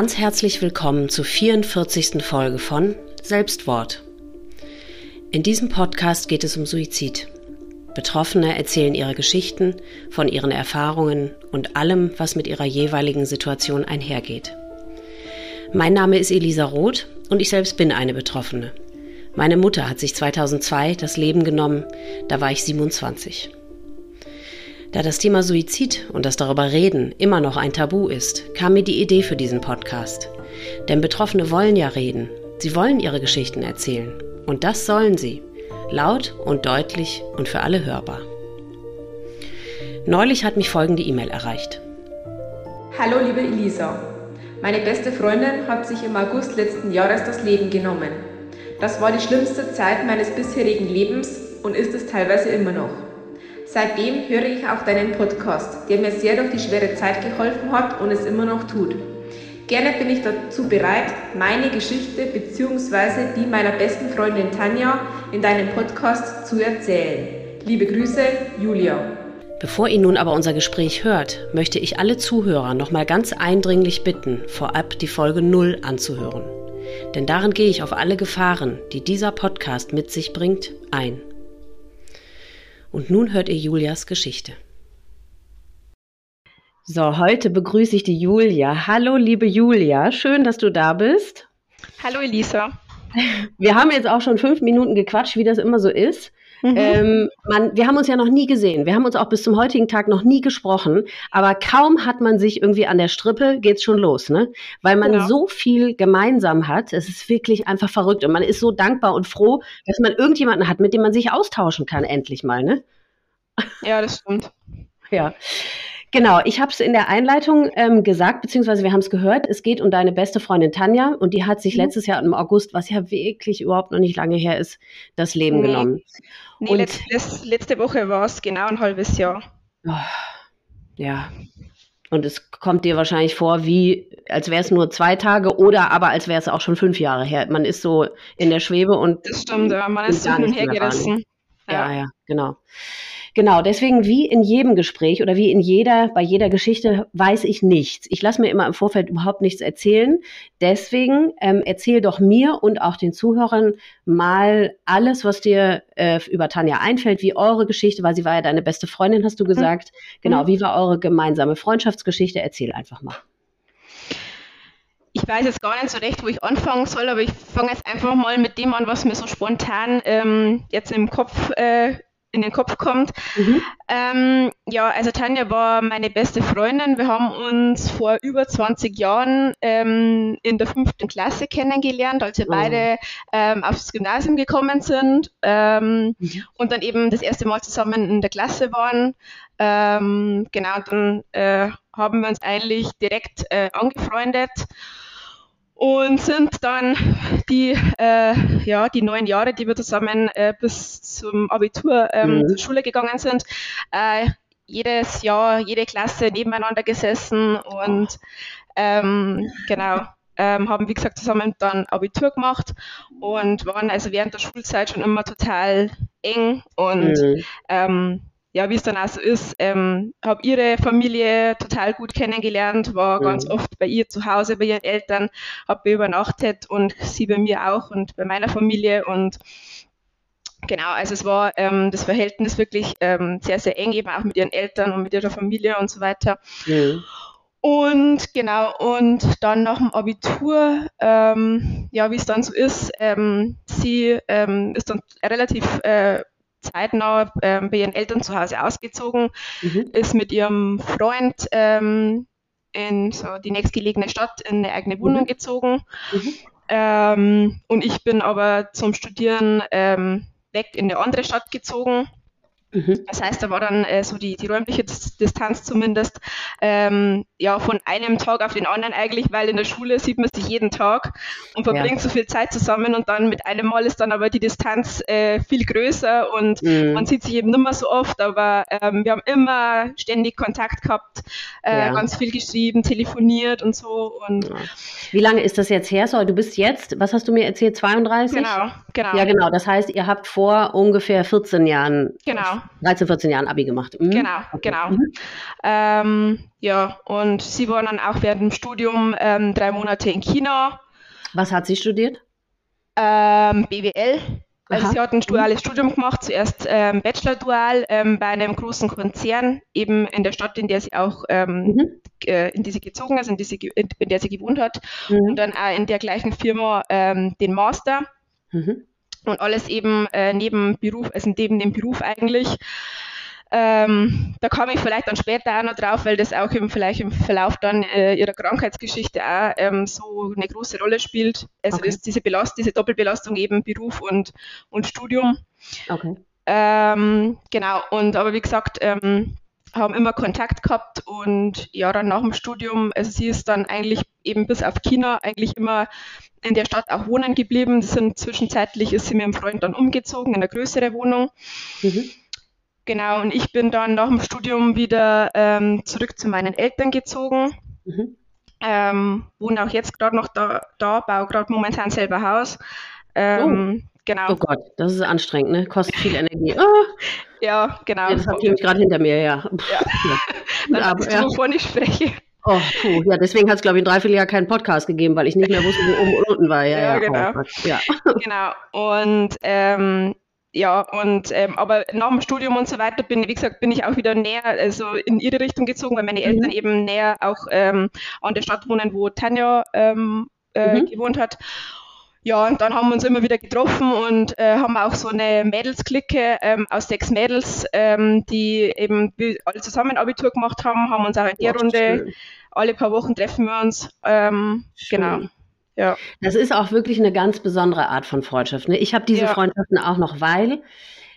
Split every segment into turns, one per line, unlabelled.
Ganz herzlich willkommen zur 44. Folge von Selbstwort. In diesem Podcast geht es um Suizid. Betroffene erzählen ihre Geschichten von ihren Erfahrungen und allem, was mit ihrer jeweiligen Situation einhergeht. Mein Name ist Elisa Roth und ich selbst bin eine Betroffene. Meine Mutter hat sich 2002 das Leben genommen, da war ich 27. Da das Thema Suizid und das darüber reden immer noch ein Tabu ist, kam mir die Idee für diesen Podcast. Denn Betroffene wollen ja reden. Sie wollen ihre Geschichten erzählen. Und das sollen sie. Laut und deutlich und für alle hörbar. Neulich hat mich folgende E-Mail erreicht.
Hallo liebe Elisa. Meine beste Freundin hat sich im August letzten Jahres das Leben genommen. Das war die schlimmste Zeit meines bisherigen Lebens und ist es teilweise immer noch. Seitdem höre ich auch deinen Podcast, der mir sehr durch die schwere Zeit geholfen hat und es immer noch tut. Gerne bin ich dazu bereit, meine Geschichte bzw. die meiner besten Freundin Tanja in deinem Podcast zu erzählen. Liebe Grüße, Julia.
Bevor ihr nun aber unser Gespräch hört, möchte ich alle Zuhörer nochmal ganz eindringlich bitten, vorab die Folge 0 anzuhören. Denn darin gehe ich auf alle Gefahren, die dieser Podcast mit sich bringt, ein. Und nun hört ihr Julias Geschichte. So, heute begrüße ich die Julia. Hallo, liebe Julia, schön, dass du da bist.
Hallo, Elisa.
Wir haben jetzt auch schon fünf Minuten gequatscht, wie das immer so ist. Mhm. Ähm, man, wir haben uns ja noch nie gesehen. Wir haben uns auch bis zum heutigen Tag noch nie gesprochen. Aber kaum hat man sich irgendwie an der Strippe, geht's schon los, ne? Weil man genau. so viel gemeinsam hat. Es ist wirklich einfach verrückt. Und man ist so dankbar und froh, dass man irgendjemanden hat, mit dem man sich austauschen kann, endlich mal, ne?
Ja, das stimmt.
Ja. Genau, ich habe es in der Einleitung ähm, gesagt, beziehungsweise wir haben es gehört. Es geht um deine beste Freundin Tanja und die hat sich mhm. letztes Jahr im August, was ja wirklich überhaupt noch nicht lange her ist, das Leben nee. genommen.
Nee, und letzte, letzte Woche war es genau ein halbes Jahr.
Oh, ja. Und es kommt dir wahrscheinlich vor, wie als wäre es nur zwei Tage oder aber als wäre es auch schon fünf Jahre her. Man ist so in der Schwebe und.
Das stimmt, ja, man ist so hin und her gerissen.
Ja. ja, ja, genau. Genau, deswegen wie in jedem Gespräch oder wie in jeder, bei jeder Geschichte weiß ich nichts. Ich lasse mir immer im Vorfeld überhaupt nichts erzählen. Deswegen ähm, erzähl doch mir und auch den Zuhörern mal alles, was dir äh, über Tanja einfällt, wie eure Geschichte, weil sie war ja deine beste Freundin, hast du mhm. gesagt. Mhm. Genau, wie war eure gemeinsame Freundschaftsgeschichte? Erzähl einfach mal.
Ich weiß jetzt gar nicht so recht, wo ich anfangen soll, aber ich fange jetzt einfach mal mit dem an, was mir so spontan ähm, jetzt im Kopf äh, in den Kopf kommt. Mhm. Ähm, ja, also Tanja war meine beste Freundin. Wir haben uns vor über 20 Jahren ähm, in der fünften Klasse kennengelernt, als wir oh. beide ähm, aufs Gymnasium gekommen sind ähm, mhm. und dann eben das erste Mal zusammen in der Klasse waren. Ähm, genau, dann äh, haben wir uns eigentlich direkt äh, angefreundet und sind dann die, äh, ja, die neun Jahre, die wir zusammen äh, bis zum Abitur ähm, mhm. zur Schule gegangen sind, äh, jedes Jahr, jede Klasse nebeneinander gesessen und ähm, genau. Ähm, haben, wie gesagt, zusammen dann Abitur gemacht und waren also während der Schulzeit schon immer total eng und mhm. Ja, wie es dann auch so ist, ähm, habe ihre Familie total gut kennengelernt, war mhm. ganz oft bei ihr zu Hause, bei ihren Eltern, habe übernachtet und sie bei mir auch und bei meiner Familie und genau, also es war ähm, das Verhältnis wirklich ähm, sehr, sehr eng, eben auch mit ihren Eltern und mit ihrer Familie und so weiter. Mhm. Und genau, und dann nach dem Abitur, ähm, ja, wie es dann so ist, ähm, sie ähm, ist dann relativ äh, zeitnah ähm, bei ihren Eltern zu Hause ausgezogen, mhm. ist mit ihrem Freund ähm, in so die nächstgelegene Stadt in eine eigene Wohnung mhm. gezogen. Mhm. Ähm, und ich bin aber zum Studieren ähm, weg in eine andere Stadt gezogen. Mhm. Das heißt, da war dann äh, so die, die räumliche Distanz zumindest ähm, ja von einem Tag auf den anderen eigentlich, weil in der Schule sieht man sich jeden Tag und verbringt ja. so viel Zeit zusammen und dann mit einem Mal ist dann aber die Distanz äh, viel größer und mhm. man sieht sich eben nicht mehr so oft, aber ähm, wir haben immer ständig Kontakt gehabt, äh, ja. ganz viel geschrieben, telefoniert und so. Und ja.
Wie lange ist das jetzt her? So, du bist jetzt, was hast du mir erzählt, 32?
Genau, genau.
Ja, genau. Das heißt, ihr habt vor ungefähr 14 Jahren
genau
13, 14 Jahren Abi gemacht.
Mhm. Genau, okay. genau. Mhm. Ähm, ja, und sie war dann auch während dem Studium ähm, drei Monate in China.
Was hat sie studiert?
Ähm, BWL. Also Aha. sie hat ein duales Studium gemacht, zuerst ähm, Bachelor-Dual ähm, bei einem großen Konzern, eben in der Stadt, in der sie auch, ähm, mhm. äh, in die sie gezogen ist, in, die sie, in, der sie gewohnt hat. Mhm. Und dann auch in der gleichen Firma ähm, den Master. Mhm. Und alles eben äh, neben Beruf, also neben dem Beruf eigentlich. Ähm, da komme ich vielleicht dann später auch noch drauf, weil das auch im, vielleicht im Verlauf dann äh, ihrer Krankheitsgeschichte auch ähm, so eine große Rolle spielt. Also okay. das, diese, Belast diese Doppelbelastung eben Beruf und, und Studium. Okay. Ähm, genau, und aber wie gesagt, ähm, haben immer Kontakt gehabt und ja, dann nach dem Studium, also sie ist dann eigentlich eben bis auf China eigentlich immer in der Stadt auch wohnen geblieben. Das sind zwischenzeitlich ist sie mit einem Freund dann umgezogen in eine größere Wohnung. Mhm. Genau, und ich bin dann nach dem Studium wieder ähm, zurück zu meinen Eltern gezogen. Mhm. Ähm, wohne auch jetzt gerade noch da, da baue gerade momentan selber Haus.
Ähm, oh. Genau. Oh Gott, das ist anstrengend, ne? Kostet viel Energie. Oh.
ja, genau.
Ja, das habt ihr gerade hinter mir, ja.
ja. Dann Aber, ja. wovon ich spreche.
Oh, puh, ja, deswegen hat es, glaube ich, ein Dreivierteljahr keinen Podcast gegeben, weil ich nicht mehr wusste, wo oben und unten war. Ja, ja,
ja genau. Oh, ja. Genau. Und ähm, ja, und ähm, aber nach dem Studium und so weiter bin, wie gesagt, bin ich auch wieder näher, also in ihre Richtung gezogen, weil meine Eltern mhm. eben näher auch ähm, an der Stadt wohnen, wo Tanja ähm, äh, mhm. gewohnt hat. Ja, und dann haben wir uns immer wieder getroffen und äh, haben auch so eine Mädelsklicke ähm, aus sechs Mädels, ähm, die eben alle zusammen Abitur gemacht haben, haben uns auch in der Runde, schön. alle paar Wochen treffen wir uns. Ähm, genau.
Ja. Das ist auch wirklich eine ganz besondere Art von Freundschaft. Ne? Ich habe diese ja. Freundschaften auch noch, weil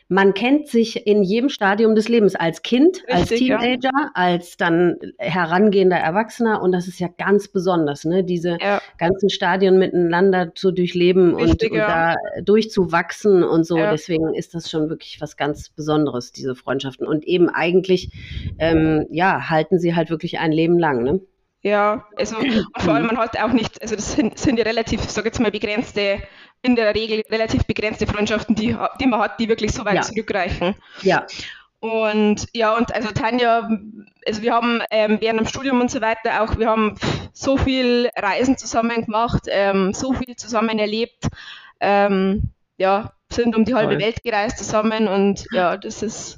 man kennt sich in jedem Stadium des Lebens als Kind, Richtig, als Teenager, ja. als dann herangehender Erwachsener und das ist ja ganz besonders, ne? diese ja. ganzen Stadien miteinander zu durchleben Richtig, und, und da durchzuwachsen und so. Deswegen ist das schon wirklich was ganz Besonderes, diese Freundschaften. Und eben eigentlich, ähm, ja, halten sie halt wirklich ein Leben lang. Ne?
Ja, also und vor allem man hat auch nicht, also das sind, sind ja relativ, sag jetzt mal, begrenzte, in der Regel relativ begrenzte Freundschaften, die, die man hat, die wirklich so weit ja. zurückreichen.
Ja.
Und ja, und also Tanja, also wir haben ähm, während dem Studium und so weiter auch, wir haben so viel Reisen zusammen gemacht, ähm, so viel zusammen erlebt, ähm, ja, sind um die halbe Toll. Welt gereist zusammen und ja, das ist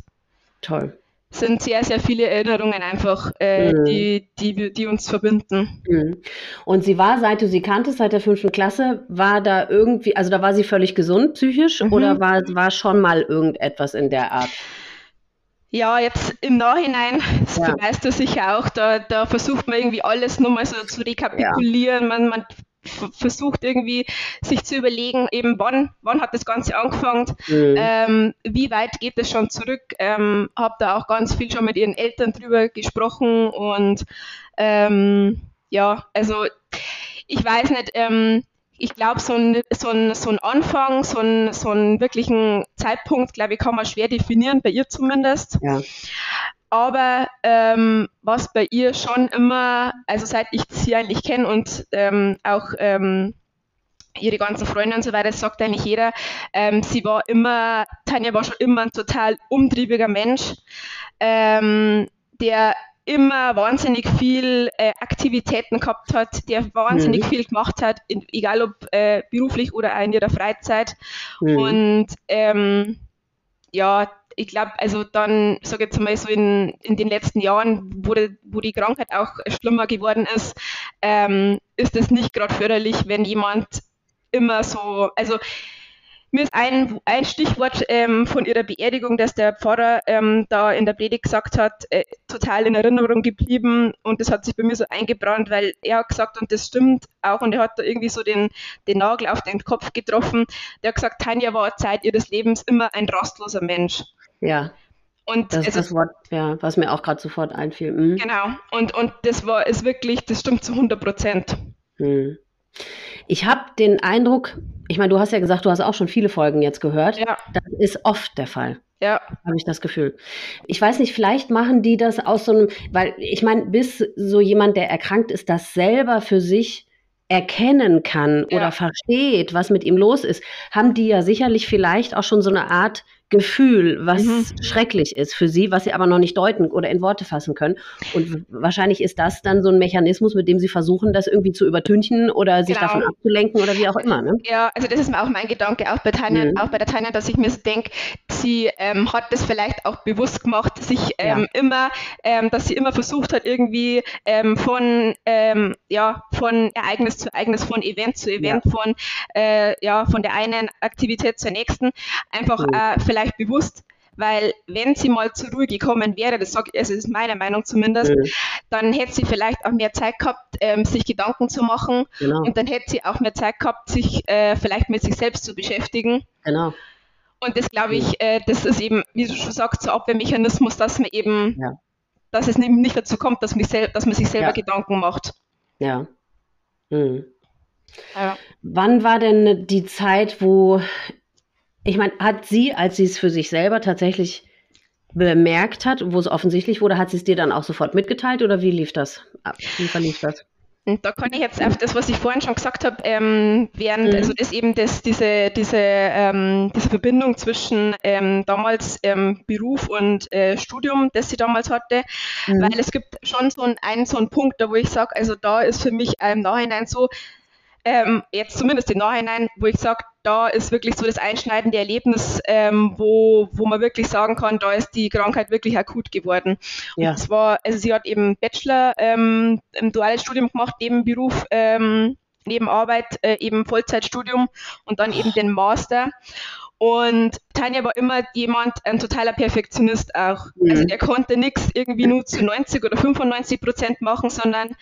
toll
sind sehr, sehr viele Erinnerungen einfach, äh, mhm. die, die, die uns verbinden.
Mhm. Und sie war, seit du sie kanntest, seit der fünften Klasse, war da irgendwie, also da war sie völlig gesund psychisch mhm. oder war, war schon mal irgendetwas in der Art?
Ja, jetzt im Nachhinein, das ja. beweist du sicher auch, da, da versucht man irgendwie alles nochmal so zu rekapitulieren. Ja. Man, man versucht irgendwie sich zu überlegen, eben wann, wann hat das Ganze angefangen, mhm. ähm, wie weit geht es schon zurück. Ähm, habe da auch ganz viel schon mit ihren Eltern drüber gesprochen und ähm, ja, also ich weiß nicht, ähm, ich glaube, so ein, so, ein, so ein Anfang, so ein, so einen wirklichen Zeitpunkt, glaube ich, kann man schwer definieren, bei ihr zumindest. Ja. Aber ähm, was bei ihr schon immer, also seit ich sie eigentlich kenne und ähm, auch ähm, ihre ganzen Freunde und so weiter, sagt eigentlich jeder, ähm, sie war immer, Tanja war schon immer ein total umtriebiger Mensch, ähm, der immer wahnsinnig viel äh, Aktivitäten gehabt hat, der wahnsinnig mhm. viel gemacht hat, in, egal ob äh, beruflich oder auch in ihrer Freizeit. Mhm. Und ähm, ja, ich glaube, also dann, sage ich jetzt mal so in, in den letzten Jahren, wo die, wo die Krankheit auch schlimmer geworden ist, ähm, ist es nicht gerade förderlich, wenn jemand immer so, also mir ist ein, ein Stichwort ähm, von ihrer Beerdigung, dass der Pfarrer ähm, da in der Predigt gesagt hat, äh, total in Erinnerung geblieben und das hat sich bei mir so eingebrannt, weil er hat gesagt, und das stimmt auch, und er hat da irgendwie so den, den Nagel auf den Kopf getroffen, der hat gesagt, Tanja war Zeit ihres Lebens immer ein rastloser Mensch.
Ja. Und das ist das Wort, ja, was mir auch gerade sofort einfiel. Mhm.
Genau. Und, und das war ist wirklich, das stimmt zu 100 Prozent. Mhm.
Ich habe den Eindruck, ich meine, du hast ja gesagt, du hast auch schon viele Folgen jetzt gehört. Ja. Das ist oft der Fall. Ja. Habe ich das Gefühl. Ich weiß nicht, vielleicht machen die das aus so einem, weil ich meine, bis so jemand, der erkrankt ist, das selber für sich erkennen kann ja. oder versteht, was mit ihm los ist, haben die ja sicherlich vielleicht auch schon so eine Art Gefühl, was mhm. schrecklich ist für sie, was sie aber noch nicht deuten oder in Worte fassen können. Und wahrscheinlich ist das dann so ein Mechanismus, mit dem sie versuchen, das irgendwie zu übertünchen oder sich genau. davon abzulenken oder wie auch immer. Ne?
Ja, also das ist auch mein Gedanke, auch bei Tanja, mhm. auch bei der Tanja, dass ich mir so denke, sie ähm, hat das vielleicht auch bewusst gemacht, sich ähm, ja. immer, ähm, dass sie immer versucht hat, irgendwie ähm, von, ähm, ja, von Ereignis zu Ereignis, von Event zu Event, ja. von, äh, ja, von der einen Aktivität zur nächsten, einfach mhm. äh, vielleicht vielleicht bewusst, weil wenn sie mal zur Ruhe gekommen wäre, das, sag, also das ist meine Meinung zumindest, mhm. dann hätte sie vielleicht auch mehr Zeit gehabt, ähm, sich Gedanken zu machen genau. und dann hätte sie auch mehr Zeit gehabt, sich äh, vielleicht mit sich selbst zu beschäftigen. Genau. Und das glaube ich, äh, das ist eben, wie du schon sagst, so Abwehrmechanismus, dass man eben, ja. dass es nicht dazu kommt, dass, dass man sich selber ja. Gedanken macht.
Ja. Mhm. ja. Wann war denn die Zeit, wo ich meine, hat sie, als sie es für sich selber tatsächlich bemerkt hat, wo es offensichtlich wurde, hat sie es dir dann auch sofort mitgeteilt oder wie lief das Wie verlief das?
da kann ich jetzt auf das, was ich vorhin schon gesagt habe, ähm, während, mhm. also das eben das, diese, diese, ähm, diese Verbindung zwischen ähm, damals ähm, Beruf und äh, Studium, das sie damals hatte, mhm. weil es gibt schon so einen, so einen Punkt, da wo ich sage, also da ist für mich im Nachhinein so, ähm, jetzt zumindest im Nachhinein, wo ich sage, da ist wirklich so das einschneidende Erlebnis, ähm, wo, wo man wirklich sagen kann, da ist die Krankheit wirklich akut geworden. Ja. Und zwar, also sie hat eben Bachelor ähm, im duales Studium gemacht, neben Beruf, ähm, neben Arbeit, äh, eben Vollzeitstudium und dann eben den Master. Und Tanja war immer jemand, ein totaler Perfektionist auch. Mhm. Also der konnte nichts irgendwie nur zu 90 oder 95 Prozent machen, sondern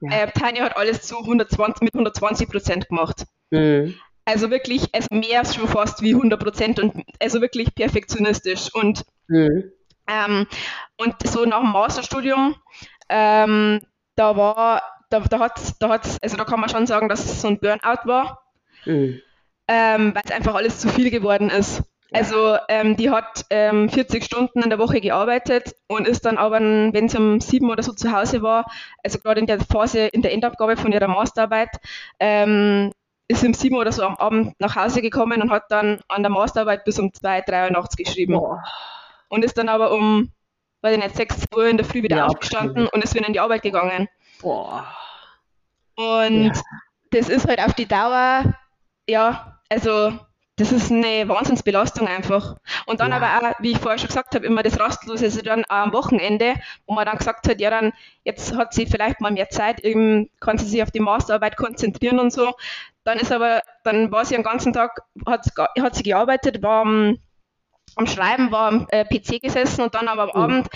ja. äh, Tanja hat alles zu 120, mit 120 Prozent gemacht. Mhm. Also wirklich, also mehr schon fast wie 100 Prozent und also wirklich perfektionistisch. Und, mhm. ähm, und so nach dem Masterstudium, ähm, da war, da, da hat da hat's, also da kann man schon sagen, dass es so ein Burnout war. Mhm ähm, weil es einfach alles zu viel geworden ist. Also ähm, die hat ähm, 40 Stunden in der Woche gearbeitet und ist dann aber, wenn sie um sieben oder so zu Hause war, also gerade in der Phase, in der Endabgabe von ihrer Masterarbeit, ähm, ist um sieben oder so am Abend nach Hause gekommen und hat dann an der Masterarbeit bis um zwei, drei Uhr nachts geschrieben. Boah. Und ist dann aber um, weiß ich nicht, sechs Uhr in der Früh wieder ja, aufgestanden und ist wieder in die Arbeit gegangen. Boah. Und ja. das ist halt auf die Dauer, ja, also das ist eine Wahnsinnsbelastung einfach. Und dann ja. aber auch, wie ich vorher schon gesagt habe, immer das Rastlose, also dann am Wochenende, wo man dann gesagt hat, ja dann, jetzt hat sie vielleicht mal mehr Zeit, eben kann sie sich auf die Masterarbeit konzentrieren und so. Dann ist aber, dann war sie den ganzen Tag, hat, hat sie gearbeitet, war am, am Schreiben, war am äh, PC gesessen und dann aber am mhm. Abend,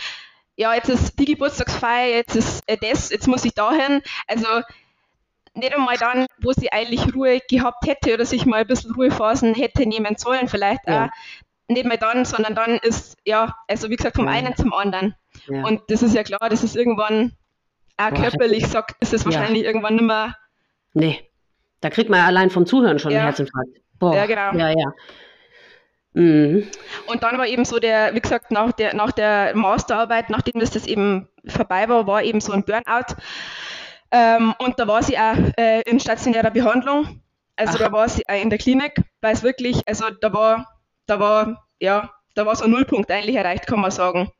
ja, jetzt ist die Geburtstagsfeier, jetzt ist äh, das, jetzt muss ich dahin. Also nicht einmal dann, wo sie eigentlich Ruhe gehabt hätte oder sich mal ein bisschen Ruhephasen hätte nehmen sollen, vielleicht ja. auch. Nicht mehr dann, sondern dann ist, ja, also wie gesagt, vom ja. einen zum anderen. Ja. Und das ist ja klar, das ist irgendwann auch Boah, körperlich, sagt, ist es wahrscheinlich irgendwann nicht mehr.
Nee, da kriegt man allein vom Zuhören schon einen Herzinfarkt.
Boah. Ja, genau. Ja, ja. Mhm. Und dann war eben so der, wie gesagt, nach der, nach der Masterarbeit, nachdem das, das eben vorbei war, war eben so ein Burnout. Ähm, und da war sie auch äh, in stationärer Behandlung. Also Ach. da war sie auch in der Klinik, weil es wirklich, also da war, da war, ja, da war so ein Nullpunkt eigentlich erreicht, kann man sagen.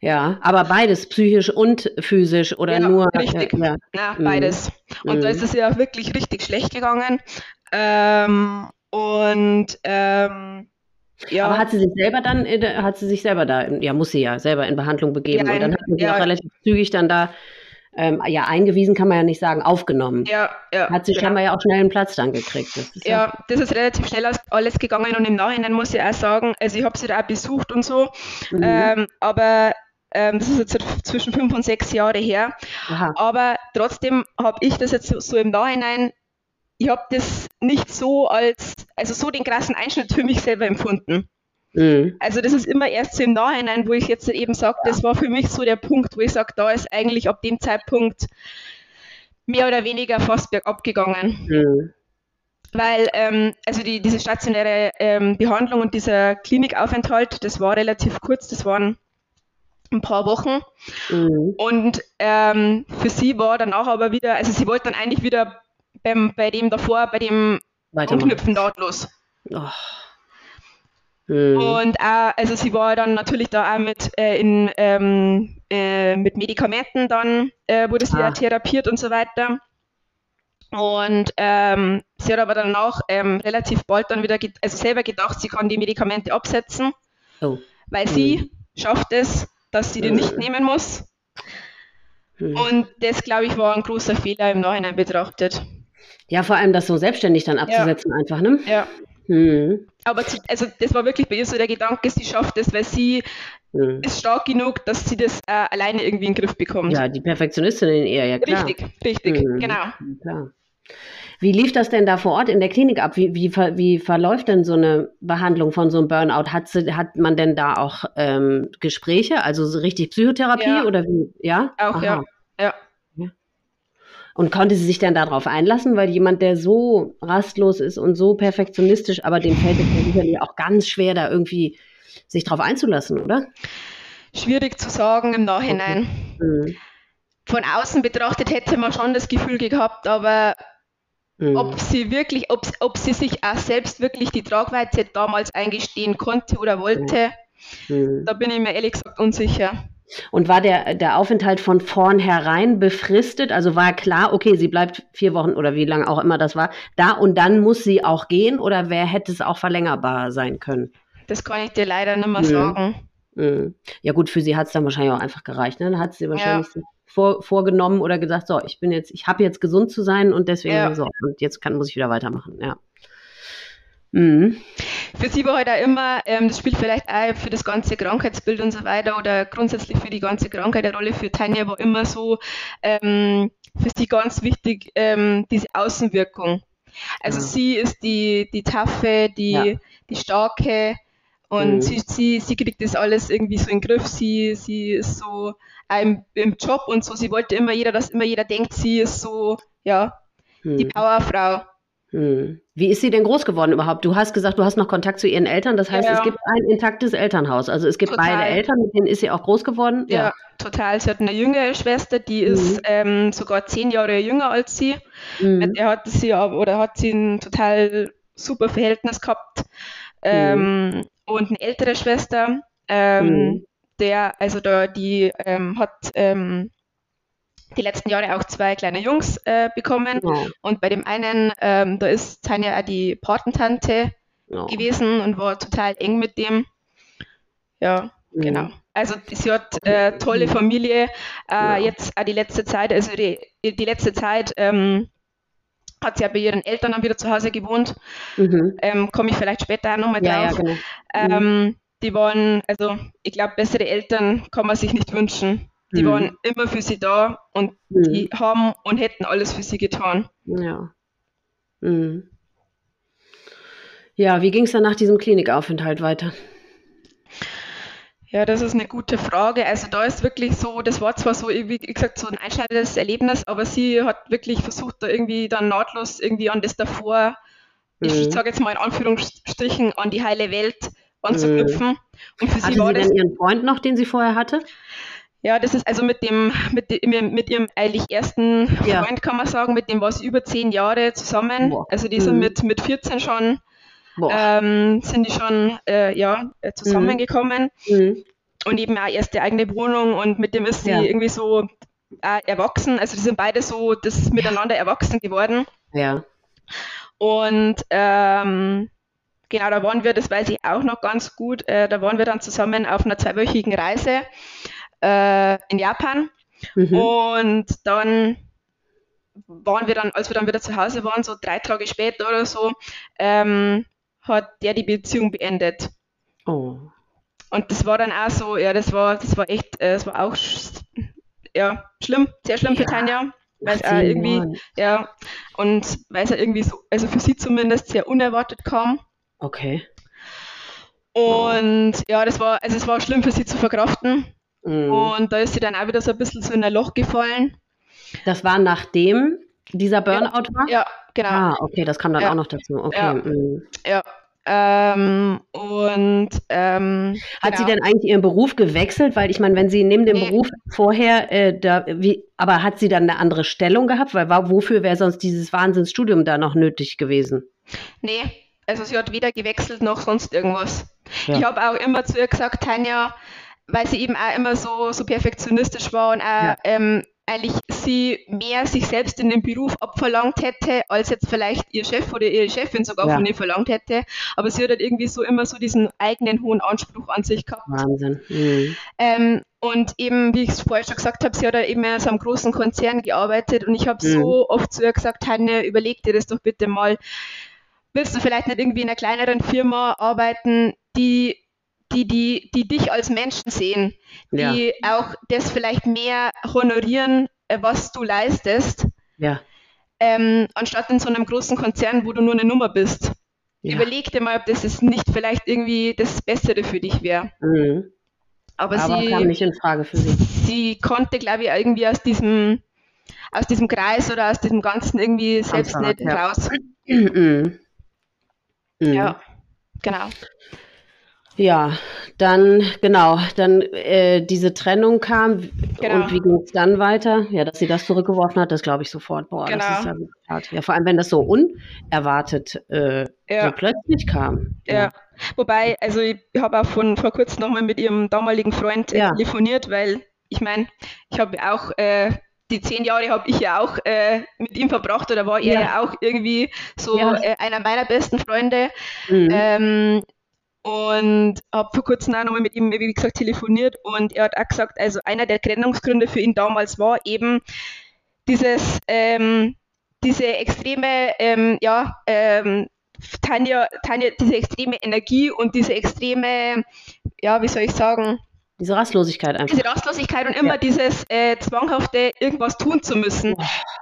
Ja, aber beides, psychisch und physisch oder ja, nur?
Richtig, ja, ja mhm. beides. Und mhm. da ist es ja wirklich richtig schlecht gegangen. Ähm, und ähm,
ja. Aber hat sie sich selber dann, hat sie sich selber da, ja, muss sie ja selber in Behandlung begeben ja, und dann hat sie ja. auch relativ zügig dann da ähm, ja, eingewiesen kann man ja nicht sagen, aufgenommen. Ja, ja. Hat sie genau. scheinbar ja auch schnell einen Platz dann gekriegt.
Das ja, ja, das ist relativ schnell alles gegangen und im Nachhinein muss ich auch sagen, also ich habe sie da auch besucht und so, mhm. ähm, aber ähm, das ist jetzt zwischen fünf und sechs Jahre her. Aha. Aber trotzdem habe ich das jetzt so, so im Nachhinein ich habe das nicht so als, also so den krassen Einschnitt für mich selber empfunden. Mhm. Also das ist immer erst so im Nachhinein, wo ich jetzt eben sage, das war für mich so der Punkt, wo ich sage, da ist eigentlich ab dem Zeitpunkt mehr oder weniger fast bergab gegangen. Mhm. Weil ähm, also die, diese stationäre ähm, Behandlung und dieser Klinikaufenthalt, das war relativ kurz, das waren ein paar Wochen. Mhm. Und ähm, für sie war danach aber wieder, also sie wollte dann eigentlich wieder beim, bei dem davor, bei dem Anknüpfen nahtlos. Oh. Mhm. Und auch, also sie war dann natürlich da auch mit, äh, in, ähm, äh, mit Medikamenten dann, äh, wurde sie ah. ja therapiert und so weiter. Und ähm, sie hat aber danach ähm, relativ bald dann wieder, also selber gedacht, sie kann die Medikamente absetzen, oh. weil mhm. sie schafft es, dass sie den nicht nehmen muss. Mhm. Und das, glaube ich, war ein großer Fehler im Nachhinein betrachtet.
Ja, vor allem das so selbstständig dann abzusetzen ja. einfach, ne?
Ja. Mhm. Aber also das war wirklich bei ihr so der Gedanke, sie schafft es, weil sie mhm. ist stark genug, dass sie das äh, alleine irgendwie in den Griff bekommt.
Ja, die Perfektionistin in ihr, ja klar.
Richtig, richtig, mhm. genau.
Klar. Wie lief das denn da vor Ort in der Klinik ab? Wie, wie, wie verläuft denn so eine Behandlung von so einem Burnout? Hat, hat man denn da auch ähm, Gespräche, also so richtig Psychotherapie ja. oder wie? Ja,
auch Aha. ja. ja.
Und konnte sie sich dann darauf einlassen, weil jemand, der so rastlos ist und so perfektionistisch, aber dem fällt es sicherlich auch ganz schwer, da irgendwie sich darauf einzulassen, oder?
Schwierig zu sagen im Nachhinein. Okay. Mhm. Von außen betrachtet hätte man schon das Gefühl gehabt, aber mhm. ob sie wirklich, ob, ob sie sich auch selbst wirklich die Tragweite damals eingestehen konnte oder wollte, mhm. da bin ich mir ehrlich gesagt unsicher.
Und war der, der Aufenthalt von vornherein befristet? Also war klar, okay, sie bleibt vier Wochen oder wie lange auch immer das war, da und dann muss sie auch gehen oder wer hätte es auch verlängerbar sein können?
Das kann ich dir leider nicht mehr mhm. sagen.
Mhm. Ja gut, für sie hat es dann wahrscheinlich auch einfach gereicht. Ne? Dann hat sie wahrscheinlich ja. vor, vorgenommen oder gesagt, so, ich bin jetzt, ich habe jetzt gesund zu sein und deswegen ja. so, und jetzt kann, muss ich wieder weitermachen. Ja.
Mhm. Für sie war halt auch immer, ähm, das spielt vielleicht auch für das ganze Krankheitsbild und so weiter oder grundsätzlich für die ganze Krankheit eine Rolle. Für Tanja war immer so ähm, für sie ganz wichtig ähm, diese Außenwirkung. Also mhm. sie ist die, die taffe, die, ja. die starke und mhm. sie, sie, sie kriegt das alles irgendwie so in den Griff. Sie, sie ist so im, im Job und so. Sie wollte immer jeder, dass immer jeder denkt, sie ist so, ja, die mhm. Powerfrau.
Hm. Wie ist sie denn groß geworden überhaupt? Du hast gesagt, du hast noch Kontakt zu ihren Eltern. Das heißt, ja. es gibt ein intaktes Elternhaus. Also es gibt total. beide Eltern, mit denen ist sie auch groß geworden.
Ja, ja total. Sie hat eine jüngere Schwester, die mhm. ist ähm, sogar zehn Jahre jünger als sie. Mhm. Mit der hat sie oder hat sie ein total super Verhältnis gehabt. Ähm, mhm. Und eine ältere Schwester, ähm, mhm. der, also da, die ähm, hat ähm, die letzten Jahre auch zwei kleine Jungs äh, bekommen. Ja. Und bei dem einen, ähm, da ist Tanja auch die Patentante ja. gewesen und war total eng mit dem. Ja, mhm. genau. Also sie hat äh, tolle Familie. Äh, ja. Jetzt auch die letzte Zeit, also die, die letzte Zeit ähm, hat sie ja bei ihren Eltern dann wieder zu Hause gewohnt. Mhm. Ähm, Komme ich vielleicht später auch nochmal drauf. Genau. Mhm. die waren, also ich glaube, bessere Eltern kann man sich nicht wünschen. Die mhm. waren immer für sie da und mhm. die haben und hätten alles für sie getan.
Ja. Mhm. Ja, wie ging es dann nach diesem Klinikaufenthalt weiter?
Ja, das ist eine gute Frage. Also da ist wirklich so, das war zwar so, wie gesagt, so ein einschneidendes Erlebnis, aber sie hat wirklich versucht, da irgendwie dann nahtlos irgendwie an das davor, mhm. ich sage jetzt mal in Anführungsstrichen, an die heile Welt anzuknüpfen. Mhm.
Und für hatte sie war sie denn das, ihren Freund noch, den sie vorher hatte?
Ja, das ist also mit dem, mit, dem, mit ihrem eigentlich ersten ja. Freund, kann man sagen, mit dem war sie über zehn Jahre zusammen. Boah. Also die sind mhm. mit, mit 14 schon, ähm, sind die schon äh, ja, äh, zusammengekommen. Mhm. Und eben auch erste eigene Wohnung und mit dem ist sie ja. irgendwie so äh, erwachsen. Also die sind beide so das miteinander erwachsen geworden.
Ja.
Und ähm, genau, da waren wir, das weiß ich auch noch ganz gut, äh, da waren wir dann zusammen auf einer zweiwöchigen Reise äh, in Japan. Mhm. Und dann waren wir dann, als wir dann wieder zu Hause waren, so drei Tage später oder so, ähm, hat der die Beziehung beendet.
Oh.
Und das war dann auch so, ja, das war, das war echt, äh, das war auch ja, schlimm, sehr schlimm ja. für Tanja. Weil es irgendwie, Mann. ja, und weil es ja irgendwie so, also für sie zumindest sehr unerwartet kam.
Okay.
Und ja, das war, also es war schlimm für sie zu verkraften. Mhm. Und da ist sie dann auch wieder so ein bisschen so in ein Loch gefallen.
Das war nachdem dieser Burnout
war? Ja, genau.
Ah, okay, das kam dann ja. auch noch dazu. Okay.
Ja. Mhm. ja. Ähm, und ähm,
hat genau. sie denn eigentlich ihren Beruf gewechselt? Weil ich meine, wenn sie neben dem nee. Beruf vorher, äh, da, wie, aber hat sie dann eine andere Stellung gehabt? Weil wofür wäre sonst dieses Wahnsinnsstudium da noch nötig gewesen?
Nee, also sie hat weder gewechselt noch sonst irgendwas. Ja. Ich habe auch immer zu ihr gesagt, Tanja, weil sie eben auch immer so, so perfektionistisch war und auch ja. ähm, eigentlich sie mehr sich selbst in den Beruf abverlangt hätte, als jetzt vielleicht ihr Chef oder ihre Chefin sogar ja. von ihr verlangt hätte. Aber sie hat halt irgendwie so immer so diesen eigenen hohen Anspruch an sich gehabt.
Wahnsinn. Mhm.
Ähm, und eben, wie ich es vorher schon gesagt habe, sie hat halt eben in so einem großen Konzern gearbeitet und ich habe mhm. so oft zu ihr gesagt, Hanne, überleg dir das doch bitte mal. Willst du vielleicht nicht irgendwie in einer kleineren Firma arbeiten, die die, die, die dich als Menschen sehen, die ja. auch das vielleicht mehr honorieren, äh, was du leistest,
ja.
ähm, anstatt in so einem großen Konzern, wo du nur eine Nummer bist. Ja. Überleg dir mal, ob das ist nicht vielleicht irgendwie das Bessere für dich wäre. Mhm.
Aber, Aber sie kam nicht in Frage für sie.
Sie konnte, glaube ich, irgendwie aus diesem, aus diesem Kreis oder aus diesem Ganzen irgendwie selbst nicht ja. raus. Mhm. Ja, genau.
Ja, dann, genau, dann äh, diese Trennung kam genau. und wie ging es dann weiter? Ja, dass sie das zurückgeworfen hat, das glaube ich sofort. Boah, genau. das ist ja hart. Ja, vor allem, wenn das so unerwartet äh, ja. so plötzlich kam.
Ja. ja. Wobei, also ich habe auch von vor kurzem nochmal mit ihrem damaligen Freund äh, ja. telefoniert, weil ich meine, ich habe auch äh, die zehn Jahre habe ich ja auch äh, mit ihm verbracht oder war er ja, auch irgendwie so ja. äh, einer meiner besten Freunde. Mhm. Ähm, und habe vor kurzem auch nochmal mit ihm, wie gesagt, telefoniert und er hat auch gesagt, also einer der Trennungsgründe für ihn damals war eben dieses, ähm, diese extreme, ähm, ja, ähm, Tanja, Tanja, diese extreme Energie und diese extreme, ja, wie soll ich sagen,
diese Rastlosigkeit einfach.
Diese Rastlosigkeit und immer ja. dieses äh, zwanghafte, irgendwas tun zu müssen,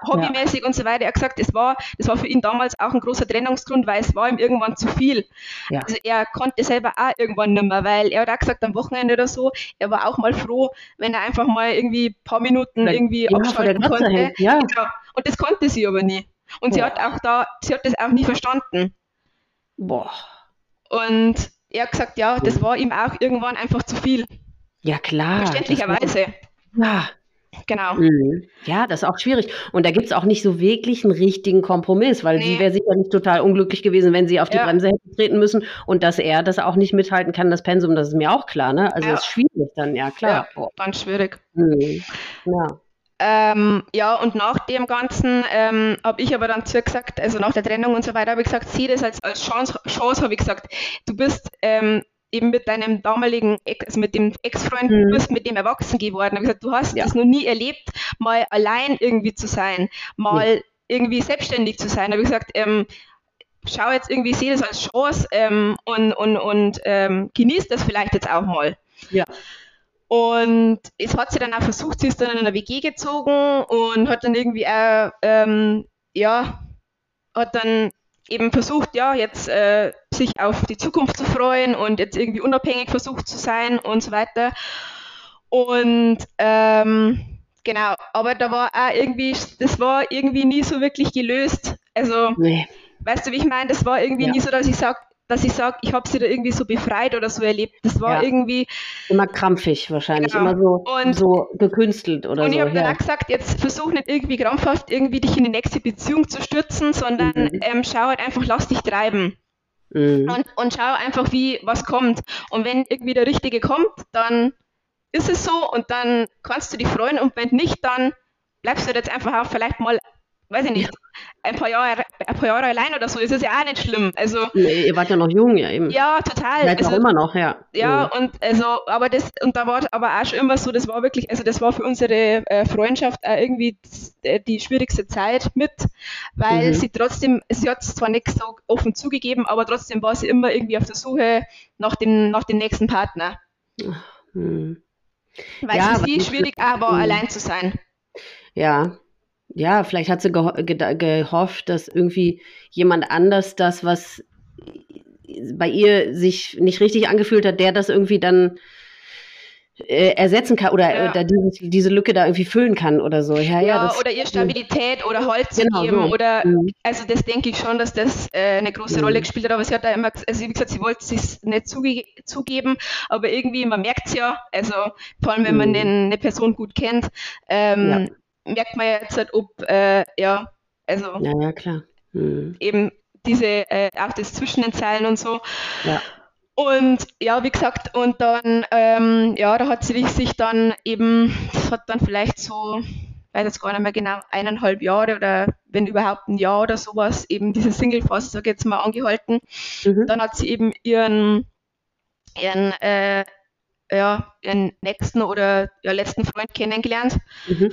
hobbymäßig ja. und so weiter. Er hat gesagt, das war, das war für ihn damals auch ein großer Trennungsgrund, weil es war ihm irgendwann zu viel. Ja. Also er konnte selber auch irgendwann nicht mehr, weil er hat auch gesagt, am Wochenende oder so, er war auch mal froh, wenn er einfach mal irgendwie ein paar Minuten irgendwie ja, abschalten konnte. Ja. Genau. Und das konnte sie aber nie. Und sie hat auch da, sie hat das auch nie verstanden.
Boah.
Und er hat gesagt, ja, das war ihm auch irgendwann einfach zu viel.
Ja, klar.
Verständlicherweise.
Ja.
Genau.
Mhm. Ja, das ist auch schwierig. Und da gibt es auch nicht so wirklich einen richtigen Kompromiss, weil nee. sie wäre sicher nicht total unglücklich gewesen, wenn sie auf die ja. Bremse hätte treten müssen und dass er das auch nicht mithalten kann, das Pensum, das ist mir auch klar, ne? Also ja. ist schwierig dann, ja klar.
Ja, ganz schwierig.
Mhm. Ja.
Ähm, ja, und nach dem Ganzen ähm, habe ich aber dann zu gesagt, also nach der Trennung und so weiter, habe ich gesagt, sieh das als, als Chance, Chance habe ich gesagt. Du bist ähm, eben mit deinem damaligen Ex, also mit dem Ex-Freund, mhm. du bist mit dem erwachsen geworden. Ich gesagt, du hast ja. das noch nie erlebt, mal allein irgendwie zu sein, mal ja. irgendwie selbstständig zu sein. Da habe ich gesagt, ähm, schau jetzt irgendwie, sehe das als Chance ähm, und, und, und ähm, genieß das vielleicht jetzt auch mal.
Ja.
Und es hat sie dann auch versucht, sie ist dann in einer WG gezogen und hat dann irgendwie auch, ähm, ja, hat dann eben versucht, ja, jetzt äh, sich auf die Zukunft zu freuen und jetzt irgendwie unabhängig versucht zu sein und so weiter. Und ähm, genau, aber da war auch irgendwie, das war irgendwie nie so wirklich gelöst. Also, nee. weißt du, wie ich meine? Das war irgendwie ja. nie so, dass ich sage, dass ich sage, ich habe sie da irgendwie so befreit oder so erlebt. Das war ja. irgendwie.
Immer krampfig wahrscheinlich, genau. immer so, und, so gekünstelt oder
und
so.
Und ich habe ja. dann auch gesagt, jetzt versuch nicht irgendwie krampfhaft irgendwie dich in die nächste Beziehung zu stürzen, sondern mhm. ähm, schau halt einfach, lass dich treiben. Mhm. Und, und schau einfach, wie was kommt. Und wenn irgendwie der Richtige kommt, dann ist es so und dann kannst du dich freuen und wenn nicht, dann bleibst du jetzt einfach auch vielleicht mal weiß ich nicht, ein paar Jahre, ein paar Jahre allein oder so, ist es ja auch nicht schlimm. Also,
nee, ihr wart ja noch jung, ja eben.
Ja, total.
Seid also, auch immer noch, ja.
Ja, mhm. und also, aber das, und da war aber auch schon immer so, das war wirklich, also das war für unsere äh, Freundschaft auch irgendwie die, die schwierigste Zeit mit, weil mhm. sie trotzdem, sie hat es zwar nicht so offen zugegeben, aber trotzdem war sie immer irgendwie auf der Suche nach dem, nach dem nächsten Partner. Mhm. Weil ja, es für sie schwierig war, mhm. allein zu sein.
Ja, ja, vielleicht hat sie geho ge gehofft, dass irgendwie jemand anders das, was bei ihr sich nicht richtig angefühlt hat, der das irgendwie dann äh, ersetzen kann oder ja. äh, diese, diese Lücke da irgendwie füllen kann oder so.
Ja, ja, ja oder ihr Stabilität oder Holz genau, geben so. oder mhm. also das denke ich schon, dass das äh, eine große mhm. Rolle gespielt hat, aber sie hat da immer, also wie gesagt, sie wollte es nicht zuge zugeben, aber irgendwie, man merkt es ja, also vor allem wenn man mhm. eine, eine Person gut kennt, ähm, merkt man jetzt halt, ob, äh, ja, also
ja, ja klar.
Hm. eben diese, äh, auch das zwischen den Zeilen und so.
Ja.
Und ja, wie gesagt, und dann, ähm, ja, da hat sie sich dann eben, das hat dann vielleicht so, ich weiß jetzt gar nicht mehr genau, eineinhalb Jahre oder wenn überhaupt ein Jahr oder sowas, eben diese Single-Phase, sag ich jetzt mal, angehalten. Mhm. Dann hat sie eben ihren, ihren, äh, ja, ihren nächsten oder ja, letzten Freund kennengelernt. Mhm.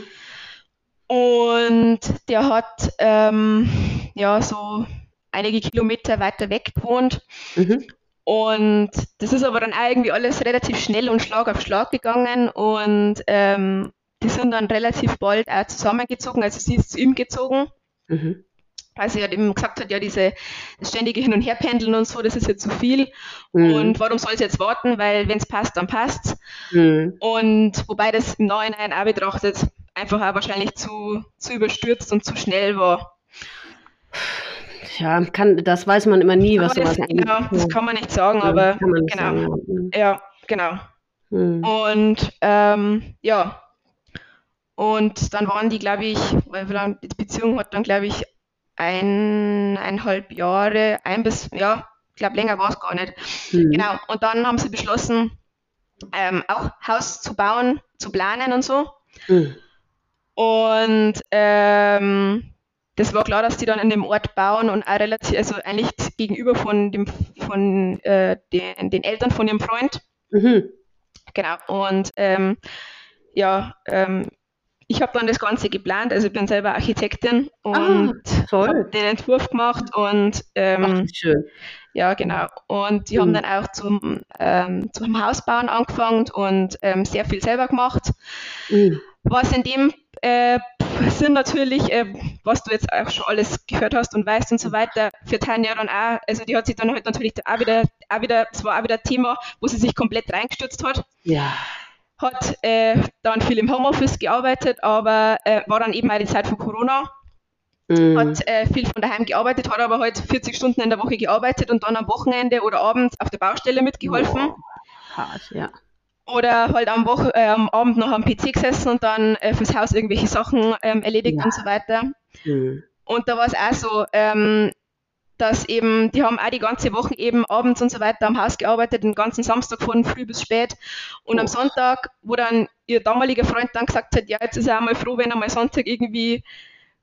Und der hat ähm, ja so einige Kilometer weiter weg gewohnt. Mhm. Und das ist aber dann auch irgendwie alles relativ schnell und Schlag auf Schlag gegangen und ähm, die sind dann relativ bald auch zusammengezogen. Also sie ist zu ihm gezogen. Mhm. Weil sie halt eben gesagt hat, ja, diese ständige Hin- und Herpendeln und so, das ist jetzt zu viel. Mhm. Und warum soll sie jetzt warten? Weil wenn es passt, dann passt mhm. Und wobei das im Nachhinein auch betrachtet einfach auch wahrscheinlich zu, zu überstürzt und zu schnell war
ja, kann, das weiß man immer nie, was sowas
Genau, das kann man nicht sagen, ja, aber nicht genau. Sagen, ja. ja, genau. Hm. Und ähm, ja, und dann waren die, glaube ich, weil die Beziehung hat dann, glaube ich, ein, eineinhalb Jahre, ein bis, ja, ich glaube, länger war es gar nicht. Hm. Genau, und dann haben sie beschlossen, ähm, auch Haus zu bauen, zu planen und so. Hm. Und ähm, das war klar, dass die dann in dem Ort bauen und auch relativ, also eigentlich gegenüber von dem, von äh, den, den, Eltern von ihrem Freund. Mhm. Genau. Und ähm, ja, ähm, ich habe dann das Ganze geplant, also ich bin selber Architektin und ah, habe den Entwurf gemacht und ähm, Ach, schön. ja genau und die mhm. haben dann auch zum, ähm, zum Hausbauen angefangen und ähm, sehr viel selber gemacht. Mhm. Was in dem äh, sind natürlich, äh, was du jetzt auch schon alles gehört hast und weißt und so weiter, für Tanja dann auch, also die hat sich dann halt natürlich auch wieder, auch wieder, es war auch wieder ein Thema, wo sie sich komplett reingestürzt hat.
Ja.
Hat äh, dann viel im Homeoffice gearbeitet, aber äh, war dann eben auch die Zeit von Corona. Mhm. Hat äh, viel von daheim gearbeitet, hat aber halt 40 Stunden in der Woche gearbeitet und dann am Wochenende oder abends auf der Baustelle mitgeholfen.
Oh, hart, ja
oder halt am, Woche, äh, am Abend noch am PC gesessen und dann äh, fürs Haus irgendwelche Sachen ähm, erledigt ja. und so weiter. Mhm. Und da war es auch so, ähm, dass eben, die haben auch die ganze Woche eben abends und so weiter am Haus gearbeitet, den ganzen Samstag von früh bis spät. Und oh. am Sonntag, wo dann ihr damaliger Freund dann gesagt hat, ja, jetzt ist er auch mal froh, wenn er mal Sonntag irgendwie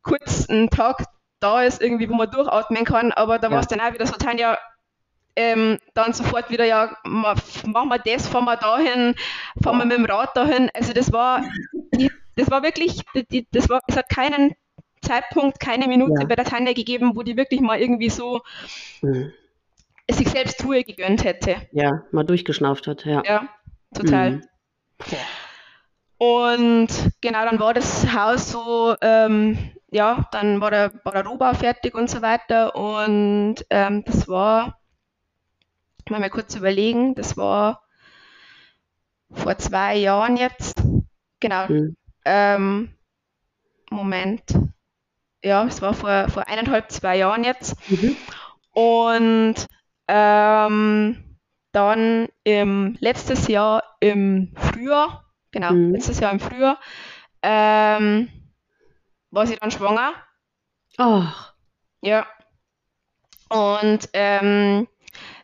kurz einen Tag da ist, irgendwie, wo man durchatmen kann. Aber da ja. war es dann auch wieder so, Tanja, ähm, dann sofort wieder, ja, machen wir das, fahren wir dahin, fahren wir mit dem Rad dahin. Also das war, das war wirklich, das war, es hat keinen Zeitpunkt, keine Minute ja. bei der Tanja gegeben, wo die wirklich mal irgendwie so mhm. sich selbst Ruhe gegönnt hätte.
Ja, mal durchgeschnauft hat, ja.
Ja, total. Mhm. Und genau, dann war das Haus so, ähm, ja, dann war der, war der Rohbau fertig und so weiter. Und ähm, das war mal, mal kurz überlegen, das war vor zwei Jahren jetzt. Genau. Mhm. Ähm, Moment. Ja, es war vor, vor eineinhalb, zwei Jahren jetzt. Mhm. Und ähm, dann im letztes Jahr im Frühjahr, genau, mhm. letztes Jahr im Frühjahr, ähm, war sie dann schwanger.
Ach.
Ja. Und ähm,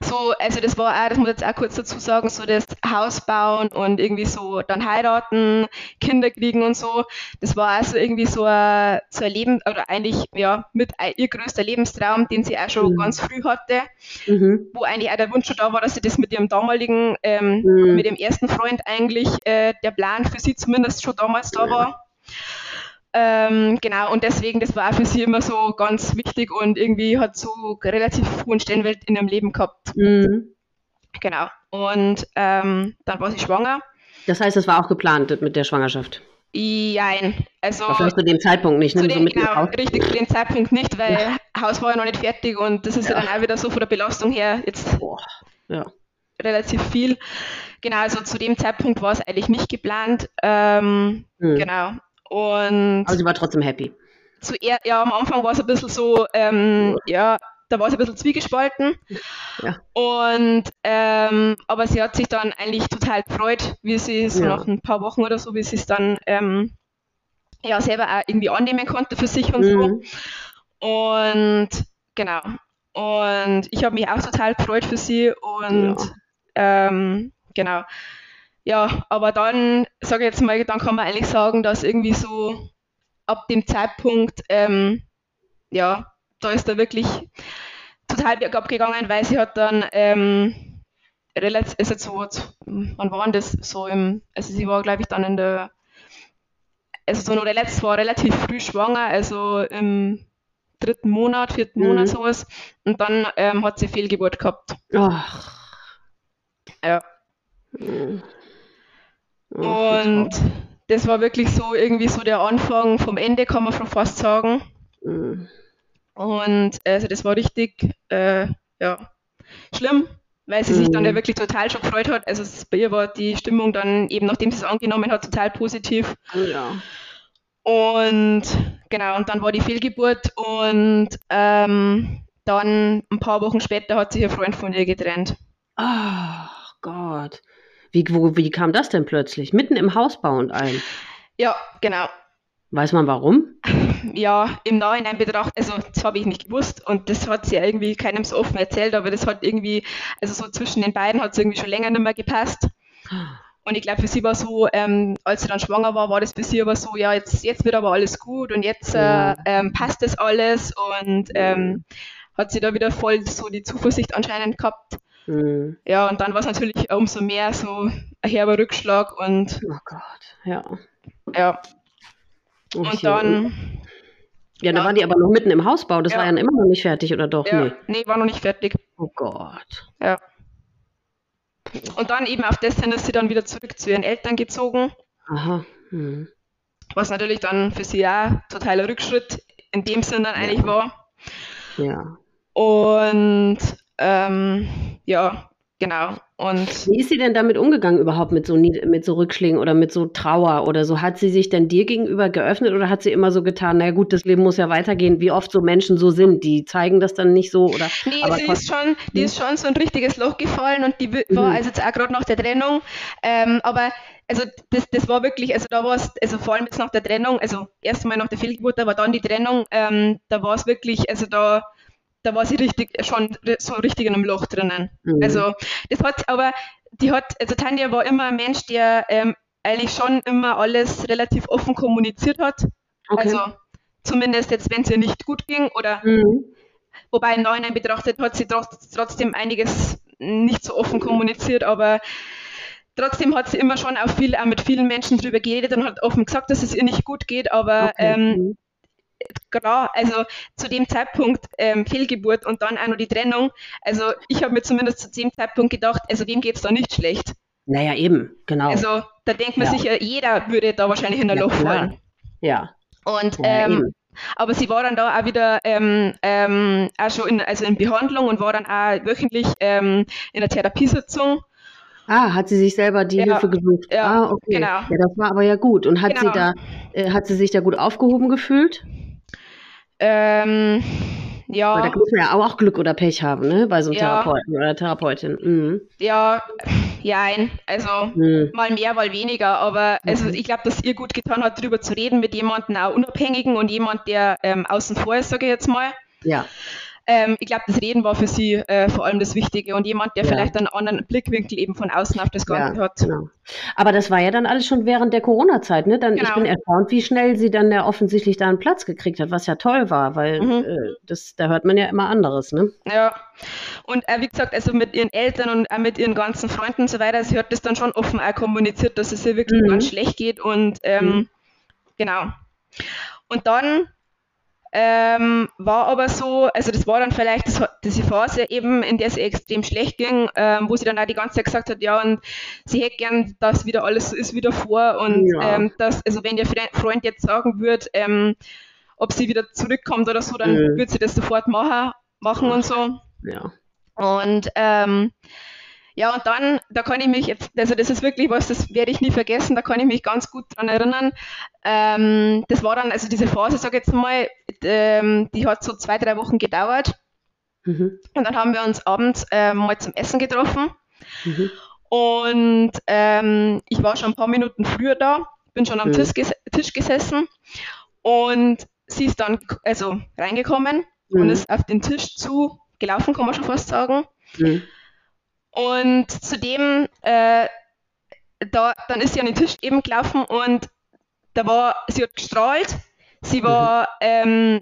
so, also das war auch, das muss ich jetzt auch kurz dazu sagen, so das Haus bauen und irgendwie so dann heiraten, Kinder kriegen und so, das war also irgendwie so ein, so ein Leben, oder eigentlich, ja, mit ihr größter Lebenstraum, den sie auch schon mhm. ganz früh hatte, mhm. wo eigentlich auch der Wunsch schon da war, dass sie das mit ihrem damaligen, ähm, mhm. mit dem ersten Freund eigentlich, äh, der Plan für sie zumindest schon damals da war. Ähm, genau, und deswegen, das war für sie immer so ganz wichtig und irgendwie hat so relativ hohen Stellenwert in ihrem Leben gehabt. Mhm. Genau. Und ähm, dann war sie schwanger.
Das heißt, es war auch geplant mit der Schwangerschaft?
Nein, also.
Aber vielleicht zu dem Zeitpunkt nicht,
ne? Zu dem, so genau, richtig, zu dem Zeitpunkt nicht, weil ja. Haus war ja noch nicht fertig und das ist ja, ja dann auch wieder so von der Belastung her jetzt Boah. Ja. relativ viel. Genau, also zu dem Zeitpunkt war es eigentlich nicht geplant. Ähm, mhm. Genau. Und
Aber sie war trotzdem happy.
Zu, ja, am Anfang war es ein bisschen so, ähm, ja. ja, da war sie ein bisschen zwiegespalten. Ja. Und ähm, aber sie hat sich dann eigentlich total gefreut, wie sie so ja. nach ein paar Wochen oder so, wie sie es dann ähm, ja selber auch irgendwie annehmen konnte für sich und mhm. so. Und genau. Und ich habe mich auch total gefreut für sie und Ähm, genau. Ja, aber dann, sage ich jetzt mal, dann kann man eigentlich sagen, dass irgendwie so ab dem Zeitpunkt, ähm, ja, da ist er wirklich total bergab gegangen, weil sie hat dann ähm, relativ, ist jetzt so, wann war das? So im, also sie war, glaube ich, dann in der, also so noch relativ, war relativ früh schwanger, also im dritten Monat, vierten mhm. Monat sowas. Und dann ähm, hat sie Fehlgeburt gehabt. Ach. Ja. Mhm. Und das war wirklich so irgendwie so der Anfang vom Ende, kann man schon fast sagen. Mhm. Und also das war richtig äh, ja, schlimm, weil sie sich dann ja mhm. wirklich total schon gefreut hat. Also bei ihr war die Stimmung dann eben, nachdem sie es angenommen hat, total positiv. Ja. Und genau, und dann war die Fehlgeburt und ähm, dann ein paar Wochen später hat sich ihr Freund von ihr getrennt.
Ach Gott. Wie, wo, wie kam das denn plötzlich? Mitten im Hausbau und allem?
Ja, genau.
Weiß man warum?
Ja, im Nachhinein betrachtet, also das habe ich nicht gewusst und das hat sie irgendwie keinem so offen erzählt, aber das hat irgendwie, also so zwischen den beiden hat es irgendwie schon länger nicht mehr gepasst. Und ich glaube, für sie war so, ähm, als sie dann schwanger war, war das für sie aber so, ja, jetzt, jetzt wird aber alles gut und jetzt äh, ähm, passt das alles und ähm, hat sie da wieder voll so die Zuversicht anscheinend gehabt. Mhm. Ja, und dann war es natürlich umso mehr so ein herber Rückschlag und.
Oh Gott, ja.
Ja. Okay. Und dann.
Ja, da ja. waren die aber noch mitten im Hausbau. Das ja. war ja immer noch nicht fertig, oder doch?
Ja. Nee. nee, war noch nicht fertig.
Oh Gott.
Ja. Und dann eben auf das hin ist sie dann wieder zurück zu ihren Eltern gezogen. Aha. Hm. Was natürlich dann für sie auch totaler Rückschritt in dem Sinn dann eigentlich war.
Ja.
Und ähm, ja, genau. Und
Wie ist sie denn damit umgegangen überhaupt mit so, mit so Rückschlägen oder mit so Trauer oder so? Hat sie sich denn dir gegenüber geöffnet oder hat sie immer so getan, na gut, das Leben muss ja weitergehen, wie oft so Menschen so sind? Die zeigen das dann nicht so oder?
Nee, aber sie ist schon, die hm? ist schon so ein richtiges Loch gefallen und die war mhm. also jetzt auch gerade nach der Trennung, ähm, aber also das, das war wirklich, also da war es, also vor allem jetzt nach der Trennung, also erstmal nach der Fehlgeburt, aber dann die Trennung, ähm, da war es wirklich, also da da war sie richtig, schon so richtig in einem Loch drinnen. Mhm. Also das hat, aber die hat, also Tanja war immer ein Mensch, der ähm, eigentlich schon immer alles relativ offen kommuniziert hat. Okay. Also zumindest jetzt, wenn es ihr nicht gut ging oder mhm. wobei im Nachhinein betrachtet hat sie trotzdem einiges nicht so offen kommuniziert, aber trotzdem hat sie immer schon auch viel auch mit vielen Menschen drüber geredet und hat offen gesagt, dass es ihr nicht gut geht, aber okay. ähm, mhm genau, also zu dem Zeitpunkt ähm, Fehlgeburt und dann auch noch die Trennung. Also ich habe mir zumindest zu dem Zeitpunkt gedacht, also wem geht es da nicht schlecht?
Naja, eben, genau.
Also da denkt man ja. sich, jeder würde da wahrscheinlich in der ja, Loch klar. fallen.
Ja.
Und ja, ähm, aber sie war dann da auch wieder ähm, ähm, auch schon in, also in Behandlung und war dann auch wöchentlich ähm, in der Therapiesitzung.
Ah, hat sie sich selber die ja, Hilfe gesucht? Ja, ah, okay. Genau. Ja, das war aber ja gut. Und hat genau. sie da, äh, hat sie sich da gut aufgehoben gefühlt?
Ähm, ja.
Weil da muss man ja auch Glück oder Pech haben, ne? Bei so einem ja. Therapeuten oder Therapeutin. Mhm.
Ja, ja, also mhm. mal mehr, mal weniger. Aber also ich glaube, dass ihr gut getan hat, darüber zu reden mit jemandem auch Unabhängigen und jemand, der ähm, außen vor ist, sage ich jetzt mal.
Ja.
Ähm, ich glaube, das Reden war für sie äh, vor allem das Wichtige und jemand, der ja. vielleicht einen anderen Blickwinkel eben von außen auf das Ganze ja, hat. Genau.
Aber das war ja dann alles schon während der Corona-Zeit, ne? Dann, genau. Ich bin erstaunt, wie schnell sie dann ja offensichtlich da einen Platz gekriegt hat, was ja toll war, weil mhm. äh, das, da hört man ja immer anderes, ne?
Ja. Und äh, wie gesagt, also mit ihren Eltern und auch mit ihren ganzen Freunden und so weiter, sie hat das dann schon offen auch kommuniziert, dass es ihr wirklich mhm. ganz schlecht geht und ähm, mhm. genau. Und dann ähm, war aber so, also das war dann vielleicht das, diese Phase eben, in der es extrem schlecht ging, ähm, wo sie dann auch die ganze Zeit gesagt hat, ja, und sie hätte gern, dass wieder alles ist wie davor und ja. ähm, dass, also wenn ihr Freund jetzt sagen würde, ähm, ob sie wieder zurückkommt oder so, dann mhm. würde sie das sofort machen, machen und so.
Ja.
Und ähm, ja, und dann, da kann ich mich jetzt, also das ist wirklich was, das werde ich nie vergessen, da kann ich mich ganz gut dran erinnern. Ähm, das war dann, also diese Phase, sag ich jetzt mal, ähm, die hat so zwei, drei Wochen gedauert. Mhm. Und dann haben wir uns abends ähm, mal zum Essen getroffen. Mhm. Und ähm, ich war schon ein paar Minuten früher da, bin schon am mhm. Tisch, ges Tisch, gesessen und sie ist dann also reingekommen und mhm. ist auf den Tisch zu gelaufen, kann man schon fast sagen. Und zudem, äh, da, dann ist sie an den Tisch eben gelaufen und da war, sie hat gestrahlt, sie war, mhm. ähm,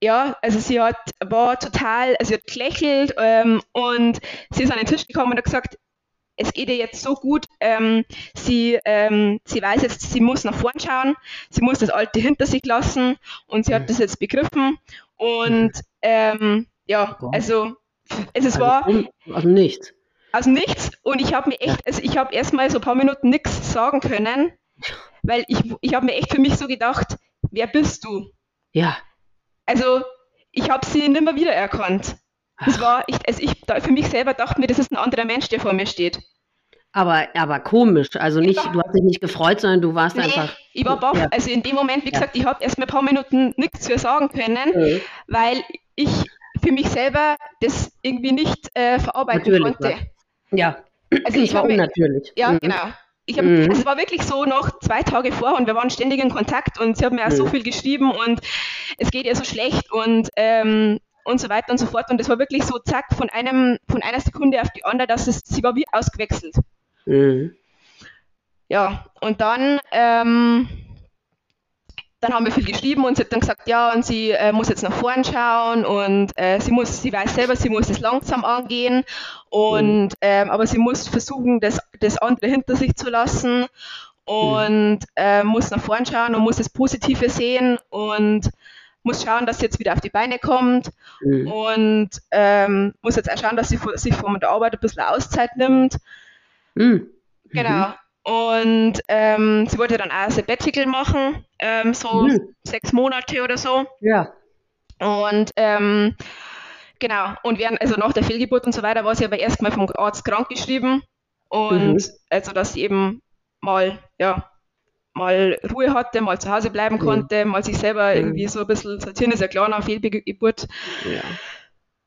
ja, also sie hat, war total, also sie hat gelächelt ähm, und sie ist an den Tisch gekommen und hat gesagt, es geht ihr jetzt so gut, ähm, sie, ähm, sie weiß jetzt, sie muss nach vorn schauen, sie muss das Alte hinter sich lassen und sie hat mhm. das jetzt begriffen und mhm. ähm, ja, also es, es also, war...
Also nichts.
Also nichts und ich habe mir echt, also ich habe erstmal so ein paar Minuten nichts sagen können, weil ich, ich habe mir echt für mich so gedacht, wer bist du?
Ja.
Also ich habe sie nimmer wiedererkannt. Das war, ich, also ich für mich selber dachte mir, das ist ein anderer Mensch, der vor mir steht.
Aber, aber komisch, also nicht, du hast dich nicht gefreut, sondern du warst nee, einfach.
Ich war baff. Ja. Also in dem Moment, wie ja. gesagt, ich habe erst mal ein paar Minuten nichts zu sagen können, mhm. weil ich für mich selber das irgendwie nicht äh, verarbeiten
Natürlich
konnte.
Was. Ja, also ich war unnatürlich.
Ja, mhm. genau. Ich hab, mhm. Es war wirklich so noch zwei Tage vor und wir waren ständig in Kontakt und sie hat mir auch mhm. so viel geschrieben und es geht ihr so schlecht und ähm, und so weiter und so fort. Und es war wirklich so, zack, von einem, von einer Sekunde auf die andere, dass es, sie war wie ausgewechselt. Mhm. Ja, und dann, ähm, dann haben wir viel geschrieben und sie hat dann gesagt, ja, und sie äh, muss jetzt nach vorn schauen und äh, sie muss, sie weiß selber, sie muss es langsam angehen und mhm. ähm, aber sie muss versuchen, das, das andere hinter sich zu lassen und mhm. äh, muss nach vorn schauen und muss das Positive sehen und muss schauen, dass sie jetzt wieder auf die Beine kommt mhm. und ähm, muss jetzt auch schauen, dass sie sich von der Arbeit ein bisschen Auszeit nimmt. Mhm. Genau. Und ähm, sie wollte dann auch ein Sabbatical machen, ähm, so mhm. sechs Monate oder so.
Ja.
Und ähm, genau, und während, also nach der Fehlgeburt und so weiter war sie aber erstmal vom Arzt krank geschrieben. Und mhm. also dass sie eben mal, ja, mal Ruhe hatte, mal zu Hause bleiben konnte, mal sich selber irgendwie so ein bisschen sortieren, ist ja klar nach Fehlgeburt. Ja.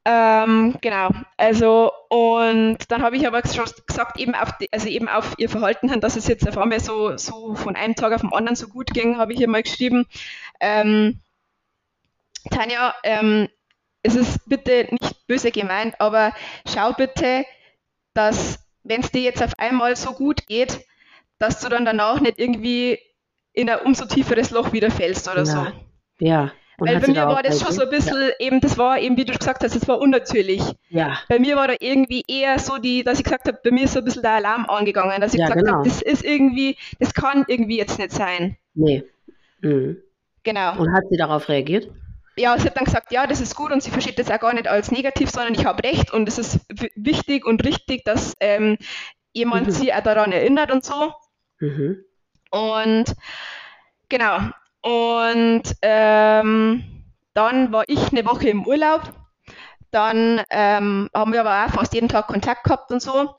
Ähm, genau, also und dann habe ich aber schon gesagt, eben auf, die, also eben auf ihr Verhalten hin, dass es jetzt auf einmal so, so von einem Tag auf den anderen so gut ging, habe ich ihr mal geschrieben. Ähm, Tanja, ähm, es ist bitte nicht böse gemeint, aber schau bitte, dass wenn es dir jetzt auf einmal so gut geht, dass du dann danach nicht irgendwie in ein umso tieferes Loch wieder fällst oder ja. so.
Ja.
Weil bei mir war das schon so ein bisschen, ja. eben, das war eben, wie du gesagt hast, das war unnatürlich.
Ja.
Bei mir war da irgendwie eher so die, dass ich gesagt habe, bei mir ist so ein bisschen der Alarm angegangen, dass ich ja, gesagt genau. habe, das ist irgendwie, das kann irgendwie jetzt nicht sein.
Nee. Mhm.
Genau.
Und hat sie darauf reagiert?
Ja, sie hat dann gesagt, ja, das ist gut und sie versteht das auch gar nicht als negativ, sondern ich habe recht und es ist wichtig und richtig, dass ähm, jemand mhm. sie auch daran erinnert und so. Mhm. Und genau. Und ähm, dann war ich eine Woche im Urlaub. Dann ähm, haben wir aber auch fast jeden Tag Kontakt gehabt und so.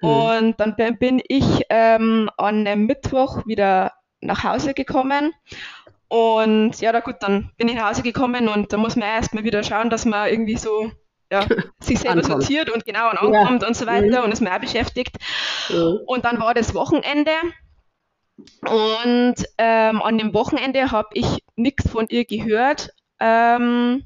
Mhm. Und dann bin ich ähm, an einem Mittwoch wieder nach Hause gekommen. Und ja, da gut, dann bin ich nach Hause gekommen und da muss man erstmal wieder schauen, dass man irgendwie so ja, sich selber ankommt. sortiert und genau ankommt ja. und so weiter mhm. und ist mehr beschäftigt. Mhm. Und dann war das Wochenende und ähm, an dem Wochenende habe ich nichts von ihr gehört. Ähm,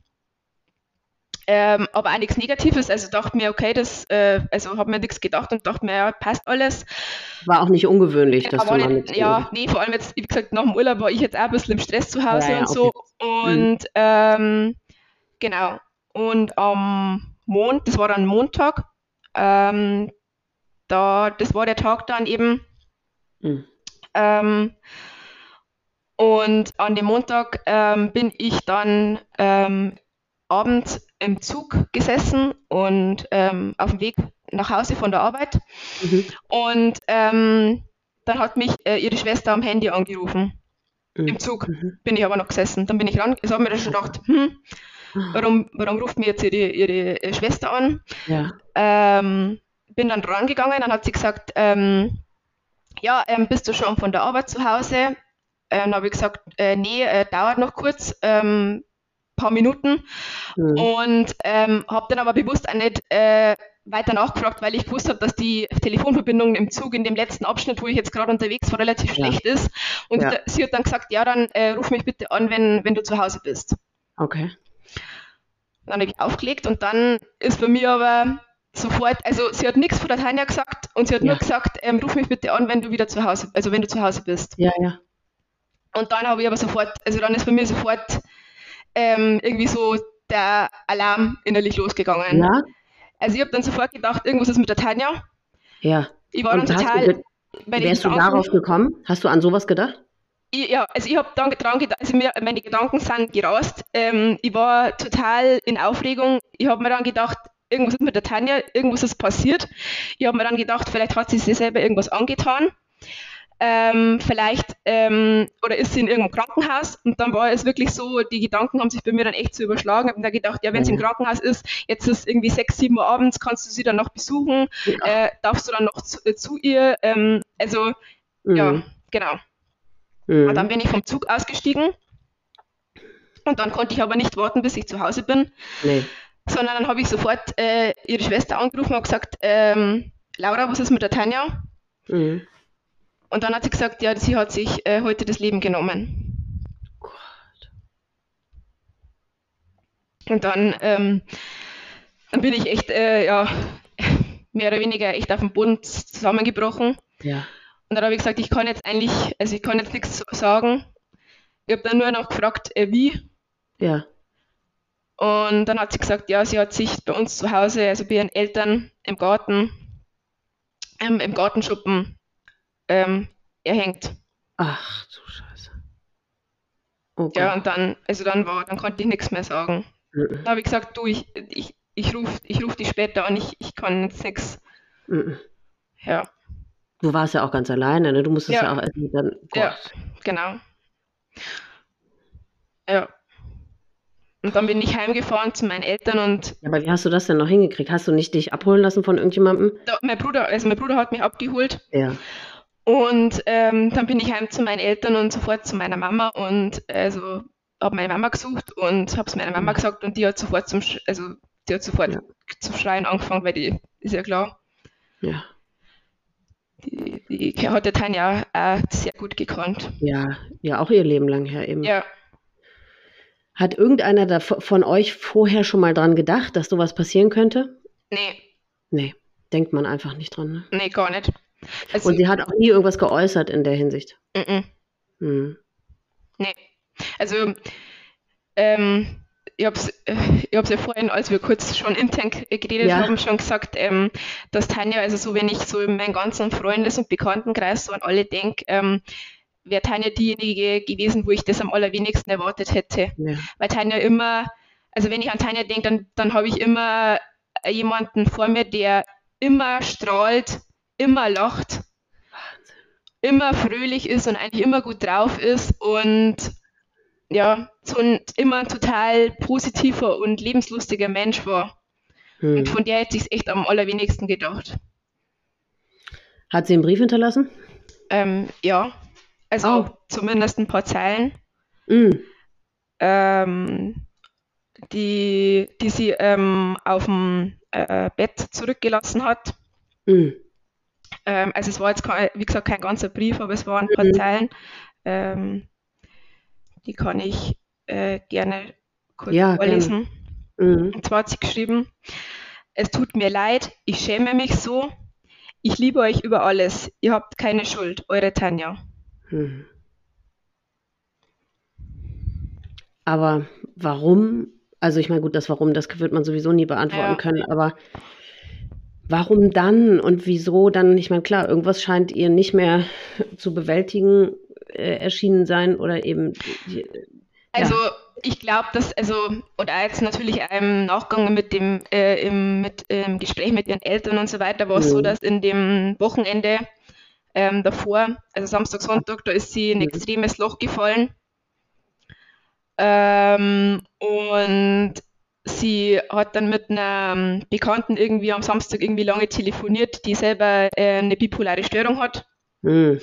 ähm, aber auch nichts Negatives. Also dachte mir, okay, das, äh, also habe mir nichts gedacht und dachte mir, ja, passt alles.
War auch nicht ungewöhnlich, dass
du nicht, Ja, nee, vor allem jetzt, wie gesagt, nach dem Urlaub war ich jetzt auch ein bisschen im Stress zu Hause ja, ja, und so. Okay. Und mhm. genau. Und am Mond, das war dann Montag, ähm, da, das war der Tag dann eben, mhm. Ähm, und an dem Montag ähm, bin ich dann ähm, abends im Zug gesessen und ähm, auf dem Weg nach Hause von der Arbeit. Mhm. Und ähm, dann hat mich äh, ihre Schwester am Handy angerufen. Mhm. Im Zug mhm. bin ich aber noch gesessen. Dann bin ich ran, ich habe mir dann schon gedacht, hm, warum, warum ruft mir jetzt ihre, ihre äh, Schwester an? Ja. Ähm, bin dann rangegangen, dann hat sie gesagt, ähm, ja, ähm, bist du schon von der Arbeit zu Hause? Dann habe ich gesagt, äh, nee, äh, dauert noch kurz, ähm, paar Minuten. Mhm. Und ähm, habe dann aber bewusst auch nicht äh, weiter nachgefragt, weil ich gewusst habe, dass die Telefonverbindung im Zug in dem letzten Abschnitt, wo ich jetzt gerade unterwegs war, relativ ja. schlecht ist. Und ja. sie hat dann gesagt, ja, dann äh, ruf mich bitte an, wenn, wenn du zu Hause bist.
Okay.
Dann habe ich aufgelegt und dann ist bei mir aber sofort, also sie hat nichts von der Tanja gesagt und sie hat
Ja.
nur gesagt, ähm, ruf mich bitte an, wenn du wieder zu Hause, also wenn du zu Hause bist.
Ja, ja.
Und dann habe ich aber sofort, also dann ist bei mir sofort ähm, irgendwie so der Alarm innerlich losgegangen.
Ja?
Also ich habe dann sofort gedacht, irgendwas ist mit der Tanja.
Ja.
Ich war
Und
dann total
du, wärst du darauf gekommen? Hast du an sowas gedacht?
Ich, ja, also ich habe dann dran gedacht, also mir, meine Gedanken sind gerast. Ähm, ich war total in Aufregung. Ich habe mir dann gedacht, irgendwas ist mit der Tanja, irgendwas ist passiert. Ich habe mir dann gedacht, vielleicht hat sie sich selber irgendwas angetan. Ähm, vielleicht, ähm, oder ist sie in irgendeinem Krankenhaus? Und dann war es wirklich so, die Gedanken haben sich bei mir dann echt so überschlagen. Ich habe mir dann gedacht, ja, wenn sie im
Mhm.
Krankenhaus ist, jetzt ist irgendwie 6, 7 Uhr abends, kannst du sie dann noch besuchen?
Ja.
Äh, darfst du dann noch zu, äh, zu ihr? Ähm, also, ja,
Mhm.
genau.
Mhm.
Und dann bin ich vom Zug ausgestiegen. Und dann konnte ich aber nicht warten, bis ich zu Hause bin,
Nee.
Sondern dann habe ich sofort äh, ihre Schwester angerufen und gesagt, ähm, Laura, was ist mit der Tanja?
Mhm.
Und dann hat sie gesagt, ja, sie hat sich äh, heute das Leben genommen.
Gott.
Und dann, ähm, dann bin ich echt, äh, ja, mehr oder weniger echt auf dem Boden zusammengebrochen.
Ja.
Und dann habe ich gesagt, ich kann jetzt eigentlich, also ich kann jetzt nichts sagen. Ich habe dann nur noch gefragt, äh, wie.
Ja.
Und dann hat sie gesagt, ja, sie hat sich bei uns zu Hause, also bei ihren Eltern im Garten, ähm, im Gartenschuppen ähm, erhängt.
Ach du Scheiße. Oh.
Ja, und dann, also dann war, dann konnte ich nichts mehr sagen.
Mhm.
Dann habe ich gesagt, du, ich, ich, ich rufe ich ruf dich später an, ich, ich kann jetzt nichts.
Mhm.
Ja,
Du warst ja auch ganz alleine, ne? Du musstest ja,
Ja.
auch erstmal dann. Gott.
Ja. genau. Ja. Und dann bin ich heimgefahren zu meinen Eltern und
Ja, aber wie hast du das denn noch hingekriegt? Hast du nicht dich abholen lassen von irgendjemandem?
da, mein Bruder, also mein Bruder hat mich abgeholt
Ja.
Und ähm, dann bin ich heim zu meinen Eltern und sofort zu meiner Mama und also habe meine Mama gesucht und habe es meiner Mama
Mhm.
gesagt und die hat sofort zum Sch also die hat sofort
Ja.
zu schreien angefangen, weil die ist ja klar,
Ja.
die, die hat der Tanja auch sehr gut gekannt.
Ja. Ja, auch ihr Leben lang her eben.
Ja,
Hat irgendeiner von euch vorher schon mal dran gedacht, dass sowas passieren könnte?
nee,
Nee. Denkt man einfach nicht dran. Ne?
nee, gar nicht. Also,
Und sie hat auch nie irgendwas geäußert in der Hinsicht.
mm,
Hm.
nee. Also ähm, ich habe es ich hab's ja vorhin, als wir kurz schon intern k- geredet
Ja.
haben, schon gesagt, ähm, dass Tanja, also so wenn ich so in meinen ganzen Freundes- und Bekanntenkreis so an alle denke, ähm, wäre Tanja diejenige gewesen, wo ich das am allerwenigsten erwartet hätte.
Ja.
Weil Tanja immer, also wenn ich an Tanja denke, dann, dann habe ich immer jemanden vor mir, der immer strahlt, immer lacht, immer fröhlich ist und eigentlich immer gut drauf ist und ja, so ein immer ein total positiver und lebenslustiger Mensch war.
Hm.
Und von der hätte ich es echt am allerwenigsten gedacht.
Hat sie einen Brief hinterlassen?
Ähm, ja, also
Oh.
zumindest ein paar Zeilen,
Hm.
ähm, die, die sie ähm, auf dem äh, Bett zurückgelassen hat.
Hm.
Ähm, also es war jetzt, kein, wie gesagt, kein ganzer Brief, aber es waren ein paar
Mhm.
Zeilen. Ähm, die kann ich äh, gerne kurz
Ja, gerne.
vorlesen.
Hm.
Und zwar hat sie geschrieben, es tut mir leid, ich schäme mich so. Ich liebe euch über alles. Ihr habt keine Schuld. Eure Tanja.
Hm. Aber warum? Also ich meine, gut, das Warum, das wird man sowieso nie beantworten
Ja.
können, aber warum dann und wieso dann? Ich meine, klar, irgendwas scheint ihr nicht mehr zu bewältigen äh, erschienen sein oder eben die-
Also ich glaube, dass, also, auch jetzt natürlich im Nachgang mit dem äh, im, mit, im Gespräch mit ihren Eltern und so weiter, war es so,
Mhm.
dass in dem Wochenende ähm, davor, also Samstag, Sonntag, da ist sie in ein
Mhm.
extremes Loch gefallen. Ähm, und sie hat dann mit einer Bekannten irgendwie am Samstag irgendwie lange telefoniert, die selber äh, eine bipolare Störung hat.
Hm.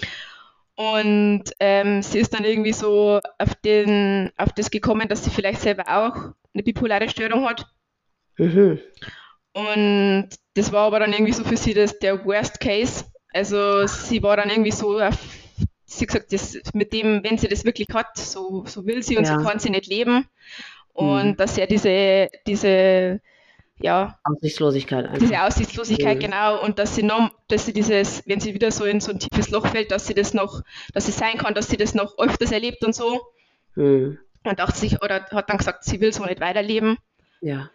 Und ähm, sie ist dann irgendwie so auf, den, auf das gekommen, dass sie vielleicht selber auch eine bipolare Störung hat.
Mhm.
Und das war aber dann irgendwie so für sie das, der Worst Case. Also sie war dann irgendwie so sie hat gesagt, das, mit dem, wenn sie das wirklich hat, so, so will sie und
Ja.
so kann sie nicht leben. Und
Mhm.
dass ja diese, diese ja.
Aussichtslosigkeit einfach.
Diese Aussichtslosigkeit,
Mhm.
genau. Und dass sie noch, dass sie dieses, wenn sie wieder so in so ein tiefes Loch fällt, dass sie das noch, dass es sein kann, dass sie das noch öfters erlebt und so.
Mhm.
Und dachte sich, oder hat dann gesagt, sie will so nicht weiterleben.
Ja.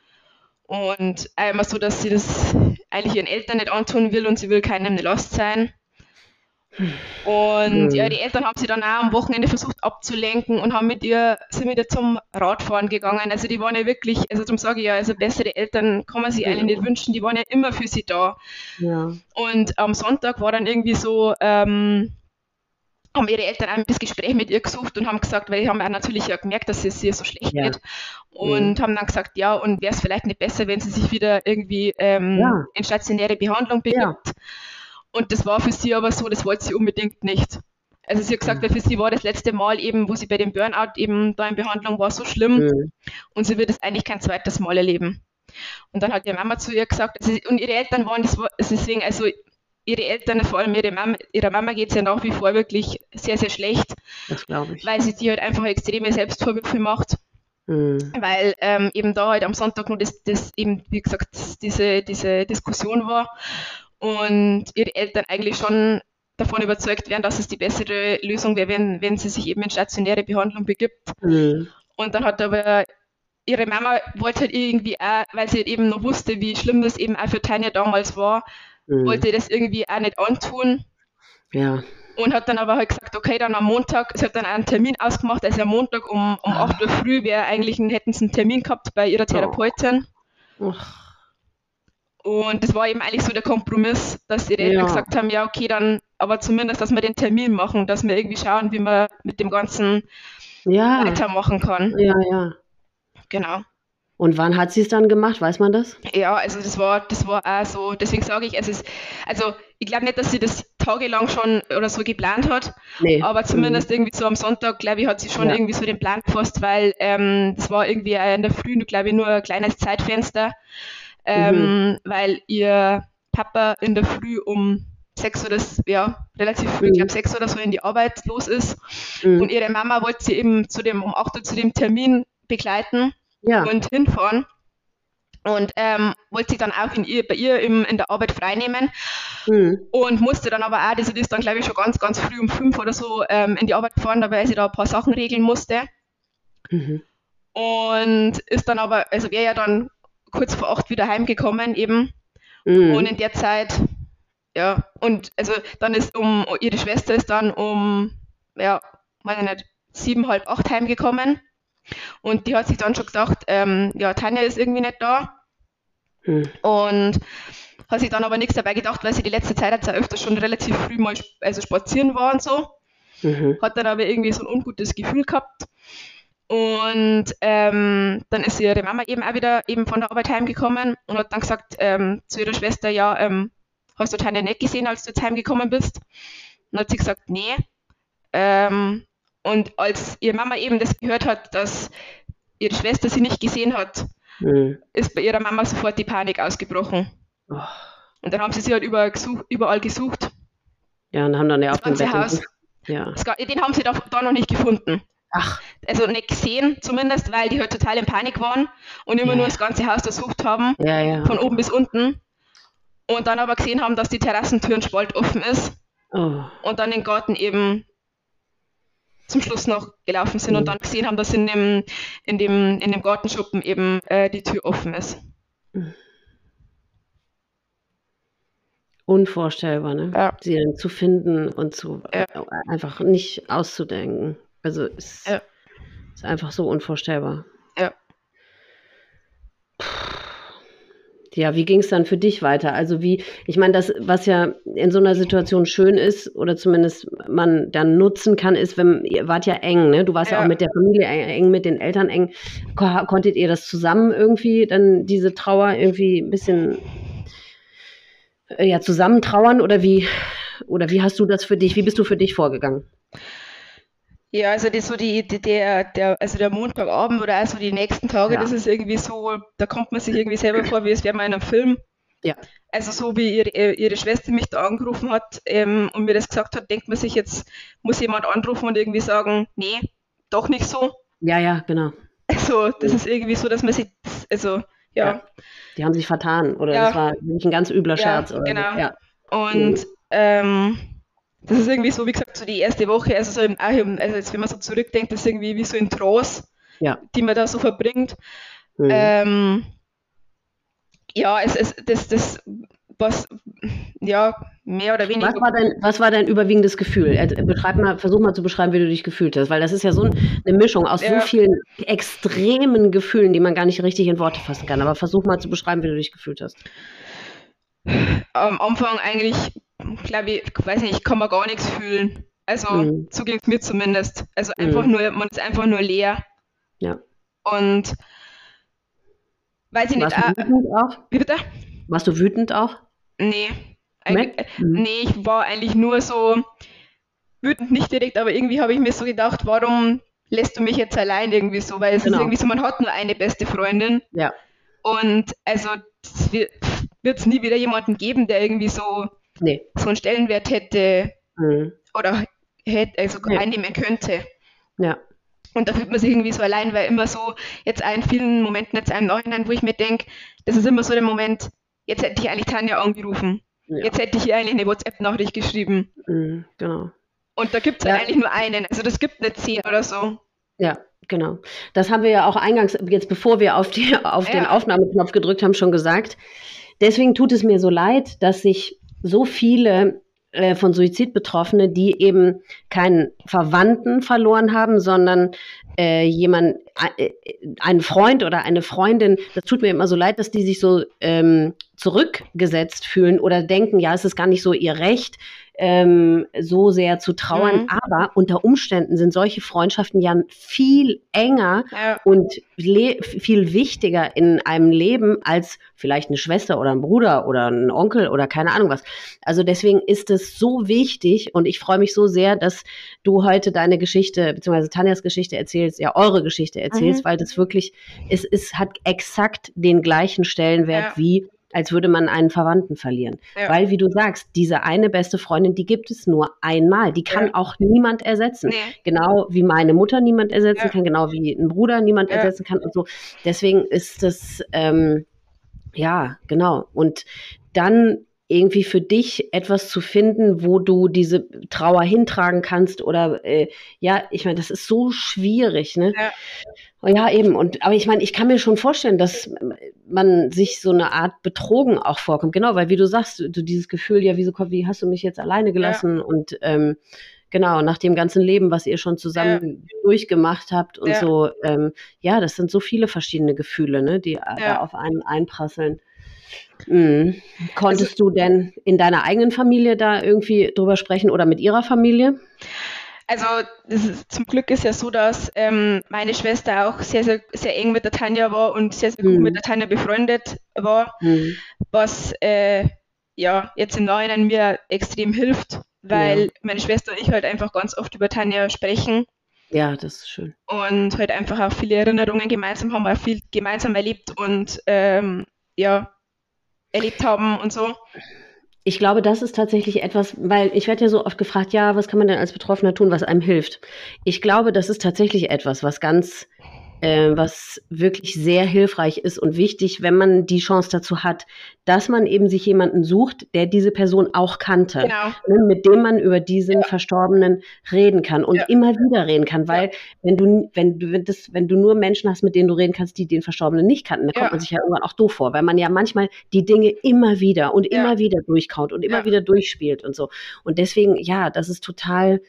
Und einmal so, dass sie das eigentlich ihren Eltern nicht antun will und sie will keinem eine Last sein. Und
Hm.
ja, die Eltern haben sie dann auch am Wochenende versucht abzulenken und haben mit ihr, sind mit ihr zum Radfahren gegangen. Also die waren ja wirklich, also darum sage ich ja, also bessere Eltern kann man sich eigentlich nicht wünschen, die waren ja immer für sie da.
Ja.
Und am Sonntag war dann irgendwie so, ähm, haben ihre Eltern auch das Gespräch mit ihr gesucht und haben gesagt, weil die haben ja natürlich ja gemerkt, dass es ihr so schlecht
Ja.
geht. Und haben dann gesagt, ja, und wäre es vielleicht nicht besser, wenn sie sich wieder irgendwie ähm,
Ja.
in stationäre Behandlung begibt.
Ja.
Und das war für sie aber so, das wollte sie unbedingt nicht. Also sie hat gesagt, weil für sie war das letzte Mal eben, wo sie bei dem Burnout eben da in Behandlung war, so schlimm
Mhm.
und sie wird es eigentlich kein zweites Mal erleben. Und dann hat ihre Mama zu ihr gesagt, also, und ihre Eltern waren das, war- also deswegen, also ihre Eltern, vor allem ihre Mama, ihrer Mama geht es ja nach wie vor wirklich sehr, sehr schlecht,
Das glaube ich.
weil sie sich halt einfach extreme Selbstvorwürfe macht,
Mhm.
weil ähm, eben da halt am Sonntag nur das, das eben, wie gesagt, diese, diese Diskussion war und ihre Eltern eigentlich schon davon überzeugt wären, dass es die bessere Lösung wäre, wenn, wenn sie sich eben in stationäre Behandlung begibt.
Mhm.
Und dann hat aber ihre Mama wollte halt irgendwie auch, weil sie halt eben noch wusste, wie schlimm das eben auch für Tanja damals war,
Mhm.
wollte das irgendwie auch nicht antun
Ja.
Und hat dann aber halt gesagt, okay, dann am Montag, sie hat dann einen Termin ausgemacht, also am Montag um, um 8 Uhr früh wäre eigentlich, hätten sie einen Termin gehabt bei ihrer Therapeutin.
Ach,
Und das war eben eigentlich so der Kompromiss, dass ihre Eltern
Ja.
gesagt haben, ja, okay, dann, aber zumindest, dass wir den Termin machen, dass wir irgendwie schauen, wie man mit dem Ganzen
ja.
weitermachen kann.
Ja, ja.
Genau.
Und wann hat sie es dann gemacht? Weiß man das?
Ja, also das war, das war auch so, deswegen sage ich, es ist, also ich glaube nicht, dass sie das tagelang schon oder so geplant hat,
Nee.
aber zumindest irgendwie so am Sonntag, glaube ich, hat sie schon
Ja.
irgendwie so den Plan gefasst, weil ähm, das war irgendwie in der Früh, glaube ich, nur ein kleines Zeitfenster, ähm,
Mhm.
weil ihr Papa in der Früh um sechs oder ja, relativ früh, ich
Mhm.
glaube sechs oder so in die Arbeit los ist
Mhm.
und ihre Mama wollte sie eben zu dem, um 8 Uhr zu dem Termin begleiten
ja.
und hinfahren. Und ähm, wollte sich dann auch in ihr, bei ihr im, in der Arbeit freinehmen
Mhm.
und musste dann aber auch, das ist dann glaube ich schon ganz, ganz früh um fünf oder so ähm, in die Arbeit gefahren, weil sie da ein paar Sachen regeln musste.
Mhm.
Und ist dann aber, also wäre ja dann kurz vor acht wieder heimgekommen eben.
Mhm.
Und in der Zeit, ja, und also dann ist um, ihre Schwester ist dann um, ja, weiß ich nicht, sieben, halb acht heimgekommen. Und die hat sich dann schon gedacht, ähm, ja, Tanja ist irgendwie nicht da.
Mhm.
Und hat sich dann aber nichts dabei gedacht, weil sie die letzte Zeit jetzt öfter schon relativ früh mal also spazieren war und so.
Mhm.
Hat dann aber irgendwie so ein ungutes Gefühl gehabt. Und ähm, dann ist ihre Mama eben auch wieder eben von der Arbeit heimgekommen und hat dann gesagt ähm, zu ihrer Schwester, ja, ähm, hast du Tanja nicht gesehen, als du jetzt heimgekommen bist? Und hat sie gesagt, nee. Ähm, und als ihre Mama eben das gehört hat, dass ihre Schwester sie nicht gesehen hat,
Mhm.
ist bei ihrer Mama sofort die Panik ausgebrochen.
Oh.
Und dann haben sie sie halt überall gesucht, überall gesucht.
Ja, und haben dann ja auf dem
ganze. Haus.
Ja.
Es ga- Den haben sie da, da noch nicht gefunden.
Ach,
Also nicht gesehen zumindest, weil die halt total in Panik waren und immer
Ja.
nur das ganze Haus durchsucht haben,
ja, ja.
von oben bis unten. Und dann aber gesehen haben, dass die Terrassentür ein Spalt offen ist
Oh.
und dann den Garten eben zum Schluss noch gelaufen sind und
Mhm.
dann gesehen haben, dass in dem, in dem, in dem Gartenschuppen eben äh, die Tür offen ist.
Unvorstellbar, ne?
Ja.
Sie dann zu finden und zu
Ja.
äh, einfach nicht auszudenken. Also es
Ja.
ist einfach so unvorstellbar.
Ja.
Ja, wie ging es dann für dich weiter? Also wie, ich meine, das, was ja in so einer Situation schön ist, oder zumindest man dann nutzen kann, ist, wenn ihr wart ja eng, ne? Du warst ja,
Ja.
auch mit der Familie eng, mit den Eltern eng. Ko konntet ihr das zusammen irgendwie, dann diese Trauer irgendwie ein bisschen äh, ja, zusammen trauern oder wie, oder wie hast du das für dich, wie bist du für dich vorgegangen?
Ja, also das so die, die der, der, also der Montagabend oder also die nächsten Tage,
Ja.
das ist irgendwie so, da kommt man sich irgendwie selber vor, wie es wäre mal in einem Film.
Ja.
Also so wie ihre, ihre Schwester mich da angerufen hat ähm, und mir das gesagt hat, denkt man sich jetzt, muss jemand anrufen und irgendwie sagen, nee, doch nicht so.
Ja, ja, genau.
Also das ist irgendwie so, dass man sich, also ja. ja.
Die haben sich vertan oder ja. das war nicht ein ganz übler Scherz.
Oder genau. So. Ja. Und ähm, das ist irgendwie so, wie gesagt, so die erste Woche, also so im, also jetzt, wenn man so zurückdenkt, das ist irgendwie wie so ein Trance, ja. die man da so verbringt. Mhm. Ähm, ja, es ist das, das, was, ja, mehr oder weniger.
Was war dein, was war dein überwiegendes Gefühl? Beschreib mal, versuch mal zu beschreiben, wie du dich gefühlt hast, weil das ist ja so eine Mischung aus ja. so vielen extremen Gefühlen, die man gar nicht richtig in Worte fassen kann. Aber versuch mal zu beschreiben, wie du dich gefühlt hast.
Am Anfang eigentlich, glaube ich, weiß nicht, kann man gar nichts fühlen. Also, mhm. so ging es mir zumindest. Also einfach mhm. nur, man ist einfach nur leer.
Ja.
Und weiß ich
Warst nicht. Du wütend auch? Wie bitte? Warst du wütend auch?
Nee. Nee? Mhm. nee, ich war eigentlich nur so wütend, nicht direkt, aber irgendwie habe ich mir so gedacht, warum lässt du mich jetzt allein irgendwie so? Weil es genau. ist irgendwie so, man hat nur eine beste Freundin.
Ja.
Und also wird es nie wieder jemanden geben, der irgendwie so, nee. so einen Stellenwert hätte mhm. oder hätte, also nee. einnehmen könnte.
Ja.
Und da fühlt man sich irgendwie so allein, weil immer so jetzt in vielen Momenten jetzt im Nachhinein, wo ich mir denke, das ist immer so der Moment, jetzt hätte ich eigentlich Tanja angerufen. Ja. Jetzt hätte ich ihr eigentlich eine WhatsApp-Nachricht geschrieben.
Mhm, genau.
Und da gibt es ja. eigentlich nur einen. Also das gibt eine zehn oder so.
Ja, genau. Das haben wir ja auch eingangs, jetzt bevor wir auf, die, auf ja. den Aufnahmeknopf gedrückt haben, schon gesagt. Deswegen tut es mir so leid, dass sich so viele äh, von Suizid Betroffene, die eben keinen Verwandten verloren haben, sondern äh, jemand, äh, einen Freund oder eine Freundin, das tut mir immer so leid, dass die sich so ähm, zurückgesetzt fühlen oder denken, ja, es ist gar nicht so ihr Recht, ähm, so sehr zu trauern. Mhm. Aber unter Umständen sind solche Freundschaften ja viel enger ja. und viel wichtiger in einem Leben als vielleicht eine Schwester oder ein Bruder oder ein Onkel oder keine Ahnung was. Also deswegen ist es so wichtig und ich freue mich so sehr, dass du heute deine Geschichte, beziehungsweise Tanjas Geschichte erzählst, ja eure Geschichte erzählst, mhm. weil das wirklich, es, es hat exakt den gleichen Stellenwert ja. wie als würde man einen Verwandten verlieren. Ja. Weil, wie du sagst, diese eine beste Freundin, die gibt es nur einmal. Die kann ja. auch niemand ersetzen. Nee. Genau wie meine Mutter niemand ersetzen ja. kann, genau wie ein Bruder niemand ersetzen kann und so. Deswegen ist das, ähm, ja, genau. Und dann irgendwie für dich etwas zu finden, wo du diese Trauer hintragen kannst oder äh, ja, ich meine, das ist so schwierig, ne? Ja. Ja, eben. Und aber ich meine, ich kann mir schon vorstellen, dass man sich so eine Art betrogen auch vorkommt. Genau, weil wie du sagst, du dieses Gefühl, ja, wieso wie hast du mich jetzt alleine gelassen? Ja. Und ähm, genau, nach dem ganzen Leben, was ihr schon zusammen ja. durchgemacht habt und so, ähm, ja, das sind so viele verschiedene Gefühle, ne, die da auf einen einprasseln. Mhm. Konntest also, du denn in deiner eigenen Familie da irgendwie drüber sprechen oder mit ihrer Familie?
Also ist, zum Glück ist ja so, dass ähm, meine Schwester auch sehr, sehr, sehr eng mit der Tanja war und sehr, sehr mhm. gut mit der Tanja befreundet war, mhm. was äh, ja jetzt im Nachhinein mir extrem hilft, weil ja. meine Schwester und ich halt einfach ganz oft über Tanja sprechen.
Ja, das ist schön.
Und halt einfach auch viele Erinnerungen gemeinsam haben, auch viel gemeinsam erlebt und ähm, ja, erlebt haben und so.
Ich glaube, das ist tatsächlich etwas, weil ich werde ja so oft gefragt, ja, was kann man denn als Betroffener tun, was einem hilft? Ich glaube, das ist tatsächlich etwas, was ganz äh, was wirklich sehr hilfreich ist und wichtig, wenn man die Chance dazu hat, dass man eben sich jemanden sucht, der diese Person auch kannte, genau. ne, mit dem man über diesen ja. Verstorbenen reden kann und ja. immer wieder reden kann, weil ja. wenn du wenn du wenn, das, wenn du nur Menschen hast, mit denen du reden kannst, die den Verstorbenen nicht kannten, dann kommt man sich ja irgendwann auch doof vor, weil man ja manchmal die Dinge immer wieder und immer wieder durchkaut und immer wieder durchspielt und so. Und deswegen, ja, das ist total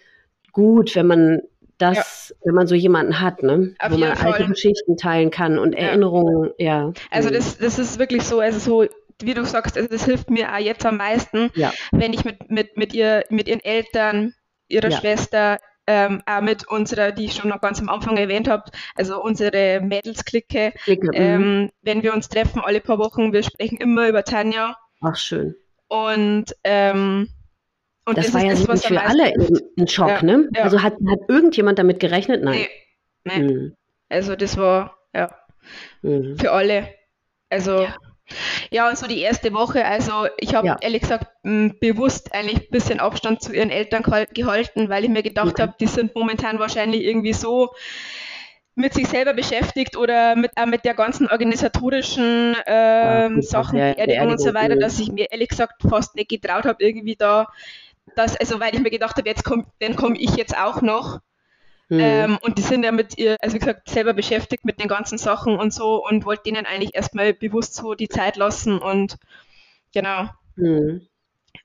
gut, wenn man das, ja. wenn man so jemanden hat, ne? Auf wo man Fall. alte Geschichten teilen kann und Erinnerungen, ja.
Also das, das ist wirklich so, also so, wie du sagst, also das hilft mir auch jetzt am meisten, ja. wenn ich mit, mit, mit ihr, mit ihren Eltern, ihrer ja. Schwester, ähm, auch mit unserer, die ich schon noch ganz am Anfang erwähnt habe, also unsere Mädelsklicke, mhm. ähm, wenn wir uns treffen alle paar Wochen, wir sprechen immer über Tanja.
Ach schön.
Und ähm,
und das war ja das, für alle ein Schock, ja, ne? Ja. Also hat, hat irgendjemand damit gerechnet? Nein.
Nee. nee. Mhm. Also das war, ja, mhm. für alle. Also, ja. ja. und so die erste Woche, also ich habe ehrlich gesagt bewusst eigentlich ein bisschen Abstand zu ihren Eltern gehalten, weil ich mir gedacht okay. habe, die sind momentan wahrscheinlich irgendwie so mit sich selber beschäftigt oder mit, auch mit der ganzen organisatorischen ähm, ja, Sachen, Beerdigung und so weiter, dass ich mir ehrlich gesagt fast nicht getraut habe, irgendwie da, dass, also weil ich mir gedacht habe, jetzt komm, dann komme ich jetzt auch noch. Mhm. Ähm, und die sind ja mit ihr, also wie gesagt, selber beschäftigt mit den ganzen Sachen und so und wollte denen eigentlich erstmal bewusst so die Zeit lassen und genau. Mhm.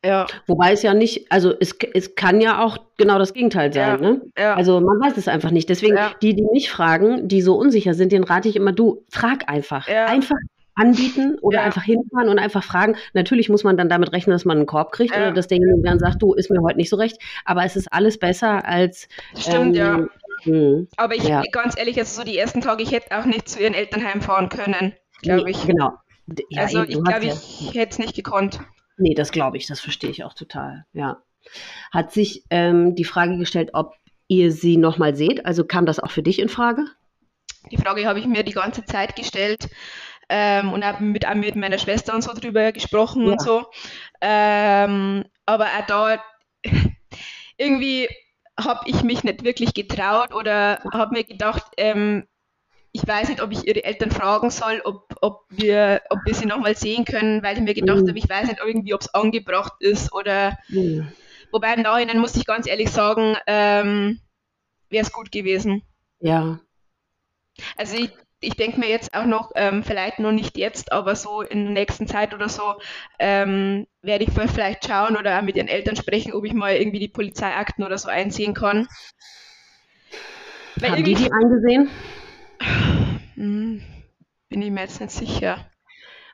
Ja. Wobei es ja nicht, also es, es kann ja auch genau das Gegenteil sein. Ja. Ne? Ja. Also man weiß es einfach nicht. Deswegen, ja. die, die mich fragen, die so unsicher sind, denen rate ich immer, du, frag einfach. Einfach anbieten oder einfach hinfahren und einfach fragen. Natürlich muss man dann damit rechnen, dass man einen Korb kriegt oder dass derjenige dann sagt, du, ist mir heute nicht so recht. Aber es ist alles besser als.
Stimmt, ähm, ja. Mh, hm, Aber ich ganz ehrlich, also so die ersten Tage, ich hätte auch nicht zu ihren Elternheim fahren können, glaube ich.
Genau.
also ich glaube, ich hätte es nicht gekonnt.
Nee, das glaube ich, das verstehe ich auch total, ja. Hat sich ähm, die Frage gestellt, ob ihr sie nochmal seht? Also kam das auch für dich in Frage?
Die Frage habe ich mir die ganze Zeit gestellt ähm, und habe mit, mit meiner Schwester und so drüber gesprochen ja. und so. Ähm, aber auch da irgendwie habe ich mich nicht wirklich getraut oder habe mir gedacht, ähm, ich weiß nicht, ob ich ihre Eltern fragen soll, ob, ob, wir, ob wir sie nochmal sehen können, weil ich mir gedacht mhm. habe, ich weiß nicht irgendwie, ob es angebracht ist oder. Mhm. Wobei im Nachhinein muss ich ganz ehrlich sagen, ähm, wäre es gut gewesen.
Ja.
Also ich, ich denke mir jetzt auch noch, ähm, vielleicht noch nicht jetzt, aber so in der nächsten Zeit oder so, ähm, werde ich vielleicht schauen oder mit ihren Eltern sprechen, ob ich mal irgendwie die Polizeiakten oder so einsehen kann.
Weil Haben die die eingesehen?
Hm, bin ich mir jetzt nicht sicher.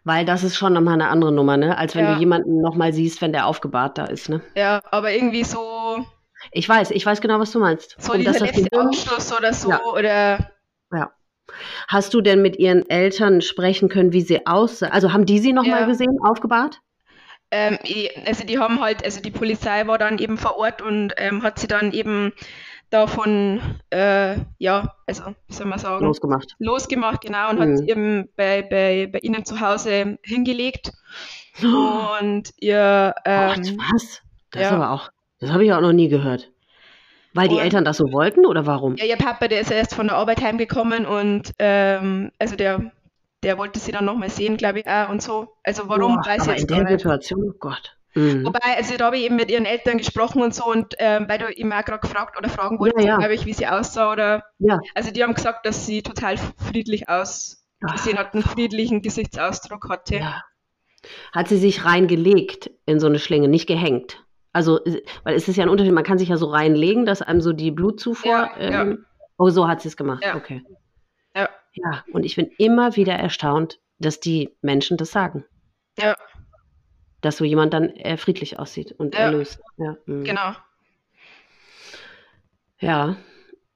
Weil das ist schon nochmal eine andere Nummer, ne? Als wenn ja. du jemanden nochmal siehst, wenn der aufgebahrt da ist, ne?
Ja, aber irgendwie so.
Ich weiß, ich weiß genau, was du meinst.
So Und dieser letzte Abschluss oder so, ja. oder.
Hast du denn mit ihren Eltern sprechen können, wie sie aussehen? Also haben die sie nochmal ja. gesehen, aufgebahrt?
Ähm, also die haben halt, also die Polizei war dann eben vor Ort und ähm, hat sie dann eben davon, äh, ja, also wie soll man sagen,
losgemacht.
Losgemacht, genau, und mhm. hat eben bei, bei, bei ihnen zu Hause hingelegt. Oh. Und ihr.
Ähm, Gott, was? Das ja. aber auch, das habe ich auch noch nie gehört. Weil die und, Eltern das so wollten oder warum?
Ja, ihr Papa, der ist erst von der Arbeit heimgekommen und ähm, also der, der wollte sie dann nochmal sehen, glaube ich, auch und so. Also warum,
Boah, weiß ich jetzt in der Situation, oh Gott.
Mhm. Wobei, also da habe ich eben mit ihren Eltern gesprochen und so und ähm, weil du immer gerade gefragt oder fragen wolltest, ja, ja. glaube ich, wie sie aussah oder. Ja. Also die haben gesagt, dass sie total friedlich ausgesehen hat, einen friedlichen Gesichtsausdruck hatte. Ja.
Hat sie sich reingelegt in so eine Schlinge, nicht gehängt? Also, weil es ist ja ein Unterschied, man kann sich ja so reinlegen, dass einem so die Blutzufuhr. Ja, ähm, oh, so hat sie es gemacht. Ja. Okay. Ja. Ja, und ich bin immer wieder erstaunt, dass die Menschen das sagen. Ja dass so jemand dann äh, friedlich aussieht und ja. erlöst. Ja,
mhm. Genau.
Ja,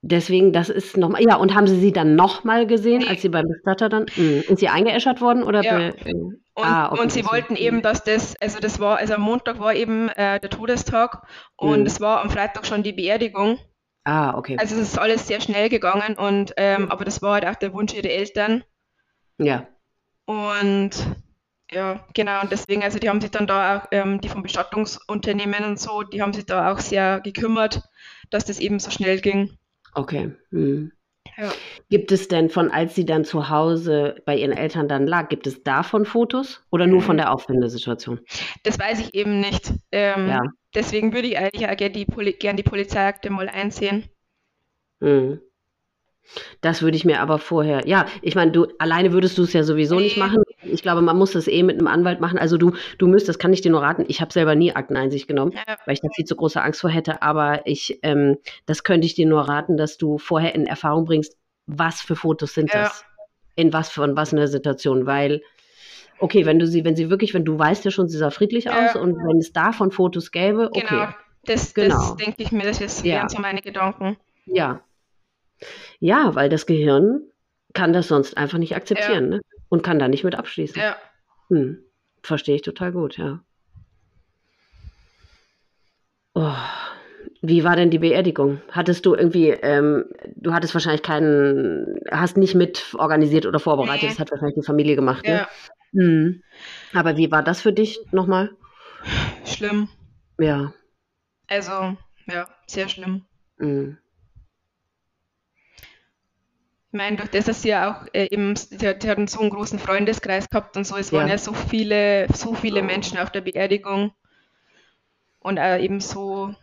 deswegen, das ist nochmal. Ja, und haben Sie sie dann nochmal gesehen, als Sie beim Bestatter dann. Mh. Sind Sie eingeäschert worden oder? Ja. Be,
äh, und, ah, okay. und Sie wollten eben, dass das, also das war, also am Montag war eben äh, der Todestag und mhm. es war am Freitag schon die Beerdigung.
Ah, okay.
Also es ist alles sehr schnell gegangen und ähm, aber das war halt auch der Wunsch ihrer Eltern.
Ja.
Und ja, genau. Und deswegen, also die haben sich dann da auch, ähm, die vom Bestattungsunternehmen und so, die haben sich da auch sehr gekümmert, dass das eben so schnell ging.
Okay. Hm. Ja. Gibt es denn von, als sie dann zu Hause bei ihren Eltern dann lag, gibt es davon Fotos oder nur von mhm. der Auffindesituation?
Das weiß ich eben nicht. Ähm, ja. Deswegen würde ich eigentlich auch gerne die, Poli gern die Polizeiakte mal einsehen.
Mhm. Das würde ich mir aber vorher, ja, ich meine, du alleine würdest du es ja sowieso nicht machen. Ich glaube, man muss das eh mit einem Anwalt machen. Also du, du müsstest, das kann ich dir nur raten. Ich habe selber nie Akteneinsicht genommen, ja. weil ich da viel zu große Angst vor hätte. Aber ich, ähm, das könnte ich dir nur raten, dass du vorher in Erfahrung bringst, was für Fotos sind ja. das? In was von was in der Situation? Weil, okay, wenn du sie, wenn sie wirklich, wenn du weißt ja schon, sie sah friedlich ja. aus und wenn es davon Fotos gäbe, okay.
Genau, das, genau. das denke ich mir, das ist ja. so meine Gedanken.
Ja, ja, weil das Gehirn kann das sonst einfach nicht akzeptieren ja. ne? Und kann da nicht mit abschließen. Ja. Hm. Verstehe ich total gut, ja. Oh. Wie war denn die Beerdigung? Hattest du irgendwie, ähm, du hattest wahrscheinlich keinen, hast nicht mit organisiert oder vorbereitet, nee. das hat wahrscheinlich die Familie gemacht. Ne? Ja. Ne? Hm. Aber wie war das für dich nochmal?
Schlimm.
Ja.
Also, ja, sehr schlimm. Mhm. Ich meine, durch das, dass sie ja auch äh, eben, die hat, hat so einen großen Freundeskreis gehabt und so, es waren
Ja.
ja so viele, so viele Menschen auf der Beerdigung. Und auch eben so,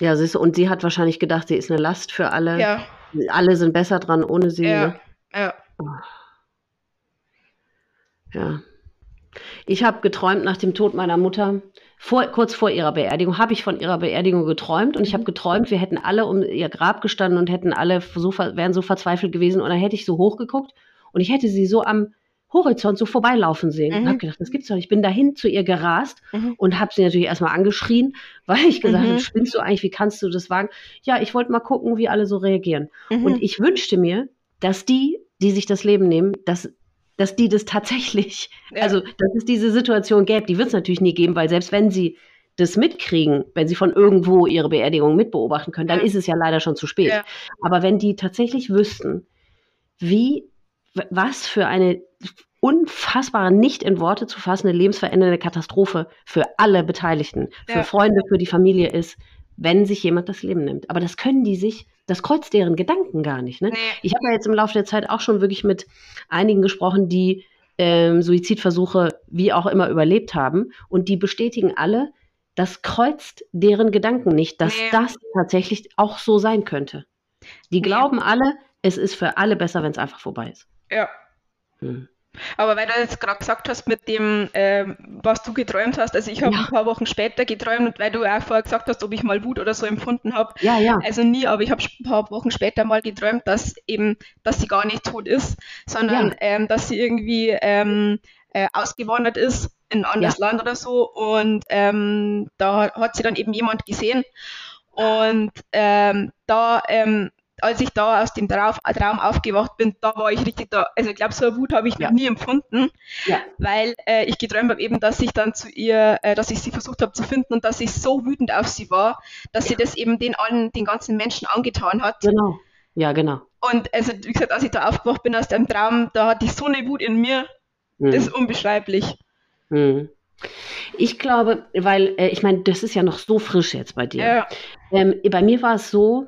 Ja, siehst du, und sie hat wahrscheinlich gedacht, sie ist eine Last für alle.
ja,
Alle sind besser dran ohne sie.
ja,
Ne?
ja.
Ja. Ich habe geträumt nach dem Tod meiner Mutter, vor, kurz vor ihrer Beerdigung, habe ich von ihrer Beerdigung geträumt und ich habe geträumt, wir hätten alle um ihr Grab gestanden und hätten alle so, wären so verzweifelt gewesen und dann hätte ich so hochgeguckt und ich hätte sie so am Horizont so vorbeilaufen sehen.
Mhm.
Und habe gedacht, das gibt's doch nicht. Ich bin dahin zu ihr gerast
Mhm.
und habe sie natürlich erstmal angeschrien, weil ich gesagt
Mhm.
habe, spinnst du eigentlich, wie kannst du das wagen? Ja, ich wollte mal gucken, wie alle so reagieren.
Mhm.
Und ich wünschte mir, dass die, die sich das Leben nehmen, dass, dass die das tatsächlich,
Ja.
also dass es diese Situation gäbe, die wird es natürlich nie geben, weil selbst wenn sie das mitkriegen, wenn sie von irgendwo ihre Beerdigung mitbeobachten können, dann
Ja.
ist es ja leider schon zu spät.
Ja.
Aber wenn die tatsächlich wüssten, wie, was für eine unfassbare, nicht in Worte zu fassende, lebensverändernde Katastrophe für alle Beteiligten, für. Freunde, für die Familie ist, wenn sich jemand das Leben nimmt. Aber das können die sich, das kreuzt deren Gedanken gar nicht. Ne?
Nee.
Ich habe ja jetzt im Laufe der Zeit auch schon wirklich mit einigen gesprochen, die ähm, Suizidversuche wie auch immer überlebt haben. Und die bestätigen alle, das kreuzt deren Gedanken nicht, dass
Nee.
das tatsächlich auch so sein könnte. Die
Nee.
glauben alle, es ist für alle besser, wenn es einfach vorbei ist.
Ja.
Hm.
Aber weil du jetzt gerade gesagt hast mit dem, ähm, was du geträumt hast, also ich habe
Ja.
ein paar Wochen später geträumt und weil du auch vorher gesagt hast, ob ich mal Wut oder so empfunden habe,
Ja, ja.
also nie, aber ich habe ein paar Wochen später mal geträumt, dass eben, dass sie gar nicht tot ist, sondern
Ja.
ähm, dass sie irgendwie ähm, äh, ausgewandert ist in ein anderes Land oder so und ähm, da hat sie dann eben jemand gesehen und ähm, da ähm, als ich da aus dem Traum, Traum aufgewacht bin, da war ich richtig da. Also ich glaube, so eine Wut habe ich
Ja.
noch nie empfunden,
Ja.
weil äh, ich geträumt habe eben, dass ich dann zu ihr, äh, dass ich sie versucht habe zu finden und dass ich so wütend auf sie war, dass sie das eben den allen, den ganzen Menschen angetan hat.
Genau. Ja, genau.
Und also wie gesagt, als ich da aufgewacht bin aus dem Traum, da hatte ich so eine Wut in mir,
Hm.
das ist unbeschreiblich.
Hm. Ich glaube, weil, äh, ich meine, das ist ja noch so frisch jetzt bei dir.
Ja,
Ähm, bei mir war es so,